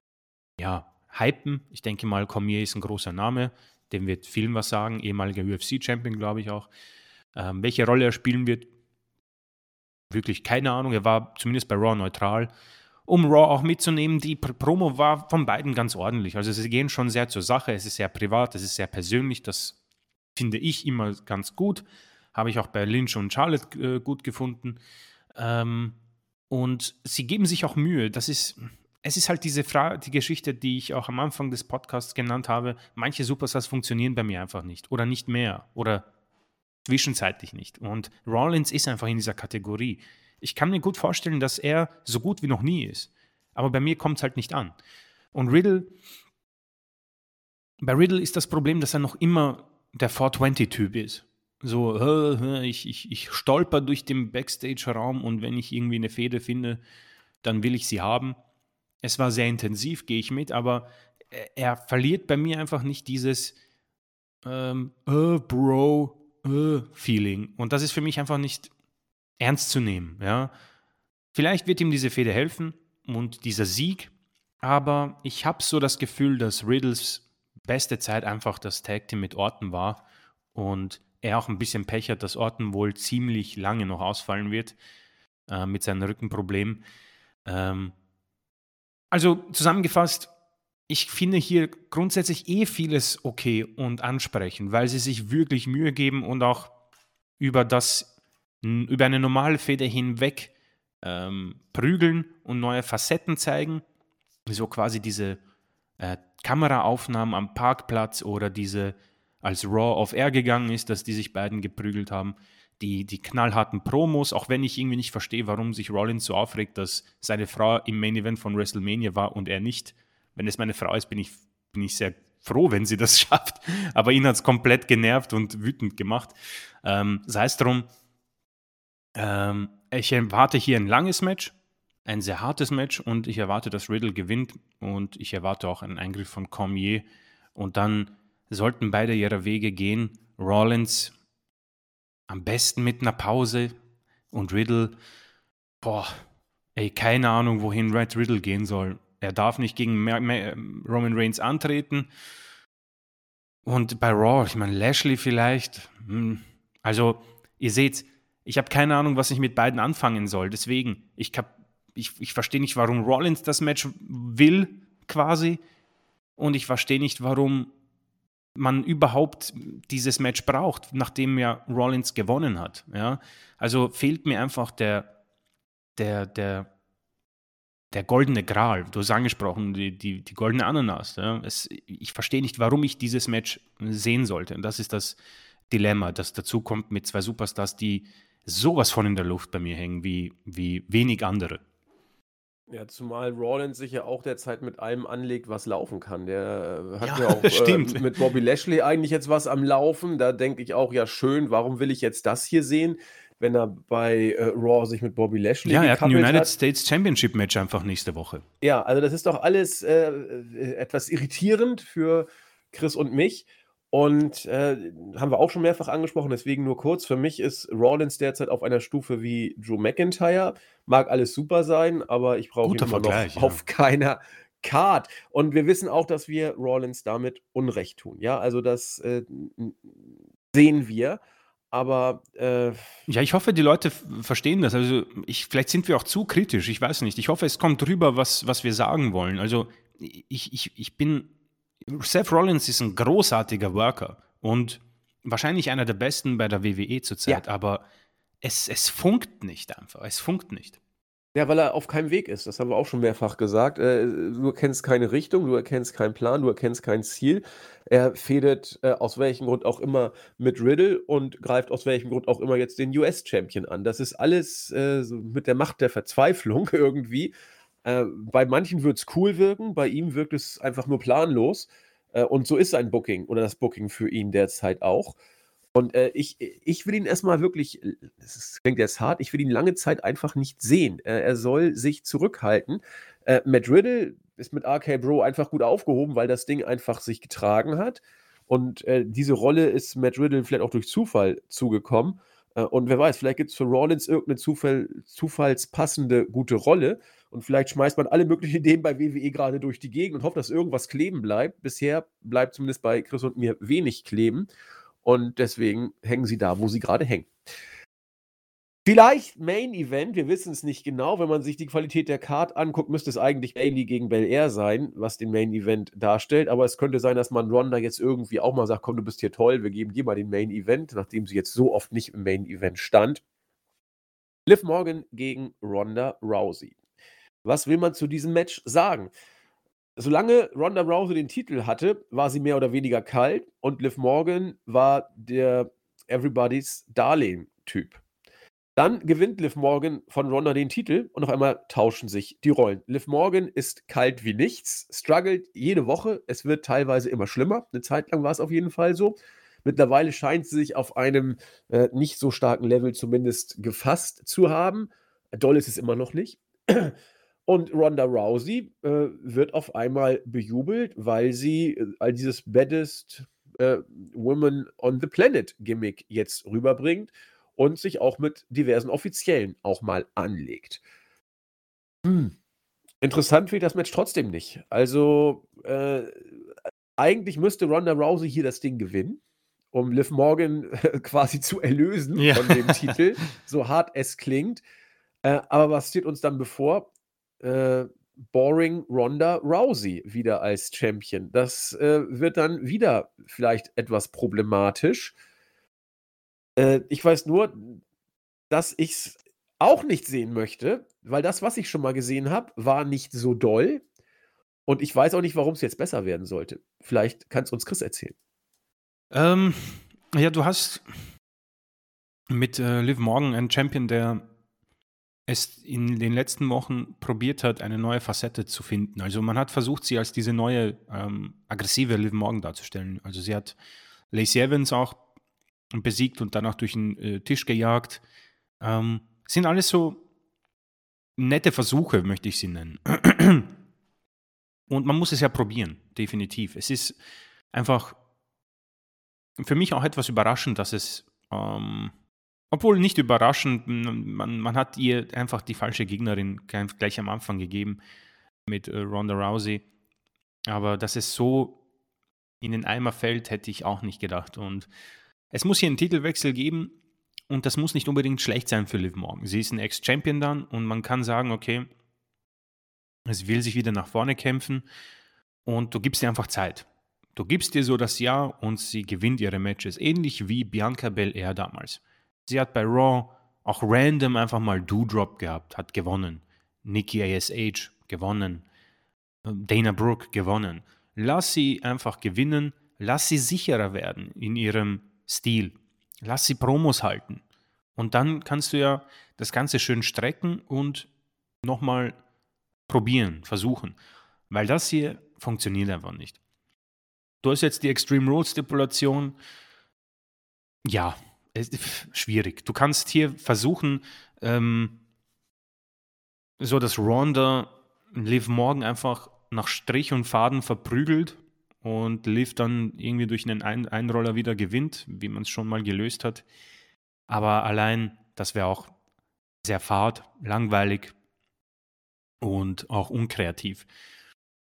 B: ja, hypen. Ich denke mal, Cormier ist ein großer Name, dem wird vielen was sagen, ehemaliger UFC-Champion, glaube ich auch. Ähm, welche Rolle er spielen wird, wirklich keine Ahnung. Er war zumindest bei Raw neutral. Um Raw auch mitzunehmen, die Promo war von beiden ganz ordentlich. Also sie gehen schon sehr zur Sache. Es ist sehr privat, es ist sehr persönlich. Das finde ich immer ganz gut. Habe ich auch bei Lynch und Charlotte äh, gut gefunden. Ähm, und sie geben sich auch Mühe. Das ist, es ist halt diese Frage, die Geschichte, die ich auch am Anfang des Podcasts genannt habe. Manche Superstars funktionieren bei mir einfach nicht oder nicht mehr oder Zwischenzeitlich nicht. Und Rollins ist einfach in dieser Kategorie. Ich kann mir gut vorstellen, dass er so gut wie noch nie ist. Aber bei mir kommt es halt nicht an. Und Riddle, bei Riddle ist das Problem, dass er noch immer der 420-Typ ist. So, ich, ich, ich stolper durch den Backstage-Raum und wenn ich irgendwie eine Fehde finde, dann will ich sie haben. Es war sehr intensiv, gehe ich mit, aber er verliert bei mir einfach nicht dieses ähm, oh, Bro, äh, Feeling. Und das ist für mich einfach nicht ernst zu nehmen. Ja? Vielleicht wird ihm diese Fehde helfen und dieser Sieg, aber ich habe so das Gefühl, dass Riddles beste Zeit einfach das Tag Team mit Orton war und er auch ein bisschen Pech hat, dass Orton wohl ziemlich lange noch ausfallen wird äh, mit seinem Rückenproblem. Ähm, also zusammengefasst, ich finde hier grundsätzlich eh vieles okay und ansprechend, weil sie sich wirklich Mühe geben und auch über das, über eine normale Feder hinweg ähm, prügeln und neue Facetten zeigen. So quasi diese äh, Kameraaufnahmen am Parkplatz oder diese, als Raw auf Air gegangen ist, dass die sich beiden geprügelt haben. Die, die knallharten Promos, auch wenn ich irgendwie nicht verstehe, warum sich Rollins so aufregt, dass seine Frau im Main Event von WrestleMania war und er nicht wenn es meine Frau ist, bin ich, bin ich sehr froh, wenn sie das *laughs* schafft. Aber ihn hat es komplett genervt und wütend gemacht. Ähm, sei es drum, ähm, ich erwarte hier ein langes Match, ein sehr hartes Match und ich erwarte, dass Riddle gewinnt und ich erwarte auch einen Eingriff von Cormier. Und dann sollten beide ihre Wege gehen. Rollins am besten mit einer Pause und Riddle, boah, ey, keine Ahnung, wohin Red Riddle gehen soll. Er darf nicht gegen Roman Reigns antreten. Und bei Raw, ich meine, Lashley vielleicht. Hm. Also, ihr seht, ich habe keine Ahnung, was ich mit beiden anfangen soll. Deswegen, ich, ich, ich verstehe nicht, warum Rollins das Match will, quasi. Und ich verstehe nicht, warum man überhaupt dieses Match braucht, nachdem ja Rollins gewonnen hat. Ja? Also fehlt mir einfach der, der, der, der goldene Gral, du hast angesprochen, die, die, die goldene Ananas. Ja? Es, ich verstehe nicht, warum ich dieses Match sehen sollte. Und das ist das Dilemma, das dazu kommt mit zwei Superstars, die sowas von in der Luft bei mir hängen, wie, wie wenig andere.
A: Ja, zumal Rollins sich ja auch derzeit mit allem anlegt, was laufen kann. Der äh, hat ja,
B: ja
A: auch *laughs* äh, mit Bobby Lashley eigentlich jetzt was am Laufen. Da denke ich auch, ja, schön, warum will ich jetzt das hier sehen? Wenn er bei äh, Raw sich mit Bobby Lashley
B: Ja, er hat ein United hat. States Championship Match einfach nächste Woche.
A: Ja, also das ist doch alles äh, äh, etwas irritierend für Chris und mich. Und äh, haben wir auch schon mehrfach angesprochen, deswegen nur kurz. Für mich ist Rollins derzeit auf einer Stufe wie Drew McIntyre. Mag alles super sein, aber ich brauche ihn immer noch ja. auf *laughs* keiner Card. Und wir wissen auch, dass wir Rollins damit Unrecht tun. Ja, also das äh, sehen wir. Aber äh,
B: ja, ich hoffe, die Leute verstehen das. Also ich, vielleicht sind wir auch zu kritisch. Ich weiß nicht. Ich hoffe, es kommt rüber, was, was wir sagen wollen. Also ich, ich, ich bin. Seth Rollins ist ein großartiger Worker und wahrscheinlich einer der besten bei der WWE zurzeit. Ja. Aber es, es funkt nicht einfach. Es funkt nicht.
A: Ja, weil er auf keinem Weg ist. Das haben wir auch schon mehrfach gesagt. Äh, du erkennst keine Richtung, du erkennst keinen Plan, du erkennst kein Ziel. Er fädet äh, aus welchem Grund auch immer mit Riddle und greift aus welchem Grund auch immer jetzt den US-Champion an. Das ist alles äh, mit der Macht der Verzweiflung *laughs* irgendwie. Äh, bei manchen wird es cool wirken, bei ihm wirkt es einfach nur planlos. Äh, und so ist sein Booking oder das Booking für ihn derzeit auch. Und äh, ich, ich will ihn erstmal wirklich, das klingt jetzt hart, ich will ihn lange Zeit einfach nicht sehen. Äh, er soll sich zurückhalten. Äh, Matt Riddle ist mit RK Bro einfach gut aufgehoben, weil das Ding einfach sich getragen hat. Und äh, diese Rolle ist Matt Riddle vielleicht auch durch Zufall zugekommen. Äh, und wer weiß, vielleicht gibt es für Rollins irgendeine Zufall, zufallspassende gute Rolle. Und vielleicht schmeißt man alle möglichen *laughs* Ideen bei WWE gerade durch die Gegend und hofft, dass irgendwas kleben bleibt. Bisher bleibt zumindest bei Chris und mir wenig kleben. Und deswegen hängen sie da, wo sie gerade hängen. Vielleicht Main Event, wir wissen es nicht genau. Wenn man sich die Qualität der Card anguckt, müsste es eigentlich Bailey gegen Bel Air sein, was den Main Event darstellt. Aber es könnte sein, dass man Ronda jetzt irgendwie auch mal sagt: Komm, du bist hier toll, wir geben dir mal den Main Event, nachdem sie jetzt so oft nicht im Main Event stand. Liv Morgan gegen Ronda Rousey. Was will man zu diesem Match sagen? solange Ronda Rousey den Titel hatte, war sie mehr oder weniger kalt und Liv Morgan war der Everybody's Darling-Typ. Dann gewinnt Liv Morgan von Ronda den Titel und auf einmal tauschen sich die Rollen. Liv Morgan ist kalt wie nichts, struggelt jede Woche. Es wird teilweise immer schlimmer. Eine Zeit lang war es auf jeden Fall so. Mittlerweile scheint sie sich auf einem äh, nicht so starken Level zumindest gefasst zu haben. Doll ist es immer noch nicht. Und Ronda Rousey äh, wird auf einmal bejubelt, weil sie äh, all dieses Baddest äh, Woman on the Planet Gimmick jetzt rüberbringt und sich auch mit diversen Offiziellen auch mal anlegt. Hm. Interessant wird das Match trotzdem nicht. Also äh, eigentlich müsste Ronda Rousey hier das Ding gewinnen, um Liv Morgan *laughs* quasi zu erlösen ja. von dem Titel, so hart es klingt. Äh, aber was steht uns dann bevor? äh, Boring Ronda Rousey wieder als Champion. Das äh, wird dann wieder vielleicht etwas problematisch. Äh, ich weiß nur, dass ich es auch nicht sehen möchte, weil das, was ich schon mal gesehen habe, war nicht so doll. Und ich weiß auch nicht, warum es jetzt besser werden sollte. Vielleicht kannst du uns Chris erzählen.
B: Ähm, ja, du hast mit äh, Liv Morgan einen Champion, der es in den letzten Wochen probiert hat, eine neue Facette zu finden. Also man hat versucht, sie als diese neue ähm, aggressive Liv Morgan darzustellen. Also sie hat Lacey Evans auch besiegt und danach durch den äh, Tisch gejagt. Ähm, sind alles so nette Versuche, möchte ich sie nennen. Und man muss es ja probieren, definitiv. Es ist einfach für mich auch etwas überraschend, dass es ähm, obwohl nicht überraschend, man, man hat ihr einfach die falsche Gegnerin gleich am Anfang gegeben mit äh, Ronda Rousey. Aber dass es so in den Eimer fällt, hätte ich auch nicht gedacht. Und es muss hier einen Titelwechsel geben und das muss nicht unbedingt schlecht sein für Liv Morgan. Sie ist ein Ex-Champion dann und man kann sagen, okay, sie will sich wieder nach vorne kämpfen und du gibst ihr einfach Zeit. Du gibst ihr so das Jahr und sie gewinnt ihre Matches, ähnlich wie Bianca Belair damals. Sie hat bei Raw auch random einfach mal Do-Drop gehabt, hat gewonnen. Nikki ASH gewonnen. Dana Brooke gewonnen. Lass sie einfach gewinnen. Lass sie sicherer werden in ihrem Stil. Lass sie Promos halten. Und dann kannst du ja das Ganze schön strecken und nochmal probieren, versuchen. Weil das hier funktioniert einfach nicht. Du hast jetzt die Extreme Rules Stipulation. Ja, schwierig. Du kannst hier versuchen, ähm, so dass Ronda Liv morgen einfach nach Strich und Faden verprügelt und Liv dann irgendwie durch einen Ein Einroller wieder gewinnt, wie man es schon mal gelöst hat. Aber allein, das wäre auch sehr fad, langweilig und auch unkreativ.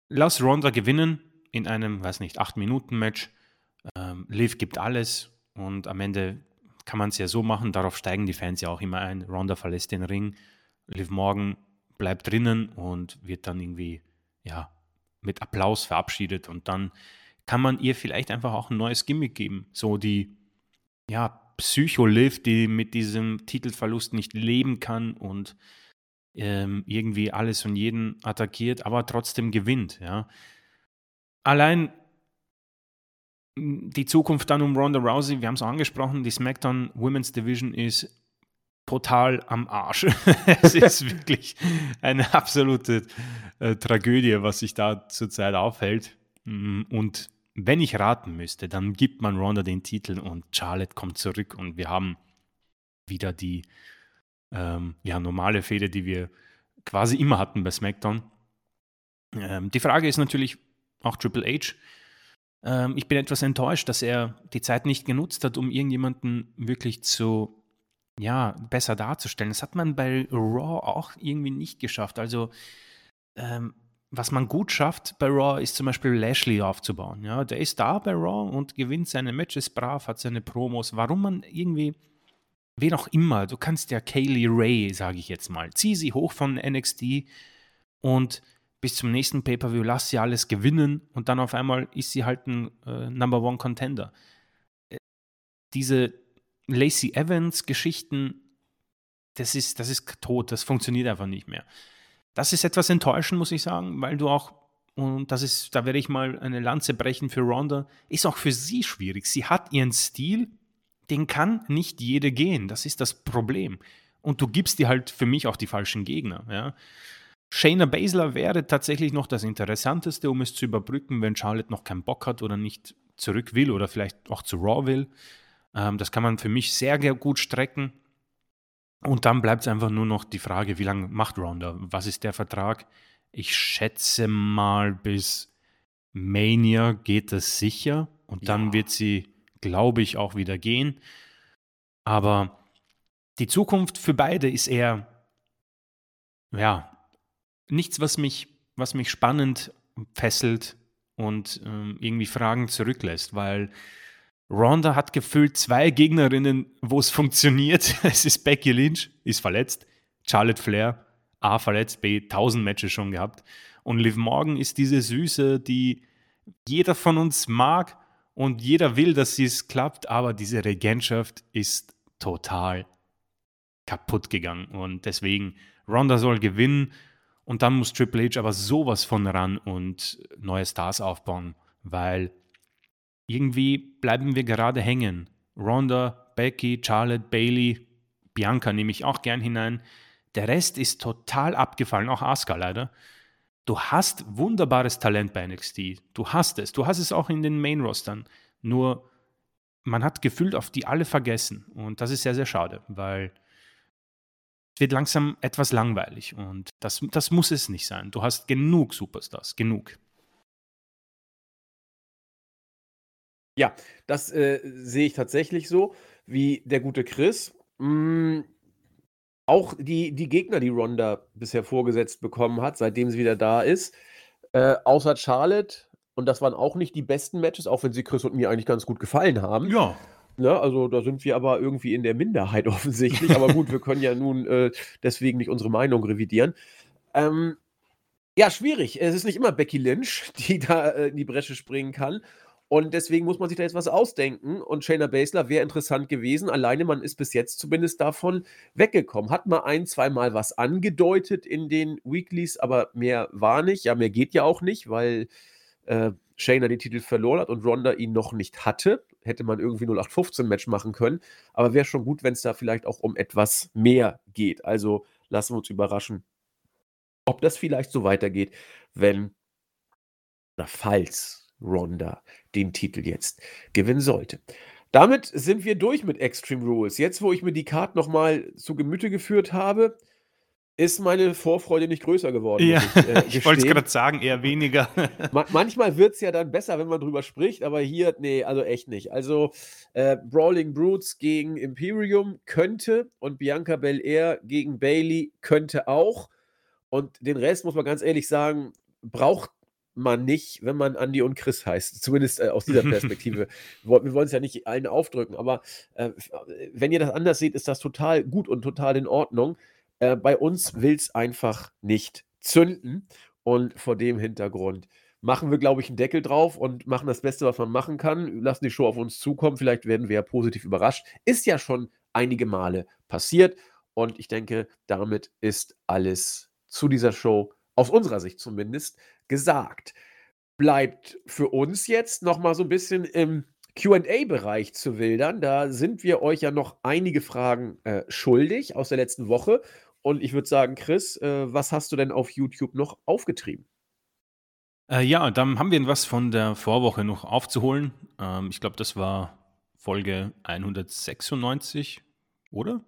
B: Lass Ronda gewinnen in einem, weiß nicht, 8-Minuten-Match. Ähm, Liv gibt alles und am Ende kann man es ja so machen, darauf steigen die Fans ja auch immer ein. Ronda verlässt den Ring, Liv Morgan bleibt drinnen und wird dann irgendwie, ja, mit Applaus verabschiedet und dann kann man ihr vielleicht einfach auch ein neues Gimmick geben. So die, ja, Psycho-Liv, die mit diesem Titelverlust nicht leben kann und ähm, irgendwie alles und jeden attackiert, aber trotzdem gewinnt, ja. Allein die Zukunft dann um Ronda Rousey, wir haben es angesprochen, die SmackDown Women's Division ist total am Arsch. *laughs* es ist *laughs* wirklich eine absolute äh, Tragödie, was sich da zurzeit aufhält. Mm, und wenn ich raten müsste, dann gibt man Ronda den Titel und Charlotte kommt zurück und wir haben wieder die ähm, ja, normale Fehde, die wir quasi immer hatten bei SmackDown. Ähm, die Frage ist natürlich auch Triple H ähm, ich bin etwas enttäuscht, dass er die Zeit nicht genutzt hat, um irgendjemanden wirklich zu, ja, besser darzustellen. Das hat man bei Raw auch irgendwie nicht geschafft. Also, ähm, was man gut schafft bei Raw, ist zum Beispiel Lashley aufzubauen. Ja, der ist da bei Raw und gewinnt seine Matches brav, hat seine Promos. Warum man irgendwie, wen auch immer, du kannst ja Kaylee Ray, sage ich jetzt mal, zieh sie hoch von NXT und bis zum nächsten Pay-Per-View, lass sie alles gewinnen und dann auf einmal ist sie halt ein äh, Number One Contender. Äh, diese Lacey Evans-Geschichten, das ist, das ist tot, das funktioniert einfach nicht mehr. Das ist etwas enttäuschend, muss ich sagen, weil du auch, und das ist, da werde ich mal eine Lanze brechen für Ronda, ist auch für sie schwierig. Sie hat ihren Stil, den kann nicht jede gehen. Das ist das Problem. Und du gibst dir halt für mich auch die falschen Gegner. Ja? Shayna Baszler wäre tatsächlich noch das Interessanteste, um es zu überbrücken, wenn Charlotte noch keinen Bock hat oder nicht zurück will oder vielleicht auch zu Raw will. Ähm, das kann man für mich sehr gut strecken. Und dann bleibt es einfach nur noch die Frage, wie lange macht Ronda? Was ist der Vertrag? Ich schätze mal, bis Mania geht das sicher. Und dann ja. wird sie, glaube ich, auch wieder gehen. Aber die Zukunft für beide ist eher, ja, nichts, was mich, was mich spannend fesselt und ähm, irgendwie Fragen zurücklässt, weil Ronda hat gefühlt zwei Gegnerinnen, wo es funktioniert. *laughs* es ist Becky Lynch, ist verletzt, Charlotte Flair, A verletzt, B 1000 Matches schon gehabt. Und Liv Morgan ist diese Süße, die jeder von uns mag und jeder will, dass es klappt, aber diese Regentschaft ist total kaputt gegangen. Und deswegen Ronda soll gewinnen. Und dann muss Triple H aber sowas von ran und neue Stars aufbauen, weil irgendwie bleiben wir gerade hängen. Ronda, Becky, Charlotte, Bailey, Bianca nehme ich auch gern hinein. Der Rest ist total abgefallen, auch Asuka leider. Du hast wunderbares Talent bei NXT. Du hast es. Du hast es auch in den Main-Rostern. Nur man hat gefühlt auf die alle vergessen. Und das ist sehr, sehr schade, weil es wird langsam etwas langweilig. Und das, das muss es nicht sein. Du hast genug Superstars. Genug.
A: Ja, das äh, sehe ich tatsächlich so, wie der gute Chris. Mm, auch die, die Gegner, die Ronda bisher vorgesetzt bekommen hat, seitdem sie wieder da ist, äh, außer Charlotte, und das waren auch nicht die besten Matches, auch wenn sie Chris und mir eigentlich ganz gut gefallen haben.
B: Ja.
A: Ne, also da sind wir aber irgendwie in der Minderheit *laughs* offensichtlich. aber gut, wir können ja nun äh, deswegen nicht unsere Meinung revidieren. Ähm, ja, schwierig. Es ist nicht immer Becky Lynch, die da äh, in die Bresche springen kann. Und deswegen muss man sich da jetzt was ausdenken. Und Shayna Baszler wäre interessant gewesen. Alleine, man ist bis jetzt zumindest davon weggekommen. Hat mal ein, zweimal was angedeutet in den Weeklies, aber mehr war nicht. Ja, mehr geht ja auch nicht, weil äh, Shayna den Titel verloren hat und Ronda ihn noch nicht hatte. Hätte man irgendwie 0815-Match machen können. Aber wäre schon gut, wenn es da vielleicht auch um etwas mehr geht. Also lassen wir uns überraschen, ob das vielleicht so weitergeht, wenn oder falls Ronda den Titel jetzt gewinnen sollte. Damit sind wir durch mit Extreme Rules. Jetzt, wo ich mir die Card nochmal zu Gemüte geführt habe, ist meine Vorfreude nicht größer geworden.
B: Ja, ich, äh, *laughs* ich wollte es gerade sagen, eher weniger. *laughs*
A: Ma manchmal wird es ja dann besser, wenn man drüber spricht, aber hier, nee, also echt nicht. Also, äh, Brawling Brutes gegen Imperium könnte und Bianca Belair gegen Bailey könnte auch. Und den Rest, muss man ganz ehrlich sagen, braucht man nicht, wenn man Andy und Chris heißt. *laughs* Zumindest äh, aus dieser Perspektive. wir wollen es ja nicht allen aufdrücken, aber äh, wenn ihr das anders seht, ist das total gut und total in Ordnung. Äh, bei uns will es einfach nicht zünden. Und vor dem Hintergrund machen wir, glaube ich, einen Deckel drauf und machen das Beste, was man machen kann. Lassen die Show auf uns zukommen. Vielleicht werden wir ja positiv überrascht. Ist ja schon einige Male passiert. Und ich denke, damit ist alles zu dieser Show, aus unserer Sicht zumindest, gesagt. Bleibt für uns jetzt noch mal so ein bisschen im Q&A-Bereich zu wildern. Da sind wir euch ja noch einige Fragen äh, schuldig aus der letzten Woche. Und ich würde sagen, Chris, äh, was hast du denn auf YouTube noch aufgetrieben?
B: Äh, ja, dann haben wir was von der Vorwoche noch aufzuholen. Ähm, ich glaube, das war Folge 196, oder?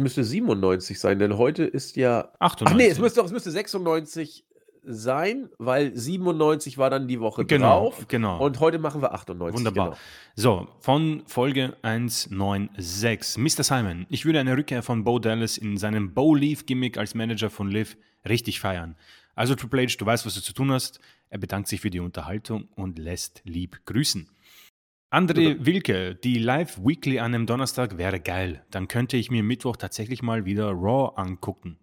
A: Müsste 97 sein, denn heute ist ja.
B: 98.
A: Ach nee, es müsste, es müsste 96 sein, weil 97 war dann die Woche
B: genau,
A: drauf.
B: Genau.
A: Und heute machen wir 98.
B: Wunderbar.
A: Genau.
B: So, von Folge 196. Mr. Simon, ich würde eine Rückkehr von Bo Dallas in seinem Bo Leaf Gimmick als Manager von Liv richtig feiern. Also Triple H, du weißt, was du zu tun hast. Er bedankt sich für die Unterhaltung und lässt lieb grüßen. André Wilke, die Live Weekly an einem Donnerstag wäre geil. Dann könnte ich mir Mittwoch tatsächlich mal wieder Raw angucken.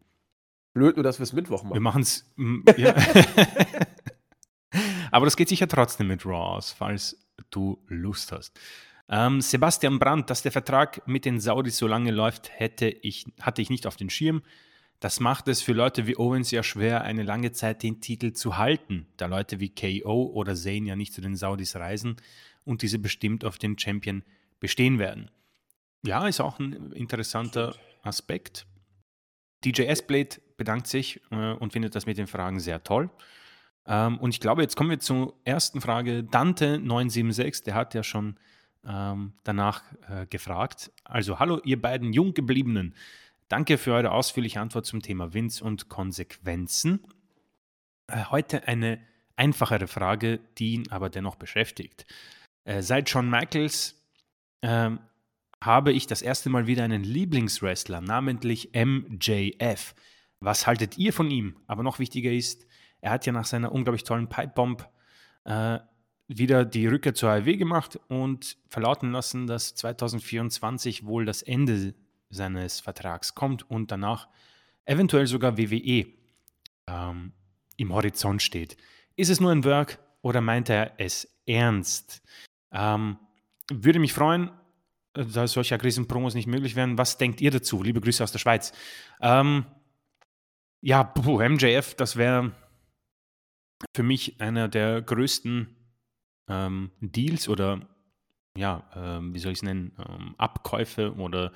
A: Blöd nur, dass wir es Mittwoch machen.
B: Wir machen es. *laughs* Ja. *laughs* Aber das geht sicher trotzdem mit Raw aus, falls du Lust hast. Ähm, Sebastian Brandt, dass der Vertrag mit den Saudis so lange läuft, hätte ich, hatte ich nicht auf den Schirm. Das macht es für Leute wie Owens ja schwer, eine lange Zeit den Titel zu halten, da Leute wie KO oder Zane ja nicht zu den Saudis reisen und diese bestimmt auf den Champion bestehen werden. Ja, ist auch ein interessanter Aspekt. DJ S-Blade bedankt sich äh, und findet das mit den Fragen sehr toll. Ähm, und ich glaube, jetzt kommen wir zur ersten Frage. Dante976, der hat ja schon ähm, danach äh, gefragt. Also, hallo, ihr beiden Junggebliebenen. Danke für eure ausführliche Antwort zum Thema Wins und Konsequenzen. Äh, heute eine einfachere Frage, die ihn aber dennoch beschäftigt. Äh, seit John Michaels ähm, habe ich das erste Mal wieder einen Lieblingswrestler, namentlich MJF. Was haltet ihr von ihm? Aber noch wichtiger ist, er hat ja nach seiner unglaublich tollen Pipebomb äh, wieder die Rückkehr zur AEW gemacht und verlauten lassen, dass 2024 wohl das Ende seines Vertrags kommt und danach eventuell sogar WWE ähm, im Horizont steht. Ist es nur ein Work oder meint er es ernst? Ähm, würde mich freuen, da solche aggressiven Promos nicht möglich wären. Was denkt ihr dazu? Liebe Grüße aus der Schweiz. Ähm, ja, puh, MJF, das wäre für mich einer der größten ähm, Deals oder ja, ähm, wie soll ich es nennen, ähm, Abkäufe oder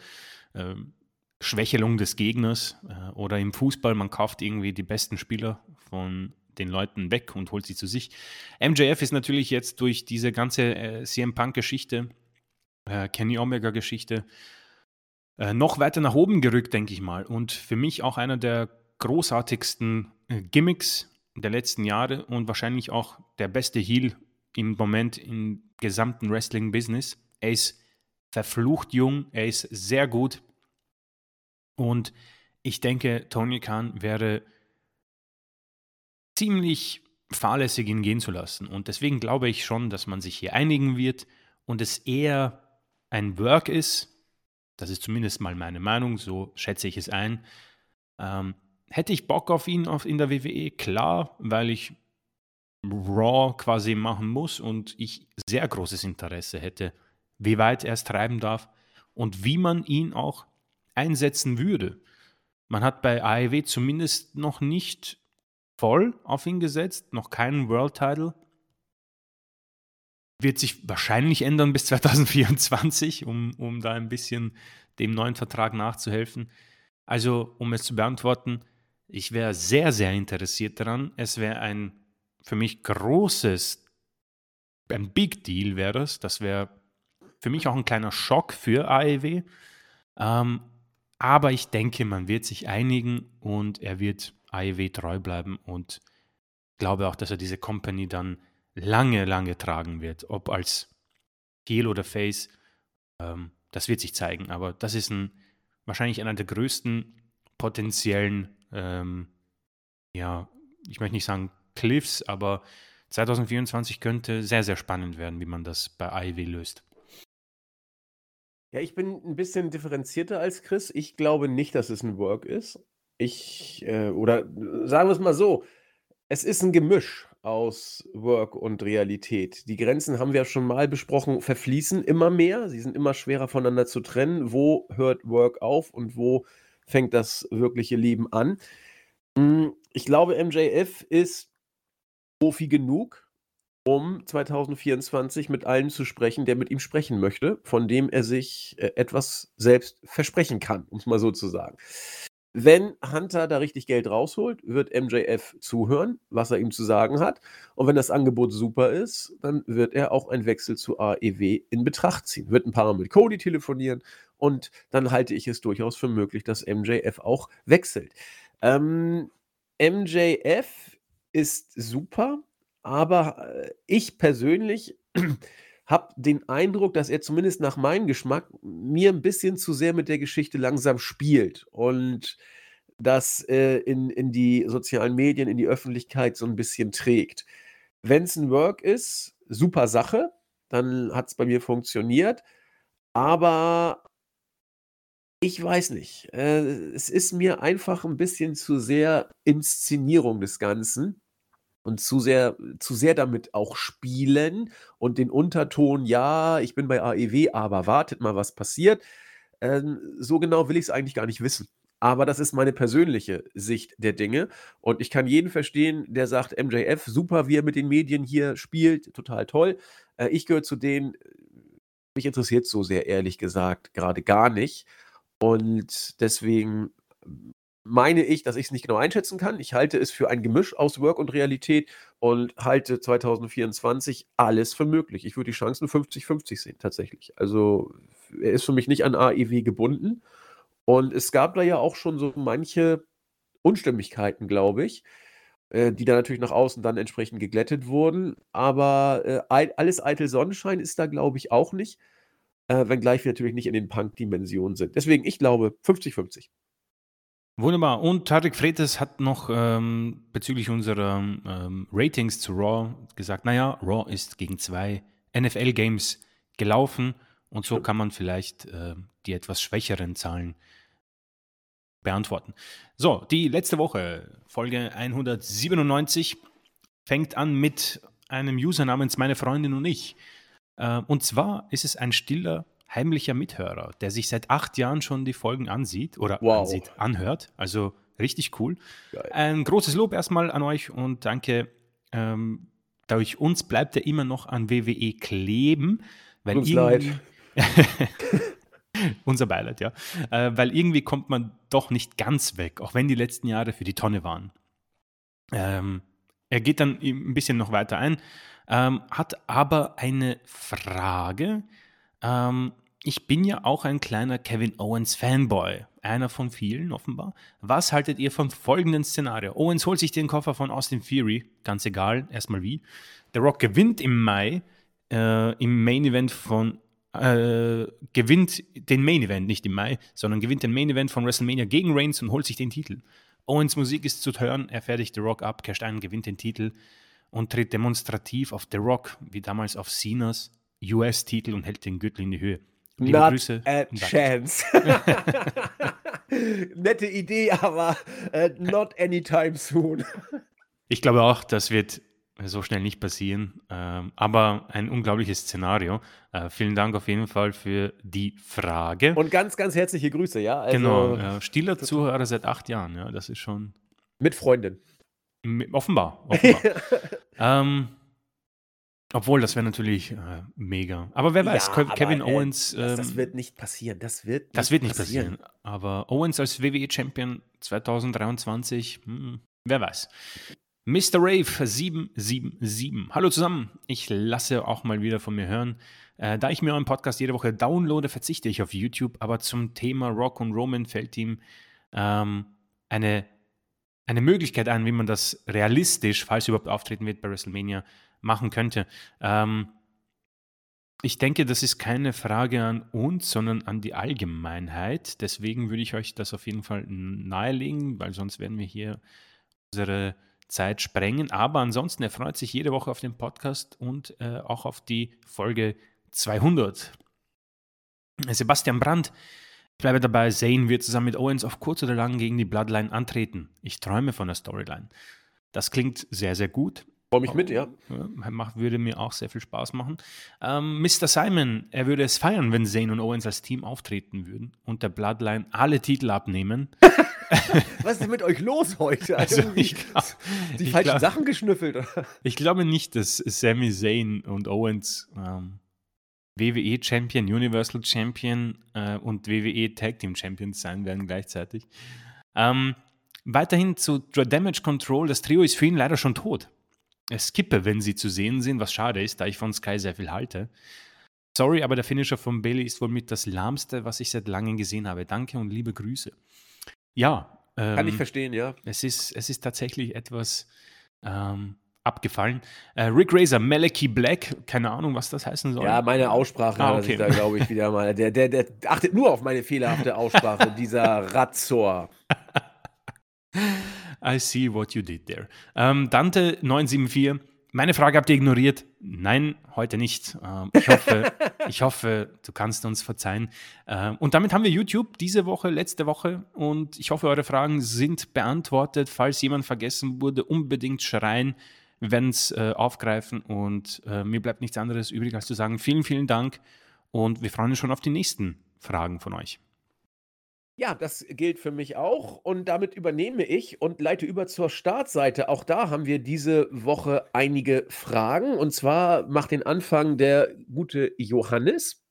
B: ähm, Schwächelung des Gegners äh, oder im Fußball, man kauft irgendwie die besten Spieler von den Leuten weg und holt sie zu sich. MJF ist natürlich jetzt durch diese ganze äh, CM Punk-Geschichte, äh, Kenny Omega-Geschichte, äh, noch weiter nach oben gerückt, denke ich mal. Und für mich auch einer der großartigsten äh, Gimmicks der letzten Jahre und wahrscheinlich auch der beste Heel im Moment im gesamten Wrestling-Business. Er ist verflucht jung, er ist sehr gut. Und ich denke, Tony Khan wäre ziemlich fahrlässig, ihn gehen zu lassen. Und deswegen glaube ich schon, dass man sich hier einigen wird und es eher ein Work ist. Das ist zumindest mal meine Meinung, so schätze ich es ein. Ähm, hätte ich Bock auf ihn auf, in der WWE? Klar, weil ich Raw quasi machen muss und ich sehr großes Interesse hätte, wie weit er es treiben darf und wie man ihn auch einsetzen würde. Man hat bei AEW zumindest noch nicht voll auf ihn gesetzt, noch keinen World Title. Wird sich wahrscheinlich ändern bis *laughs* 2024, um, um da ein bisschen dem neuen Vertrag nachzuhelfen. Also, um es zu beantworten, ich wäre sehr, sehr interessiert daran. Es wäre ein für mich großes, ein Big Deal wäre das. Das wäre für mich auch ein kleiner Schock für AEW. Ähm, aber ich denke, man wird sich einigen und er wird AEW treu bleiben und glaube auch, dass er diese Company dann lange, lange tragen wird. Ob als Heel oder Face, ähm, das wird sich zeigen. Aber das ist ein, wahrscheinlich einer der größten potenziellen, ähm, ja, ich möchte nicht sagen Cliffs, aber 2024 könnte sehr, sehr spannend werden, wie man das bei AEW löst.
A: Ja, ich bin ein bisschen differenzierter als Chris. Ich glaube nicht, dass es ein Work ist. Ich, äh, oder sagen wir es mal so, es ist ein Gemisch aus Work und Realität. Die Grenzen haben wir ja schon mal besprochen, verfließen immer mehr. Sie sind immer schwerer voneinander zu trennen. Wo hört Work auf und wo fängt das wirkliche Leben an? Hm, ich glaube, MJF ist Profi genug, um 2024 mit allen zu sprechen, der mit ihm sprechen möchte, von dem er sich äh, etwas selbst versprechen kann, um es mal so zu sagen. Wenn Hunter da richtig Geld rausholt, wird MJF zuhören, was er ihm zu sagen hat. Und wenn das Angebot super ist, dann wird er auch einen Wechsel zu AEW in Betracht ziehen. Wird ein paar Mal mit Cody telefonieren und dann halte ich es durchaus für möglich, dass MJF auch wechselt. Ähm, MJF ist super, aber äh, ich persönlich habe den Eindruck, dass er zumindest nach meinem Geschmack mir ein bisschen zu sehr mit der Geschichte langsam spielt und das äh, in, in die sozialen Medien, in die Öffentlichkeit so ein bisschen trägt. Wenn es ein Work ist, super Sache, dann hat es bei mir funktioniert, aber ich weiß nicht. Äh, es ist mir einfach ein bisschen zu sehr Inszenierung des Ganzen und zu sehr zu sehr damit auch spielen und den Unterton: „Ja, ich bin bei AEW, aber wartet mal, was passiert.“ Ähm, so genau will ich es eigentlich gar nicht wissen. Aber das ist meine persönliche Sicht der Dinge und ich kann jeden verstehen, der sagt: „MJF, super, wie er mit den Medien hier spielt, total toll.“ Äh, ich gehöre zu denen mich interessiert so sehr ehrlich gesagt gerade gar nicht. Und deswegen meine ich, dass ich es nicht genau einschätzen kann. Ich halte es für ein Gemisch aus Work und Realität und halte 2024 alles für möglich. Ich würde die Chancen 50-50 sehen, tatsächlich. Also er ist für mich nicht an AEW gebunden. Und es gab da ja auch schon so manche Unstimmigkeiten, glaube ich, äh, die da natürlich nach außen dann entsprechend geglättet wurden. Aber äh, alles eitel Sonnenschein ist da, glaube ich, auch nicht äh, wenngleich wir natürlich nicht in den Punk-Dimensionen sind. Deswegen, ich glaube 50-50.
B: Wunderbar. Und Tarek Fretes hat noch ähm, bezüglich unserer ähm, Ratings zu Raw gesagt, naja, Raw ist gegen zwei NFL-Games gelaufen und so kann man vielleicht äh, die etwas schwächeren Zahlen beantworten. So, die letzte Woche, Folge 197, fängt an mit einem User namens Meine Freundin und ich. Äh, und zwar ist es ein stiller, heimlicher Mithörer, der sich seit acht Jahren schon die Folgen ansieht oder wow. ansieht, anhört. Also richtig cool. Geil. Ein großes Lob erstmal an euch und danke. Ähm, durch uns bleibt er immer noch an WWE kleben.
A: Weil uns leid. *laughs*
B: Unser Beileid, ja. Äh, weil irgendwie kommt man doch nicht ganz weg, auch wenn die letzten Jahre für die Tonne waren. Ähm, er geht dann ein bisschen noch weiter ein, ähm, hat aber eine Frage. Ähm, ich bin ja auch ein kleiner Kevin Owens Fanboy, einer von vielen offenbar. Was haltet ihr von folgendem Szenario? Owens holt sich den Koffer von Austin Fury, ganz egal, erstmal wie. The Rock gewinnt im Mai äh, im Main Event von äh, gewinnt den Main Event, nicht im Mai, sondern gewinnt den Main Event von WrestleMania gegen Reigns und holt sich den Titel. Owens Musik ist zu hören, er fertigt The Rock ab, casht ein, gewinnt den Titel und tritt demonstrativ auf The Rock, wie damals auf Cenas US-Titel und hält den Gürtel in die Höhe.
A: Liebe Not Grüße. A chance. *laughs* Nette Idee, aber uh, not anytime soon.
B: Ich glaube auch, das wird so schnell nicht passieren. Ähm, aber ein unglaubliches Szenario. Äh, vielen Dank auf jeden Fall für die Frage.
A: Und ganz, ganz herzliche Grüße, ja.
B: Also, genau, äh, stiller Zuhörer seit acht Jahren, ja, das ist schon.
A: Mit Freundin.
B: Offenbar. offenbar. *laughs* ähm, obwohl, das wäre natürlich äh, mega. Aber wer weiß, ja, Kevin aber, äh, Owens.
A: Ähm, das, wird nicht passieren. Das wird nicht,
B: das wird nicht passieren. passieren. Aber Owens als WWE-Champion 2023, hm, wer weiß. Mr. Rave 777. Hallo zusammen. Ich lasse auch mal wieder von mir hören. Äh, da ich mir euren Podcast jede Woche downloade, verzichte ich auf YouTube. Aber zum Thema Rock und Roman fällt ihm ähm, eine, eine Möglichkeit ein, wie man das realistisch, falls überhaupt auftreten wird bei WrestleMania, machen könnte. Ähm, ich denke, das ist keine Frage an uns, sondern an die Allgemeinheit. Deswegen würde ich euch das auf jeden Fall nahelegen, weil sonst werden wir hier unsere Zeit sprengen. Aber ansonsten, er freut sich jede Woche auf den Podcast und äh, auch auf die Folge 200. Sebastian Brandt, ich bleibe dabei, Zane wird zusammen mit Owens auf kurz oder lang gegen die Bloodline antreten. Ich träume von der Storyline. Das klingt sehr, sehr gut.
A: Freue mich mit, ja.
B: Macht, würde mir auch sehr viel Spaß machen. Ähm, Mr. Simon, er würde es feiern, wenn Zane und Owens als Team auftreten würden und der Bloodline alle Titel abnehmen. *laughs*
A: Was ist denn mit euch los heute? Also, also ich glaub, die falschen glaub, Sachen geschnüffelt. Oder?
B: Ich glaube nicht, dass Sami Zayn und Owens ähm, WWE Champion, Universal Champion äh, und WWE Tag Team Champions sein werden gleichzeitig. Ähm, weiterhin zu Damage Control. Das Trio ist für ihn leider schon tot. Skippe, wenn sie zu sehen sind, was schade ist, da ich von Sky sehr viel halte. Sorry, aber der Finisher von Bailey ist wohl mit das lahmste, was ich seit langem gesehen habe. Danke und liebe Grüße. Ja.
A: Ähm, Kann ich ähm, verstehen, ja.
B: Es ist, es ist tatsächlich etwas ähm, abgefallen. Äh, Rick Razor, Malachi Black, keine Ahnung, was das heißen soll.
A: Ja, meine Aussprache ah, okay. da, glaube ich, wieder mal. Der, der, der achtet nur auf meine fehlerhafte Aussprache, dieser *laughs* Razor.
B: I see what you did there. Ähm, Dante 974 meine Frage habt ihr ignoriert. Nein, heute nicht. Ähm, ich hoffe, *laughs* ich hoffe, du kannst uns verzeihen. Ähm, und damit haben wir YouTube diese Woche, letzte Woche. Und ich hoffe, eure Fragen sind beantwortet. Falls jemand vergessen wurde, unbedingt schreien. Wir werden es äh, aufgreifen. Und äh, mir bleibt nichts anderes übrig, als zu sagen, vielen, vielen Dank. Und wir freuen uns schon auf die nächsten Fragen von euch.
A: Ja, das gilt für mich auch und damit übernehme ich und leite über zur Startseite. Auch da haben wir diese Woche einige Fragen und zwar macht den Anfang der gute Johannes.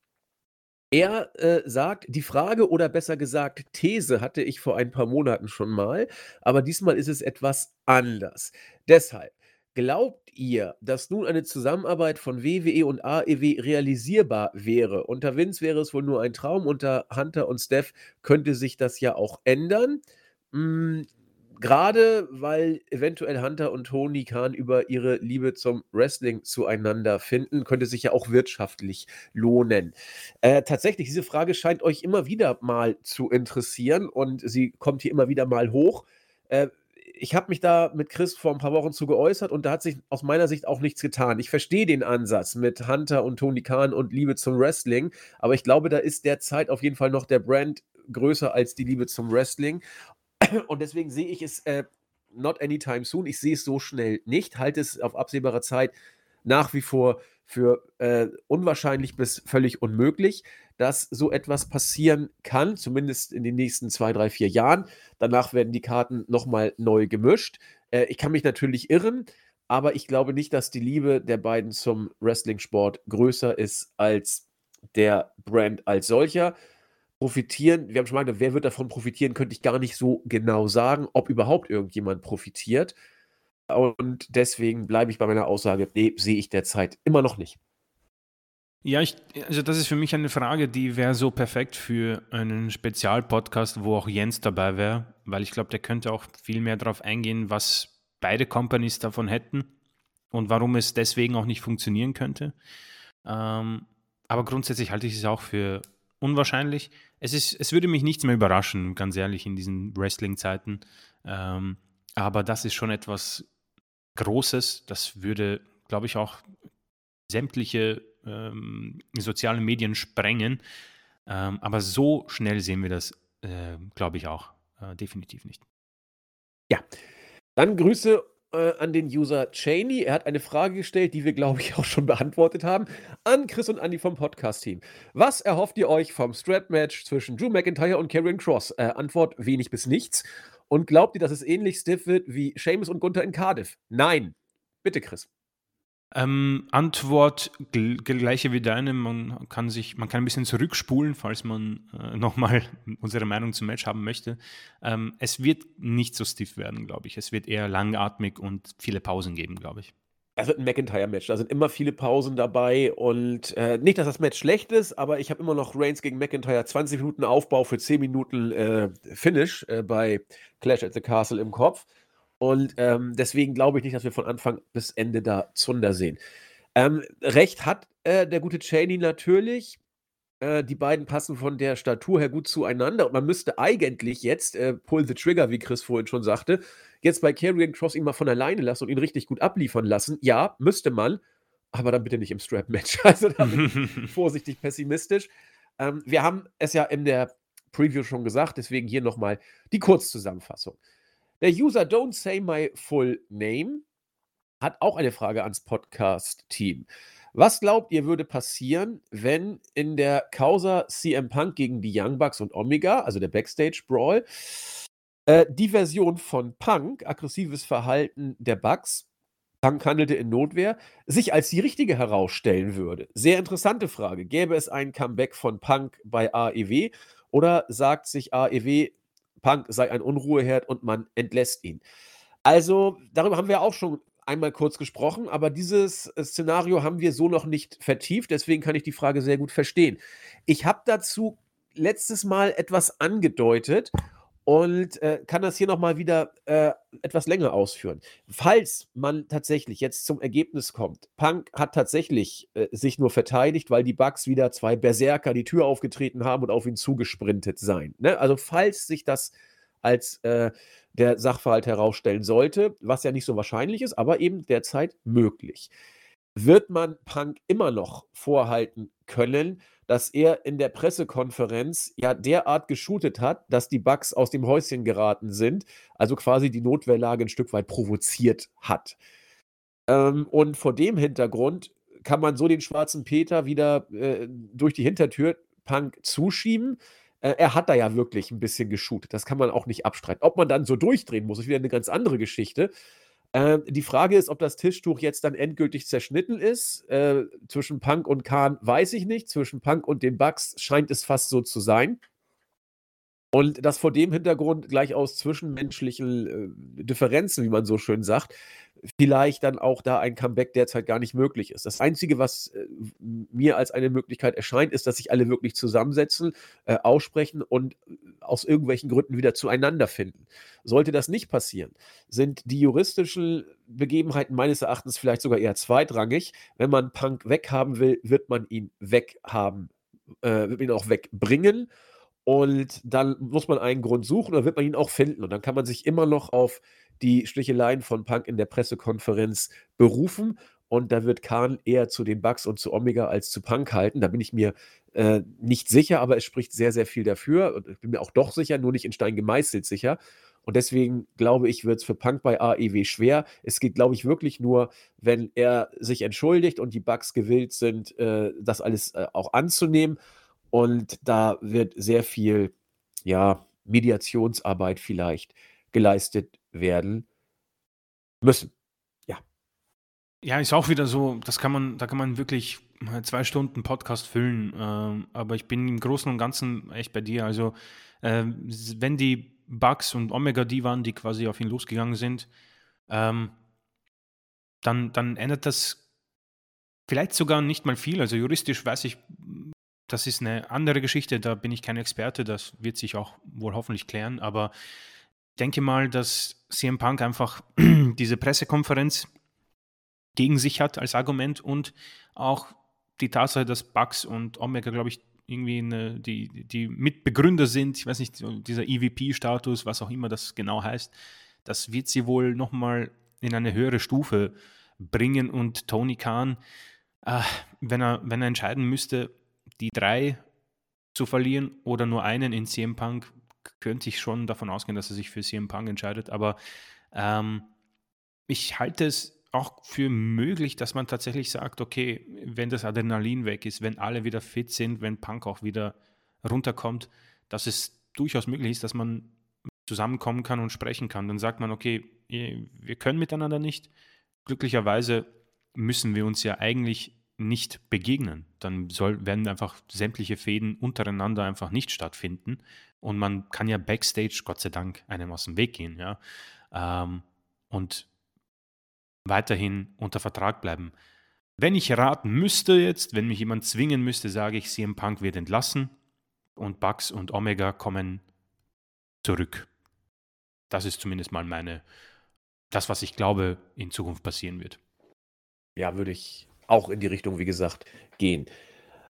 A: Er äh, sagt, die Frage oder besser gesagt These hatte ich vor ein paar Monaten schon mal, aber diesmal ist es etwas anders. Deshalb, Glaubt ihr, dass nun eine Zusammenarbeit von WWE und AEW realisierbar wäre? Unter Vince wäre es wohl nur ein Traum, unter Hunter und Steph könnte sich das ja auch ändern. Hm, grade weil eventuell Hunter und Tony Khan über ihre Liebe zum Wrestling zueinander finden, könnte sich ja auch wirtschaftlich lohnen. Äh, tatsächlich, diese Frage scheint euch immer wieder mal zu interessieren und sie kommt hier immer wieder mal hoch. Äh, ich habe mich da mit Chris vor ein paar Wochen zu geäußert und da hat sich aus meiner Sicht auch nichts getan. Ich verstehe den Ansatz mit Hunter und Tony Khan und Liebe zum Wrestling, aber ich glaube, da ist derzeit auf jeden Fall noch der Brand größer als die Liebe zum Wrestling. *clears throat* Und deswegen sehe ich es äh, not anytime soon. Ich sehe es so schnell nicht, halte es auf absehbarer Zeit nach wie vor für äh, unwahrscheinlich bis völlig unmöglich, dass so etwas passieren kann, zumindest in den nächsten zwei, drei, vier Jahren. Danach werden die Karten nochmal neu gemischt. Äh, ich kann mich natürlich irren, aber ich glaube nicht, dass die Liebe der beiden zum Wrestling-Sport größer ist als der Brand als solcher. profitieren. Wir haben schon mal gesagt, wer wird davon profitieren, könnte ich gar nicht so genau sagen, ob überhaupt irgendjemand profitiert. Und deswegen bleibe ich bei meiner Aussage, nee, sehe ich derzeit immer noch nicht.
B: Ja, ich, also das ist für mich eine Frage, die wäre so perfekt für einen Spezialpodcast, wo auch Jens dabei wäre, weil ich glaube, der könnte auch viel mehr darauf eingehen, was beide Companies davon hätten und warum es deswegen auch nicht funktionieren könnte. Ähm, aber grundsätzlich halte ich es auch für unwahrscheinlich. Es, ist, es würde mich nichts mehr überraschen, ganz ehrlich, in diesen Wrestling-Zeiten. Ähm, aber das ist schon etwas Großes. Das würde, glaube ich, auch sämtliche ähm, sozialen Medien sprengen. Ähm, aber so schnell sehen wir das, äh, glaube ich, auch äh, definitiv nicht.
A: Ja, dann Grüße äh, an den User Cheney. Er hat eine Frage gestellt, die wir, glaube ich, auch schon beantwortet haben. An Chris und Andy vom Podcast-Team. Was erhofft ihr euch vom Strap-Match zwischen Drew McIntyre und Karrion Cross? Äh, Antwort: wenig bis nichts. Und glaubt ihr, dass es ähnlich stiff wird wie Seamus und Gunther in Cardiff? Nein. Bitte, Chris.
B: Ähm, Antwort gl gleiche wie deine. Man kann sich, man kann ein bisschen zurückspulen, falls man äh, nochmal *laughs* unsere Meinung zum Match haben möchte. Ähm, es wird nicht so stiff werden, glaube ich. Es wird eher langatmig und viele Pausen geben, glaube ich.
A: Es wird ein McIntyre-Match. Da sind immer viele Pausen dabei und äh, nicht, dass das Match schlecht ist, aber ich habe immer noch Reigns gegen McIntyre 20 Minuten Aufbau für 10 Minuten äh, Finish äh, bei Clash at the Castle im Kopf. Und ähm, deswegen glaube ich nicht, dass wir von Anfang bis Ende da Zunder sehen. Ähm, recht hat äh, der gute Cheney natürlich. Äh, die beiden passen von der Statur her gut zueinander. Und man müsste eigentlich jetzt äh, pull the trigger, wie Chris vorhin schon sagte, jetzt bei Karrion Cross ihn mal von alleine lassen und ihn richtig gut abliefern lassen. Ja, müsste man, aber dann bitte nicht im Strap-Match. *laughs* Also da bin ich *laughs* vorsichtig pessimistisch. Ähm, wir haben es ja in der Preview schon gesagt, deswegen hier nochmal die Kurzzusammenfassung. Der User Don't Say My Full Name hat auch eine Frage ans Podcast-Team. Was glaubt ihr, würde passieren, wenn in der Causa CM Punk gegen die Young Bucks und Omega, also der Backstage Brawl, äh, die Version von Punk, aggressives Verhalten der Bucks, Punk handelte in Notwehr, sich als die richtige herausstellen würde? Sehr interessante Frage. Gäbe es ein Comeback von Punk bei AEW oder sagt sich AEW, Punk sei ein Unruheherd und man entlässt ihn. Also, darüber haben wir auch schon einmal kurz gesprochen, aber dieses äh, Szenario haben wir so noch nicht vertieft, deswegen kann ich die Frage sehr gut verstehen. Ich habe dazu letztes Mal etwas angedeutet und äh, kann das hier nochmal wieder äh, etwas länger ausführen. Falls man tatsächlich jetzt zum Ergebnis kommt, Punk hat tatsächlich äh, sich nur verteidigt, weil die Bugs wieder zwei Berserker die Tür aufgetreten haben und auf ihn zugesprintet seien. Ne? Also falls sich das als äh, der Sachverhalt herausstellen sollte, was ja nicht so wahrscheinlich ist, aber eben derzeit möglich, wird man Punk immer noch vorhalten können, dass er in der Pressekonferenz ja derart geshootet hat, dass die Bugs aus dem Häuschen geraten sind, also quasi die Notwehrlage ein Stück weit provoziert hat. Ähm, und vor dem Hintergrund kann man so den schwarzen Peter wieder äh, durch die Hintertür Punk zuschieben. Äh, er hat da ja wirklich ein bisschen geshootet. Das kann man auch nicht abstreiten. Ob man dann so durchdrehen muss, ist wieder eine ganz andere Geschichte. Äh, die Frage ist, ob das Tischtuch jetzt dann endgültig zerschnitten ist. Äh, zwischen Punk und Kahn weiß ich nicht. Zwischen Punk und den Bugs scheint es fast so zu sein. Und dass vor dem Hintergrund gleich aus zwischenmenschlichen äh, Differenzen, wie man so schön sagt, vielleicht dann auch da ein Comeback derzeit gar nicht möglich ist. Das Einzige, was äh, mir als eine Möglichkeit erscheint, ist, dass sich alle wirklich zusammensetzen, äh, aussprechen und äh, aus irgendwelchen Gründen wieder zueinander finden. Sollte das nicht passieren, sind die juristischen Begebenheiten meines Erachtens vielleicht sogar eher zweitrangig. Wenn man Punk weghaben will, wird man ihn weghaben, äh, wird ihn auch wegbringen und dann muss man einen Grund suchen oder wird man ihn auch finden. Und dann kann man sich immer noch auf die Sticheleien von Punk in der Pressekonferenz berufen. Und da wird Kahn eher zu den Bugs und zu Omega als zu Punk halten. Da bin ich mir äh, nicht sicher, aber es spricht sehr, sehr viel dafür. Und ich bin mir auch doch sicher, nur nicht in Stein gemeißelt sicher. Und deswegen glaube ich, wird es für Punk bei AEW schwer. Es geht, glaube ich, wirklich nur, wenn er sich entschuldigt und die Bugs gewillt sind, äh, das alles äh, auch anzunehmen. Und da wird sehr viel, ja, Mediationsarbeit vielleicht geleistet werden müssen. Ja.
B: Ja, ist auch wieder so, das kann man, da kann man wirklich zwei Stunden Podcast füllen, äh, aber ich bin im Großen und Ganzen echt bei dir. Also, äh, wenn die Bugs und Omega die waren, die quasi auf ihn losgegangen sind, ähm, dann, dann ändert das vielleicht sogar nicht mal viel. Also juristisch weiß ich, das ist eine andere Geschichte, da bin ich kein Experte, das wird sich auch wohl hoffentlich klären, aber denke mal, dass CM Punk einfach *clears throat* diese Pressekonferenz gegen sich hat als Argument und auch die Tatsache, dass Bugs und Omega, glaube ich, irgendwie eine, die, die Mitbegründer sind, ich weiß nicht, dieser EVP-Status, was auch immer das genau heißt, das wird sie wohl nochmal in eine höhere Stufe bringen und Tony Khan, äh, wenn, er, wenn er entscheiden müsste, die drei zu verlieren oder nur einen in CM Punk, könnte ich schon davon ausgehen, dass er sich für CM Punk entscheidet, aber ähm, ich halte es auch für möglich, dass man tatsächlich sagt, okay, wenn das Adrenalin weg ist, wenn alle wieder fit sind, wenn Punk auch wieder runterkommt, dass es durchaus möglich ist, dass man zusammenkommen kann und sprechen kann. Dann sagt man, okay, wir können miteinander nicht. Glücklicherweise müssen wir uns ja eigentlich nicht begegnen. Dann soll, werden einfach sämtliche Fäden untereinander einfach nicht stattfinden. Und man kann ja backstage, Gott sei Dank, einem aus dem Weg gehen. Ja? Ähm, und weiterhin unter Vertrag bleiben. Wenn ich raten müsste jetzt, wenn mich jemand zwingen müsste, sage ich, CM Punk wird entlassen und Bugs und Omega kommen zurück. Das ist zumindest mal meine, das, was ich glaube, in Zukunft passieren wird.
A: Ja, würde ich auch in die Richtung, wie gesagt, gehen.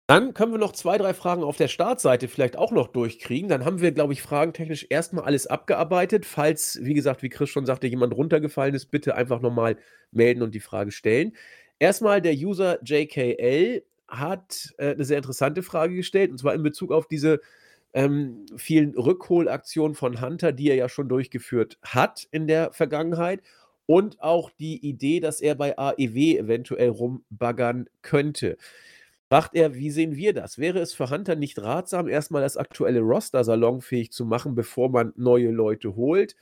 A: Dann können wir noch zwei, drei Fragen auf der Startseite vielleicht auch noch durchkriegen. Dann haben wir, glaube ich, fragentechnisch erstmal alles abgearbeitet. Falls, wie gesagt, wie Chris schon sagte, jemand runtergefallen ist, bitte einfach nochmal melden und die Frage stellen. Erstmal der User JKL hat äh, eine sehr interessante Frage gestellt, und zwar in Bezug auf diese ähm, vielen Rückholaktionen von Hunter, die er ja schon durchgeführt hat in der Vergangenheit. Und auch die Idee, dass er bei AEW eventuell rumbaggern könnte. Fragt er, wie sehen wir das? Wäre es für Hunter nicht ratsam, erstmal das aktuelle Roster salonfähig zu machen, bevor man neue Leute holt?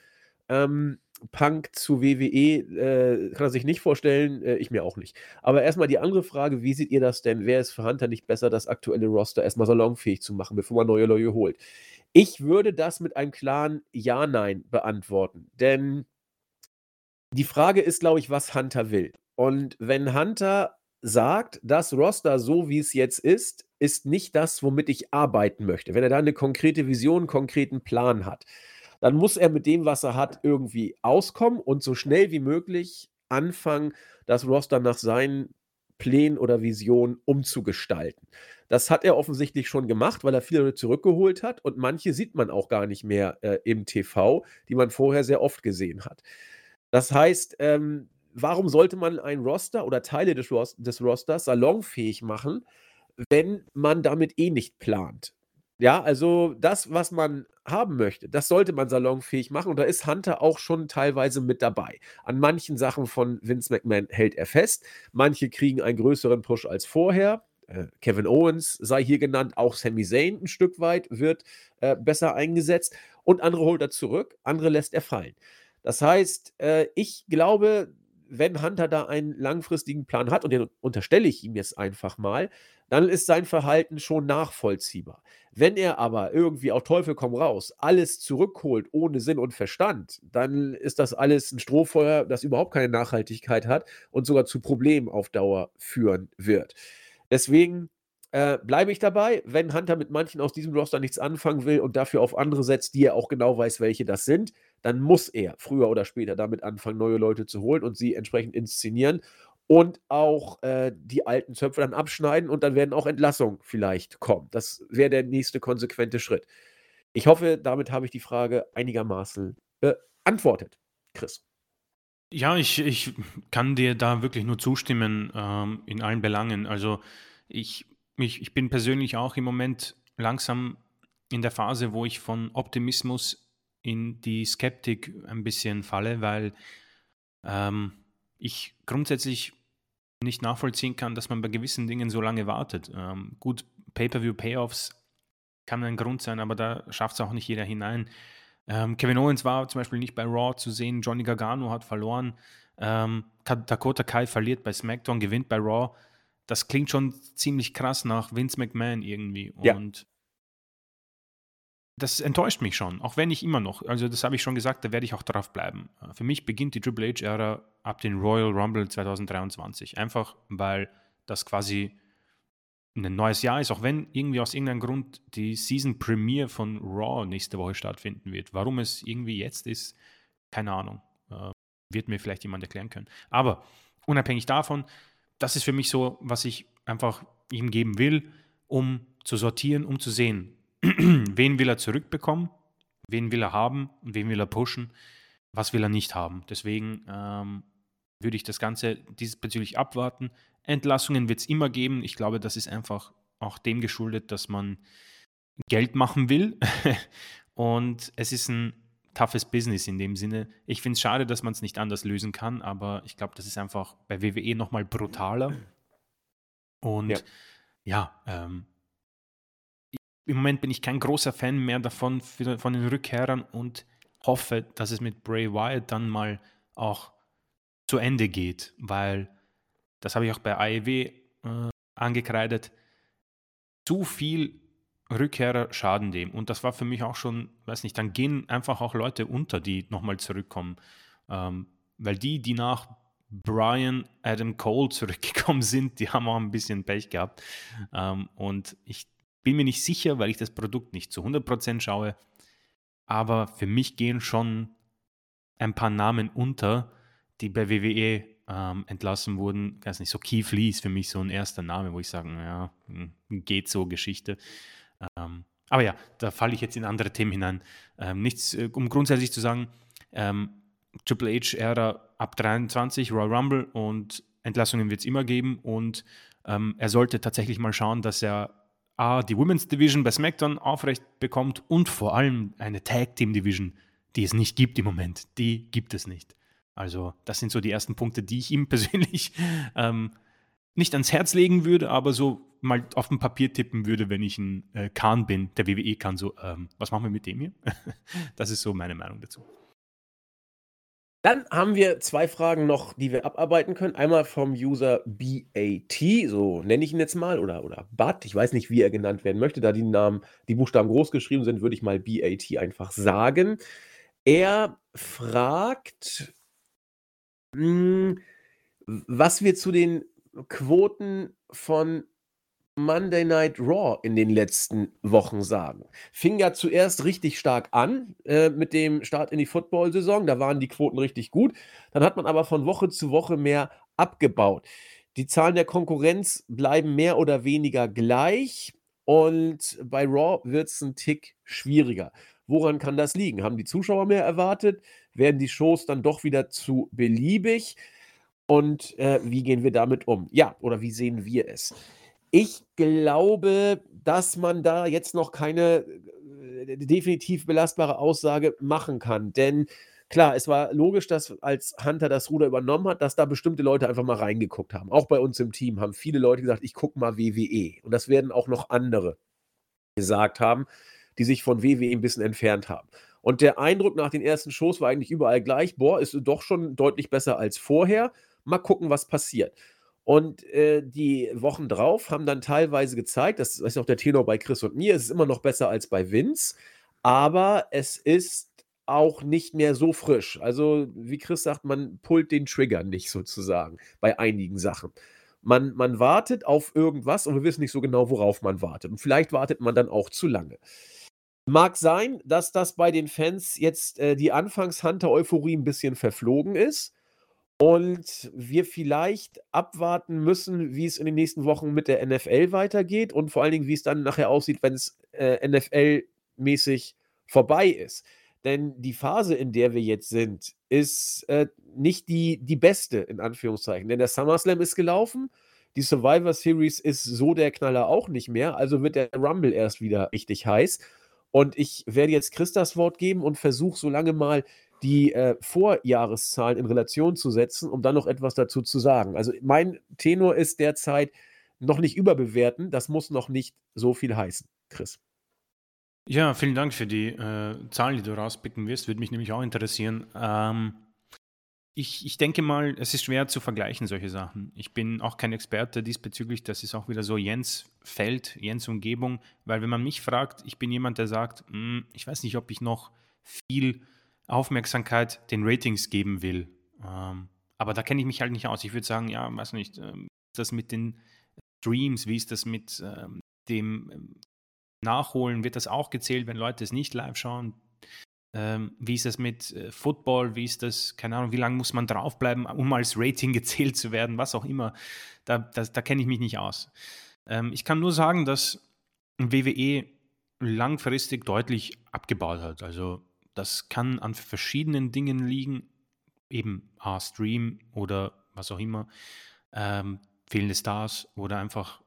A: Ähm, Punk zu WWE äh, kann er sich nicht vorstellen, äh, ich mir auch nicht. Aber erstmal die andere Frage, wie seht ihr das denn? Wäre es für Hunter nicht besser, das aktuelle Roster erstmal salonfähig zu machen, bevor man neue Leute holt? Ich würde das mit einem klaren Ja-Nein beantworten, denn die Frage ist, glaube ich, was Hunter will. Und wenn Hunter sagt, das Roster, so wie es jetzt ist, ist nicht das, womit ich arbeiten möchte. Wenn er da eine konkrete Vision, einen konkreten Plan hat, dann muss er mit dem, was er hat, irgendwie auskommen und so schnell wie möglich anfangen, das Roster nach seinen Plänen oder Visionen umzugestalten. Das hat er offensichtlich schon gemacht, weil er viele zurückgeholt hat und manche sieht man auch gar nicht mehr äh, im TV, die man vorher sehr oft gesehen hat. Das heißt, ähm, warum sollte man ein Roster oder Teile des, Ros des Rosters salonfähig machen, wenn man damit eh nicht plant? Ja, also das, was man haben möchte, das sollte man salonfähig machen und da ist Hunter auch schon teilweise mit dabei. An manchen Sachen von Vince McMahon hält er fest. Manche kriegen einen größeren Push als vorher. Äh, Kevin Owens sei hier genannt, auch Sami Zayn ein Stück weit wird äh, besser eingesetzt und andere holt er zurück, andere lässt er fallen. Das heißt, äh, ich glaube, wenn Hunter da einen langfristigen Plan hat, und den unterstelle ich ihm jetzt einfach mal, dann ist sein Verhalten schon nachvollziehbar. Wenn er aber irgendwie auf Teufel komm raus alles zurückholt ohne Sinn und Verstand, dann ist das alles ein Strohfeuer, das überhaupt keine Nachhaltigkeit hat und sogar zu Problemen auf Dauer führen wird. Deswegen äh, bleibe ich dabei, wenn Hunter mit manchen aus diesem Roster nichts anfangen will und dafür auf andere setzt, die er auch genau weiß, welche das sind, dann muss er früher oder später damit anfangen, neue Leute zu holen und sie entsprechend inszenieren und auch äh, die alten Zöpfe dann abschneiden und dann werden auch Entlassungen vielleicht kommen. Das wäre der nächste konsequente Schritt. Ich hoffe, damit habe ich die Frage einigermaßen beantwortet. Chris.
B: Ja, ich, ich kann dir da wirklich nur zustimmen ähm, in allen Belangen. Also ich ich, ich bin persönlich auch im Moment langsam in der Phase, wo ich von Optimismus in die Skeptik ein bisschen falle, weil ähm, ich grundsätzlich nicht nachvollziehen kann, dass man bei gewissen Dingen so lange wartet. Ähm, gut, Pay-per-view-Payoffs kann ein Grund sein, aber da schafft es auch nicht jeder hinein. Ähm, Kevin Owens war zum Beispiel nicht bei Raw zu sehen, Johnny Gargano hat verloren, ähm, Dakota Kai verliert bei SmackDown, gewinnt bei Raw das klingt schon ziemlich krass nach Vince McMahon irgendwie.
A: Ja.
B: Und das enttäuscht mich schon, auch wenn ich immer noch, also das habe ich schon gesagt, da werde ich auch drauf bleiben. Äh, für mich beginnt die Triple H-Ära ab den Royal Rumble 2023. Einfach weil das quasi ein neues Jahr ist, auch wenn irgendwie aus irgendeinem Grund die Season Premiere von Raw nächste Woche stattfinden wird. Warum es irgendwie jetzt ist, keine Ahnung. Äh, wird mir vielleicht jemand erklären können. Aber unabhängig davon, das ist für mich so, was ich einfach ihm geben will, um zu sortieren, um zu sehen, *clears throat* wen will er zurückbekommen, wen will er haben und wen will er pushen, was will er nicht haben. Deswegen ähm, würde ich das Ganze diesbezüglich abwarten. Entlassungen wird es immer geben. Ich glaube, das ist einfach auch dem geschuldet, dass man Geld machen will. *laughs* und es ist ein toughes Business in dem Sinne. Ich finde es schade, dass man es nicht anders lösen kann, aber ich glaube, das ist einfach bei WWE nochmal brutaler. Und ja, ja ähm, im Moment bin ich kein großer Fan mehr davon, für, von den Rückkehrern und hoffe, dass es mit Bray Wyatt dann mal auch zu Ende geht, weil das habe ich auch bei AEW äh, angekreidet. Zu viel Rückkehrer schaden dem. Und das war für mich auch schon, weiß nicht, dann gehen einfach auch Leute unter, die nochmal zurückkommen. Ähm, weil die, die nach Brian Adam Cole zurückgekommen *laughs* sind, die haben auch ein bisschen Pech gehabt. Ähm, und ich bin mir nicht sicher, weil ich das Produkt nicht zu 100% schaue. Aber für mich gehen schon ein paar Namen unter, die bei WWE ähm, entlassen wurden. Ich weiß nicht, so Keith Lee ist für mich so ein erster Name, wo ich sage, ja, hm, geht so Geschichte. Ähm, aber ja, da falle ich jetzt in andere Themen hinein. Ähm, nichts, äh, um grundsätzlich zu sagen, ähm, Triple H-Ära ab 23, Royal Rumble und Entlassungen wird es immer geben und ähm, er sollte tatsächlich mal schauen, dass er die Women's Division bei SmackDown aufrecht bekommt und vor allem eine Tag Team Division, die es nicht gibt im Moment. Die gibt es nicht. Also, das sind so die ersten Punkte, die ich ihm *laughs* persönlich ähm, nicht ans Herz legen würde, aber so mal auf dem Papier tippen würde, wenn ich ein äh, Kahn bin, der WWE kann, so, ähm, was machen wir mit dem hier? *laughs* das ist so meine Meinung dazu.
A: Dann haben wir zwei Fragen noch, die wir abarbeiten können. Einmal vom User BAT, so nenne ich ihn jetzt mal, oder, oder BAT. Ich weiß nicht, wie er genannt werden möchte. Da die Namen, die Buchstaben groß geschrieben sind, würde ich mal BAT einfach sagen. Er fragt, mh, hm, was wir zu den Quoten von Monday Night Raw in den letzten Wochen sagen. Fing ja zuerst richtig stark an äh, mit dem Start in die Football-Saison. Da waren die Quoten richtig gut. Dann hat man aber von Woche zu Woche mehr abgebaut. Die Zahlen der Konkurrenz bleiben mehr oder weniger gleich. Und bei Raw wird es ein Tick schwieriger. Woran kann das liegen? Haben die Zuschauer mehr erwartet? Werden die Shows dann doch wieder zu beliebig? Und äh, wie gehen wir damit um? Ja, oder wie sehen wir es? Ich glaube, dass man da jetzt noch keine äh, definitiv belastbare Aussage machen kann. Denn klar, es war logisch, dass als Hunter das Ruder übernommen hat, dass da bestimmte Leute einfach mal reingeguckt haben. Auch bei uns im Team haben viele Leute gesagt, ich gucke mal WWE. Und das werden auch noch andere gesagt haben, die sich von WWE ein bisschen entfernt haben. Und der Eindruck nach den ersten Shows war eigentlich überall gleich. Boah, ist doch schon deutlich besser als vorher. Mal gucken, was passiert. Und äh, die Wochen drauf haben dann teilweise gezeigt, das ist auch der Tenor bei Chris und mir, es ist immer noch besser als bei Vince, aber es ist auch nicht mehr so frisch. Also, wie Chris sagt, man pullt den Trigger nicht sozusagen bei einigen Sachen. Man, man wartet auf irgendwas und wir wissen nicht so genau, worauf man wartet. Und vielleicht wartet man dann auch zu lange. Mag sein, dass das bei den Fans jetzt äh, die Anfangs-Hunter-Euphorie ein bisschen verflogen ist und wir vielleicht abwarten müssen, wie es in den nächsten Wochen mit der NFL weitergeht und vor allen Dingen, wie es dann nachher aussieht, wenn es äh, NFL-mäßig vorbei ist. Denn die Phase, in der wir jetzt sind, ist äh, nicht die, die beste, in Anführungszeichen. Denn der SummerSlam ist gelaufen, die Survivor Series ist so der Knaller auch nicht mehr, also wird der Rumble erst wieder richtig heiß. Und ich werde jetzt Chris das Wort geben und versuche so lange mal die äh, Vorjahreszahlen in Relation zu setzen, um dann noch etwas dazu zu sagen. Also mein Tenor ist derzeit noch nicht überbewerten, das muss noch nicht so viel heißen, Chris.
B: Ja, vielen Dank für die äh, Zahlen, die du rauspicken wirst. Würde mich nämlich auch interessieren. Ähm, ich, ich denke mal, es ist schwer zu vergleichen, solche Sachen. Ich bin auch kein Experte diesbezüglich. Das ist auch wieder so Jens Feld, Jens Umgebung. Weil wenn man mich fragt, ich bin jemand, der sagt, hm, ich weiß nicht, ob ich noch viel Aufmerksamkeit den Ratings geben will. Ähm, aber da kenne ich mich halt nicht aus. Ich würde sagen, ja, weiß nicht, ähm, das mit den Streams, wie ist das mit ähm, dem ähm, Nachholen? Wird das auch gezählt, wenn Leute es nicht live schauen? Ähm, wie ist das mit äh, Football? Wie ist das, keine Ahnung, wie lange muss man draufbleiben, um als Rating *laughs* gezählt zu werden? Was auch immer. Da, da kenne ich mich nicht aus. Ähm, ich kann nur sagen, dass WWE langfristig deutlich abgebaut hat. Also das kann an verschiedenen Dingen liegen, eben A, Stream oder was auch immer, ähm, fehlende Stars oder einfach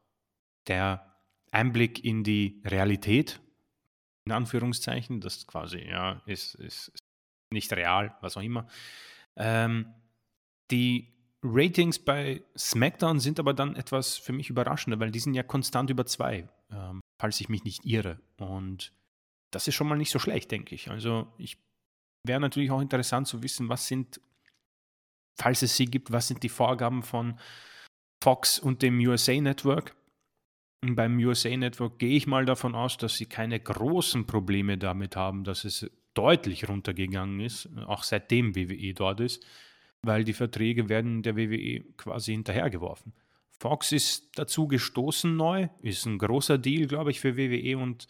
B: der Einblick in die Realität in Anführungszeichen, das quasi, ja, ist, ist, ist nicht real, was auch immer. Ähm, die Ratings bei SmackDown sind aber dann etwas für mich überraschender, weil die sind ja konstant über zwei, ähm, falls ich mich nicht irre. Und das ist schon mal nicht so schlecht, denke ich. Also ich wäre natürlich auch interessant zu wissen, was sind, falls es sie gibt, was sind die Vorgaben von Fox und dem USA Network beim USA Network gehe ich mal davon aus, dass sie keine großen Probleme damit haben, dass es deutlich runtergegangen ist, auch seitdem WWE dort ist, weil die Verträge werden der WWE quasi hinterhergeworfen. Fox ist dazu gestoßen neu, ist ein großer Deal, glaube ich, für WWE und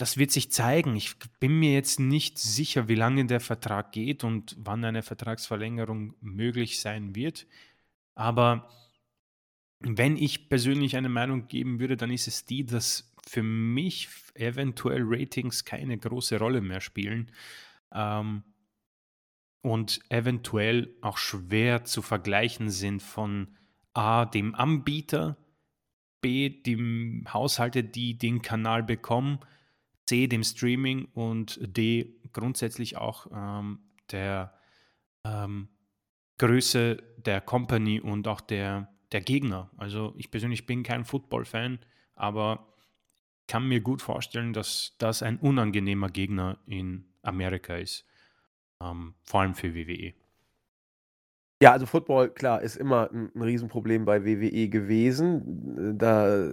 B: das wird sich zeigen. Ich bin mir jetzt nicht sicher, wie lange der Vertrag geht und wann eine Vertragsverlängerung möglich sein wird. Aber wenn ich persönlich eine Meinung geben würde, dann ist es die, dass für mich eventuell Ratings keine große Rolle mehr spielen ähm, und eventuell auch schwer zu vergleichen sind von A, dem Anbieter, B, dem Haushalte, die den Kanal bekommen, C, dem Streaming und D, grundsätzlich auch ähm, der ähm, Größe der Company und auch der der Gegner. Also ich persönlich bin kein Football-Fan, aber kann mir gut vorstellen, dass das ein unangenehmer Gegner in Amerika ist. Ähm, vor allem für WWE.
A: Ja, also Football, klar, ist immer ein, ein Riesenproblem bei WWE gewesen. Da,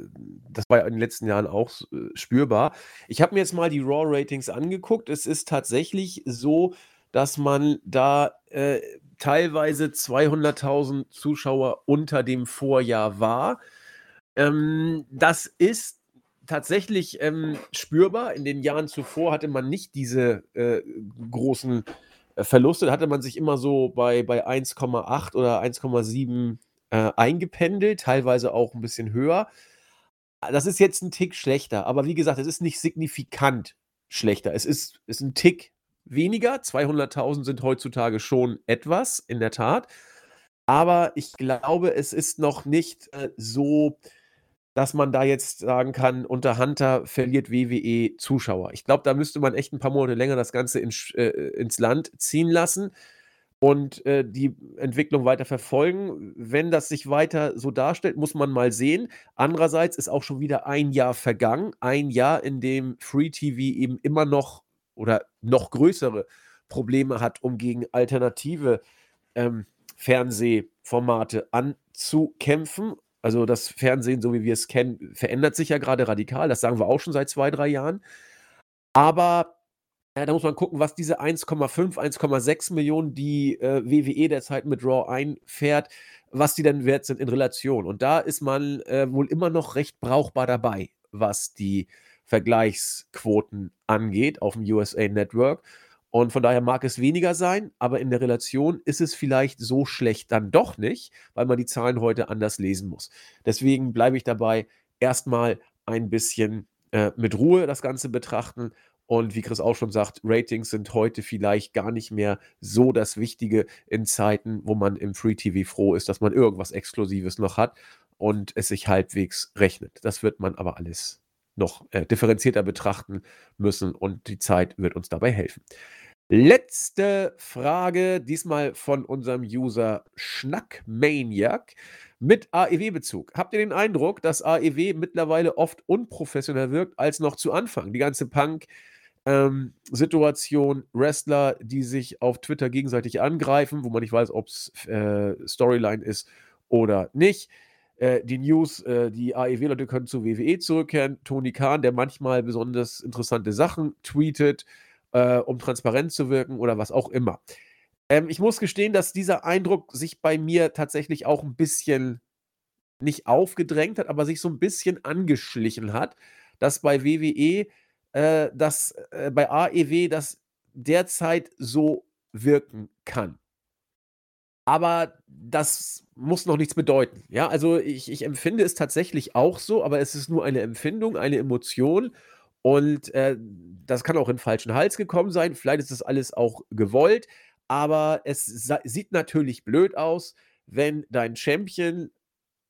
A: das war ja in den letzten Jahren auch äh, spürbar. Ich habe mir jetzt mal die Raw-Ratings angeguckt. Es ist tatsächlich so, dass man da äh, teilweise 200.000 Zuschauer unter dem Vorjahr war. Ähm, das ist tatsächlich ähm, spürbar. In den Jahren zuvor hatte man nicht diese äh, großen äh, Verluste. Da hatte man sich immer so bei, bei 1,8 oder 1,7 äh, eingependelt, teilweise auch ein bisschen höher. Das ist jetzt ein Tick schlechter, aber wie gesagt, es ist nicht signifikant schlechter. Es ist, ist ein Tick weniger. 200.000 sind heutzutage schon etwas, in der Tat. Aber ich glaube, es ist noch nicht äh, so, dass man da jetzt sagen kann, unter Hunter verliert WWE Zuschauer. Ich glaube, da müsste man echt ein paar Monate länger das Ganze in, äh, ins Land ziehen lassen und äh, die Entwicklung weiter verfolgen. Wenn das sich weiter so darstellt, muss man mal sehen. Andererseits ist auch schon wieder ein Jahr vergangen. Ein Jahr, in dem Free TV eben immer noch oder noch größere Probleme hat, um gegen alternative ähm, Fernsehformate anzukämpfen. Also das Fernsehen, so wie wir es kennen, verändert sich ja gerade radikal. Das sagen wir auch schon seit zwei, drei Jahren. Aber ja, da muss man gucken, was diese 1,5, 1,6 Millionen, die äh, WWE derzeit mit Raw einfährt, was die denn wert sind in Relation. Und da ist man äh, wohl immer noch recht brauchbar dabei, was die Vergleichsquoten angeht auf dem USA Network. Und von daher mag es weniger sein, aber in der Relation ist es vielleicht so schlecht dann doch nicht, weil man die Zahlen heute anders lesen muss. Deswegen bleibe ich dabei, erstmal ein bisschen äh, mit Ruhe das Ganze betrachten. Und wie Chris auch schon sagt, Ratings sind heute vielleicht gar nicht mehr so das Wichtige in Zeiten, wo man im Free TV froh ist, dass man irgendwas Exklusives noch hat und es sich halbwegs rechnet. Das wird man aber alles noch äh, differenzierter betrachten müssen und die Zeit wird uns dabei helfen. Letzte Frage, diesmal von unserem User Schnackmaniac mit AEW-Bezug. Habt ihr den Eindruck, dass AEW mittlerweile oft unprofessioneller wirkt als noch zu Anfang? Die ganze Punk- ähm, Situation, Wrestler, die sich auf Twitter gegenseitig angreifen, wo man nicht weiß, ob es äh, Storyline ist oder nicht. Äh, die News, äh, die AEW-Leute können zur WWE zurückkehren. Tony Khan, der manchmal besonders interessante Sachen tweetet, äh, um transparent zu wirken oder was auch immer. Ähm, ich muss gestehen, dass dieser Eindruck sich bei mir tatsächlich auch ein bisschen nicht aufgedrängt hat, aber sich so ein bisschen angeschlichen hat, dass bei WWE äh, das äh, bei AEW das derzeit so wirken kann. Aber das muss noch nichts bedeuten. Ja, also ich, ich empfinde es tatsächlich auch so, aber es ist nur eine Empfindung, eine Emotion. Und äh, das kann auch in falschen Hals gekommen sein. Vielleicht ist das alles auch gewollt. Aber es sieht natürlich blöd aus, wenn dein Champion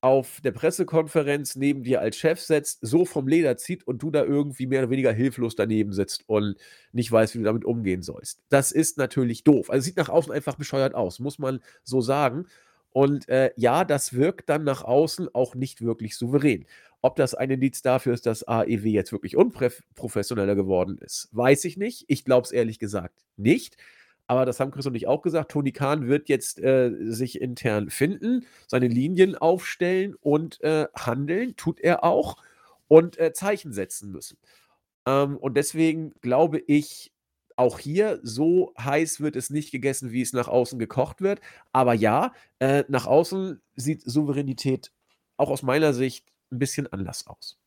A: auf der Pressekonferenz neben dir als Chef setzt, so vom Leder zieht und du da irgendwie mehr oder weniger hilflos daneben sitzt und nicht weißt, wie du damit umgehen sollst. Das ist natürlich doof. Also sieht nach außen einfach bescheuert aus, muss man so sagen. Und äh, ja, das wirkt dann nach außen auch nicht wirklich souverän. Ob das ein Indiz dafür ist, dass AEW jetzt wirklich unprofessioneller geworden ist, weiß ich nicht. Ich glaube es ehrlich gesagt nicht. Aber das haben Chris und ich auch gesagt. Tony Khan wird jetzt äh, sich intern finden, seine Linien aufstellen und äh, handeln, tut er auch, und äh, Zeichen setzen müssen. Ähm, und deswegen glaube ich, auch hier, so heiß wird es nicht gegessen, wie es nach außen gekocht wird. Aber ja, äh, nach außen sieht Souveränität auch aus meiner Sicht ein bisschen anders aus.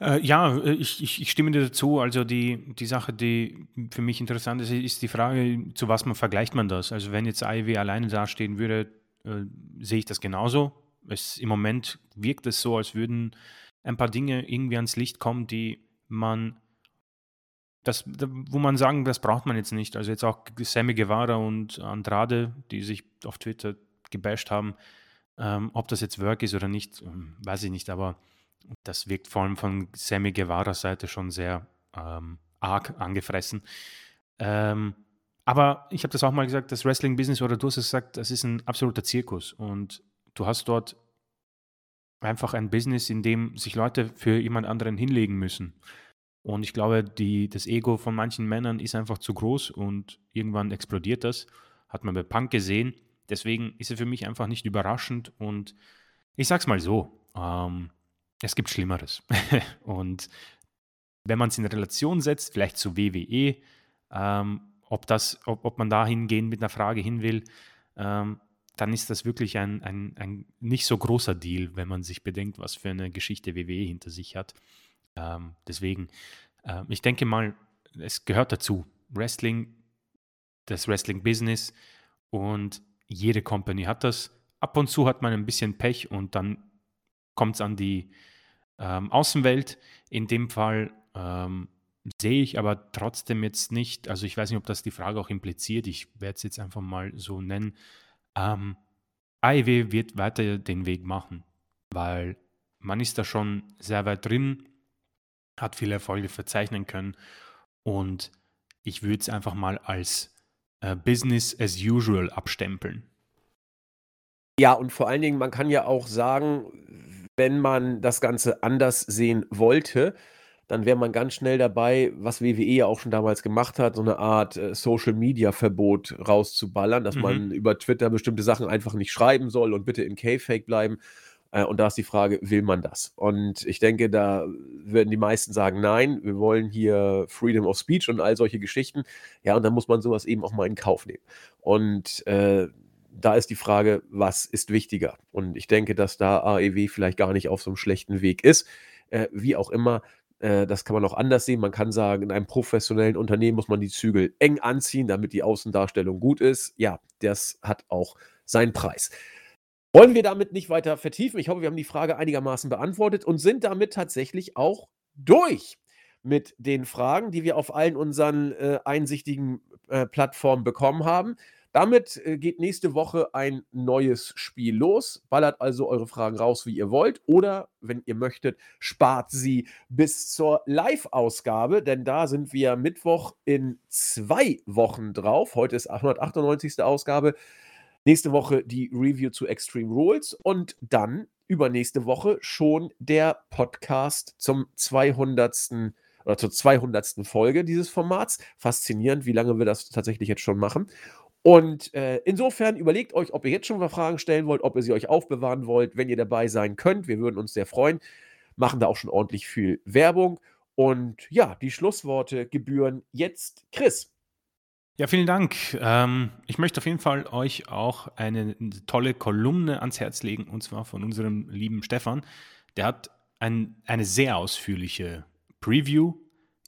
B: Äh, ja, äh, ich, ich, ich stimme dir dazu. Also die, die Sache, die für mich interessant ist, ist die Frage, zu was man vergleicht man das. Also wenn jetzt AEW alleine dastehen würde, äh, sehe ich das genauso. Es, Im Moment wirkt es so, als würden ein paar Dinge irgendwie ans Licht kommen, die man, das, wo man sagen, das braucht man jetzt nicht. Also jetzt auch Sammy Guevara und Andrade, die sich auf Twitter gebasht haben, ähm, ob das jetzt Work ist oder nicht, ähm, weiß ich nicht, aber das wirkt vor allem von Sammy Guevaras Seite schon sehr ähm, arg angefressen. Ähm, aber ich habe das auch mal gesagt, das Wrestling-Business, oder du hast es gesagt, das ist ein absoluter Zirkus. Und du hast dort einfach ein Business, in dem sich Leute für jemand anderen hinlegen müssen. Und ich glaube, die, das Ego von manchen Männern ist einfach zu groß und irgendwann explodiert das. Hat man bei Punk gesehen. Deswegen ist es für mich einfach nicht überraschend. Und ich sag's mal so: ähm, es gibt Schlimmeres. *laughs* und wenn man es in Relation setzt, vielleicht zu WWE, ähm, ob, das, ob, ob man da hingehen mit einer Frage hin will, ähm, dann ist das wirklich ein, ein, ein nicht so großer Deal, wenn man sich bedenkt, was für eine Geschichte WWE hinter sich hat. Ähm, deswegen, äh, ich denke mal, es gehört dazu. Wrestling, das Wrestling-Business und jede Company hat das. Ab und zu hat man ein bisschen Pech und dann kommt es an die ähm, Außenwelt. In dem Fall ähm, sehe ich aber trotzdem jetzt nicht, also ich weiß nicht, ob das die Frage auch impliziert, ich werde es jetzt einfach mal so nennen. Ähm, AEW wird weiter den Weg machen, weil man ist da schon sehr weit drin, hat viele Erfolge verzeichnen können und ich würde es einfach mal als äh, Business as usual abstempeln.
A: Ja, und vor allen Dingen, man kann ja auch sagen, wenn man das Ganze anders sehen wollte, dann wäre man ganz schnell dabei, was WWE ja auch schon damals gemacht hat, so eine Art äh, Social-Media-Verbot rauszuballern, dass mhm. man über Twitter bestimmte Sachen einfach nicht schreiben soll und bitte in K-Fake bleiben. Äh, und da ist die Frage, will man das? Und ich denke, da werden die meisten sagen, nein, wir wollen hier Freedom of Speech und all solche Geschichten. Ja, und dann muss man sowas eben auch mal in Kauf nehmen. Und äh, da ist die Frage, was ist wichtiger? Und ich denke, dass da AEW vielleicht gar nicht auf so einem schlechten Weg ist. Äh, wie auch immer, äh, das kann man auch anders sehen. Man kann sagen, in einem professionellen Unternehmen muss man die Zügel eng anziehen, damit die Außendarstellung gut ist. Ja, das hat auch seinen Preis. Wollen wir damit nicht weiter vertiefen? Ich hoffe, wir haben die Frage einigermaßen beantwortet und sind damit tatsächlich auch durch mit den Fragen, die wir auf allen unseren äh, einsichtigen äh, Plattformen bekommen haben. Damit äh, geht nächste Woche ein neues Spiel los. Ballert also eure Fragen raus, wie ihr wollt. Oder, wenn ihr möchtet, spart sie bis zur Live-Ausgabe, denn da sind wir Mittwoch in zwei Wochen drauf. Heute ist 198. Ausgabe. Nächste Woche die Review zu Extreme Rules und dann übernächste Woche schon der Podcast zum 200. oder zur 200. Folge dieses Formats. Faszinierend, wie lange wir das tatsächlich jetzt schon machen. Und äh, insofern überlegt euch, ob ihr jetzt schon mal Fragen stellen wollt, ob ihr sie euch aufbewahren wollt, wenn ihr dabei sein könnt. Wir würden uns sehr freuen. Machen da auch schon ordentlich viel Werbung. Und ja, die Schlussworte gebühren jetzt Chris.
B: Ja, vielen Dank. Ähm, ich möchte auf jeden Fall euch auch eine tolle Kolumne ans Herz legen, und zwar von unserem lieben Stefan. Der hat ein, eine sehr ausführliche Preview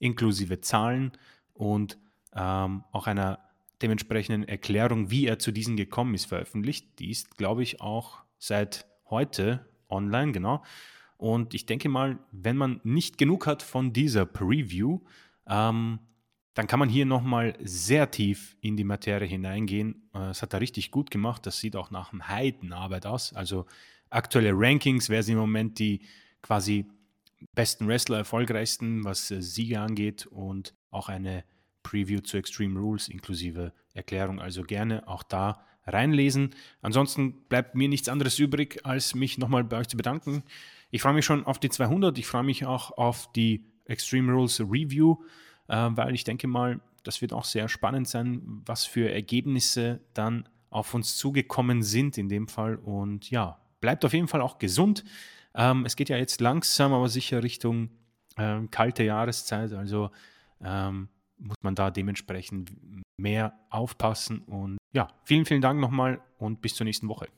B: inklusive Zahlen und ähm, auch einer dementsprechenden Erklärung, wie er zu diesen gekommen ist, veröffentlicht. Die ist, glaube ich, auch seit heute online, genau. Und ich denke mal, wenn man nicht genug hat von dieser Preview, ähm, dann kann man hier nochmal sehr tief in die Materie hineingehen. Äh, das hat er richtig gut gemacht. Das sieht auch nach einem Heidenarbeit aus. Also aktuelle Rankings, wer sind im Moment die quasi besten Wrestler, erfolgreichsten, was äh, Siege angeht und auch eine Preview zu Extreme Rules inklusive Erklärung. Also gerne auch da reinlesen. Ansonsten bleibt mir nichts anderes übrig, als mich nochmal bei euch zu bedanken. Ich freue mich schon auf die 200. Ich freue mich auch auf die Extreme Rules Review, äh, weil ich denke mal, das wird auch sehr spannend sein, was für Ergebnisse dann auf uns zugekommen sind in dem Fall. Und ja, bleibt auf jeden Fall auch gesund. Ähm, es geht ja jetzt langsam, aber sicher Richtung ähm, kalte Jahreszeit. Also ähm, muss man da dementsprechend mehr aufpassen. Und ja, vielen, vielen Dank nochmal und bis zur nächsten Woche.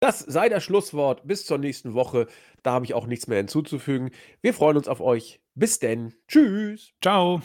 A: Das sei das Schlusswort. Bis zur nächsten Woche. Da habe ich auch nichts mehr hinzuzufügen. Wir freuen uns auf euch. Bis denn. Tschüss.
B: Ciao.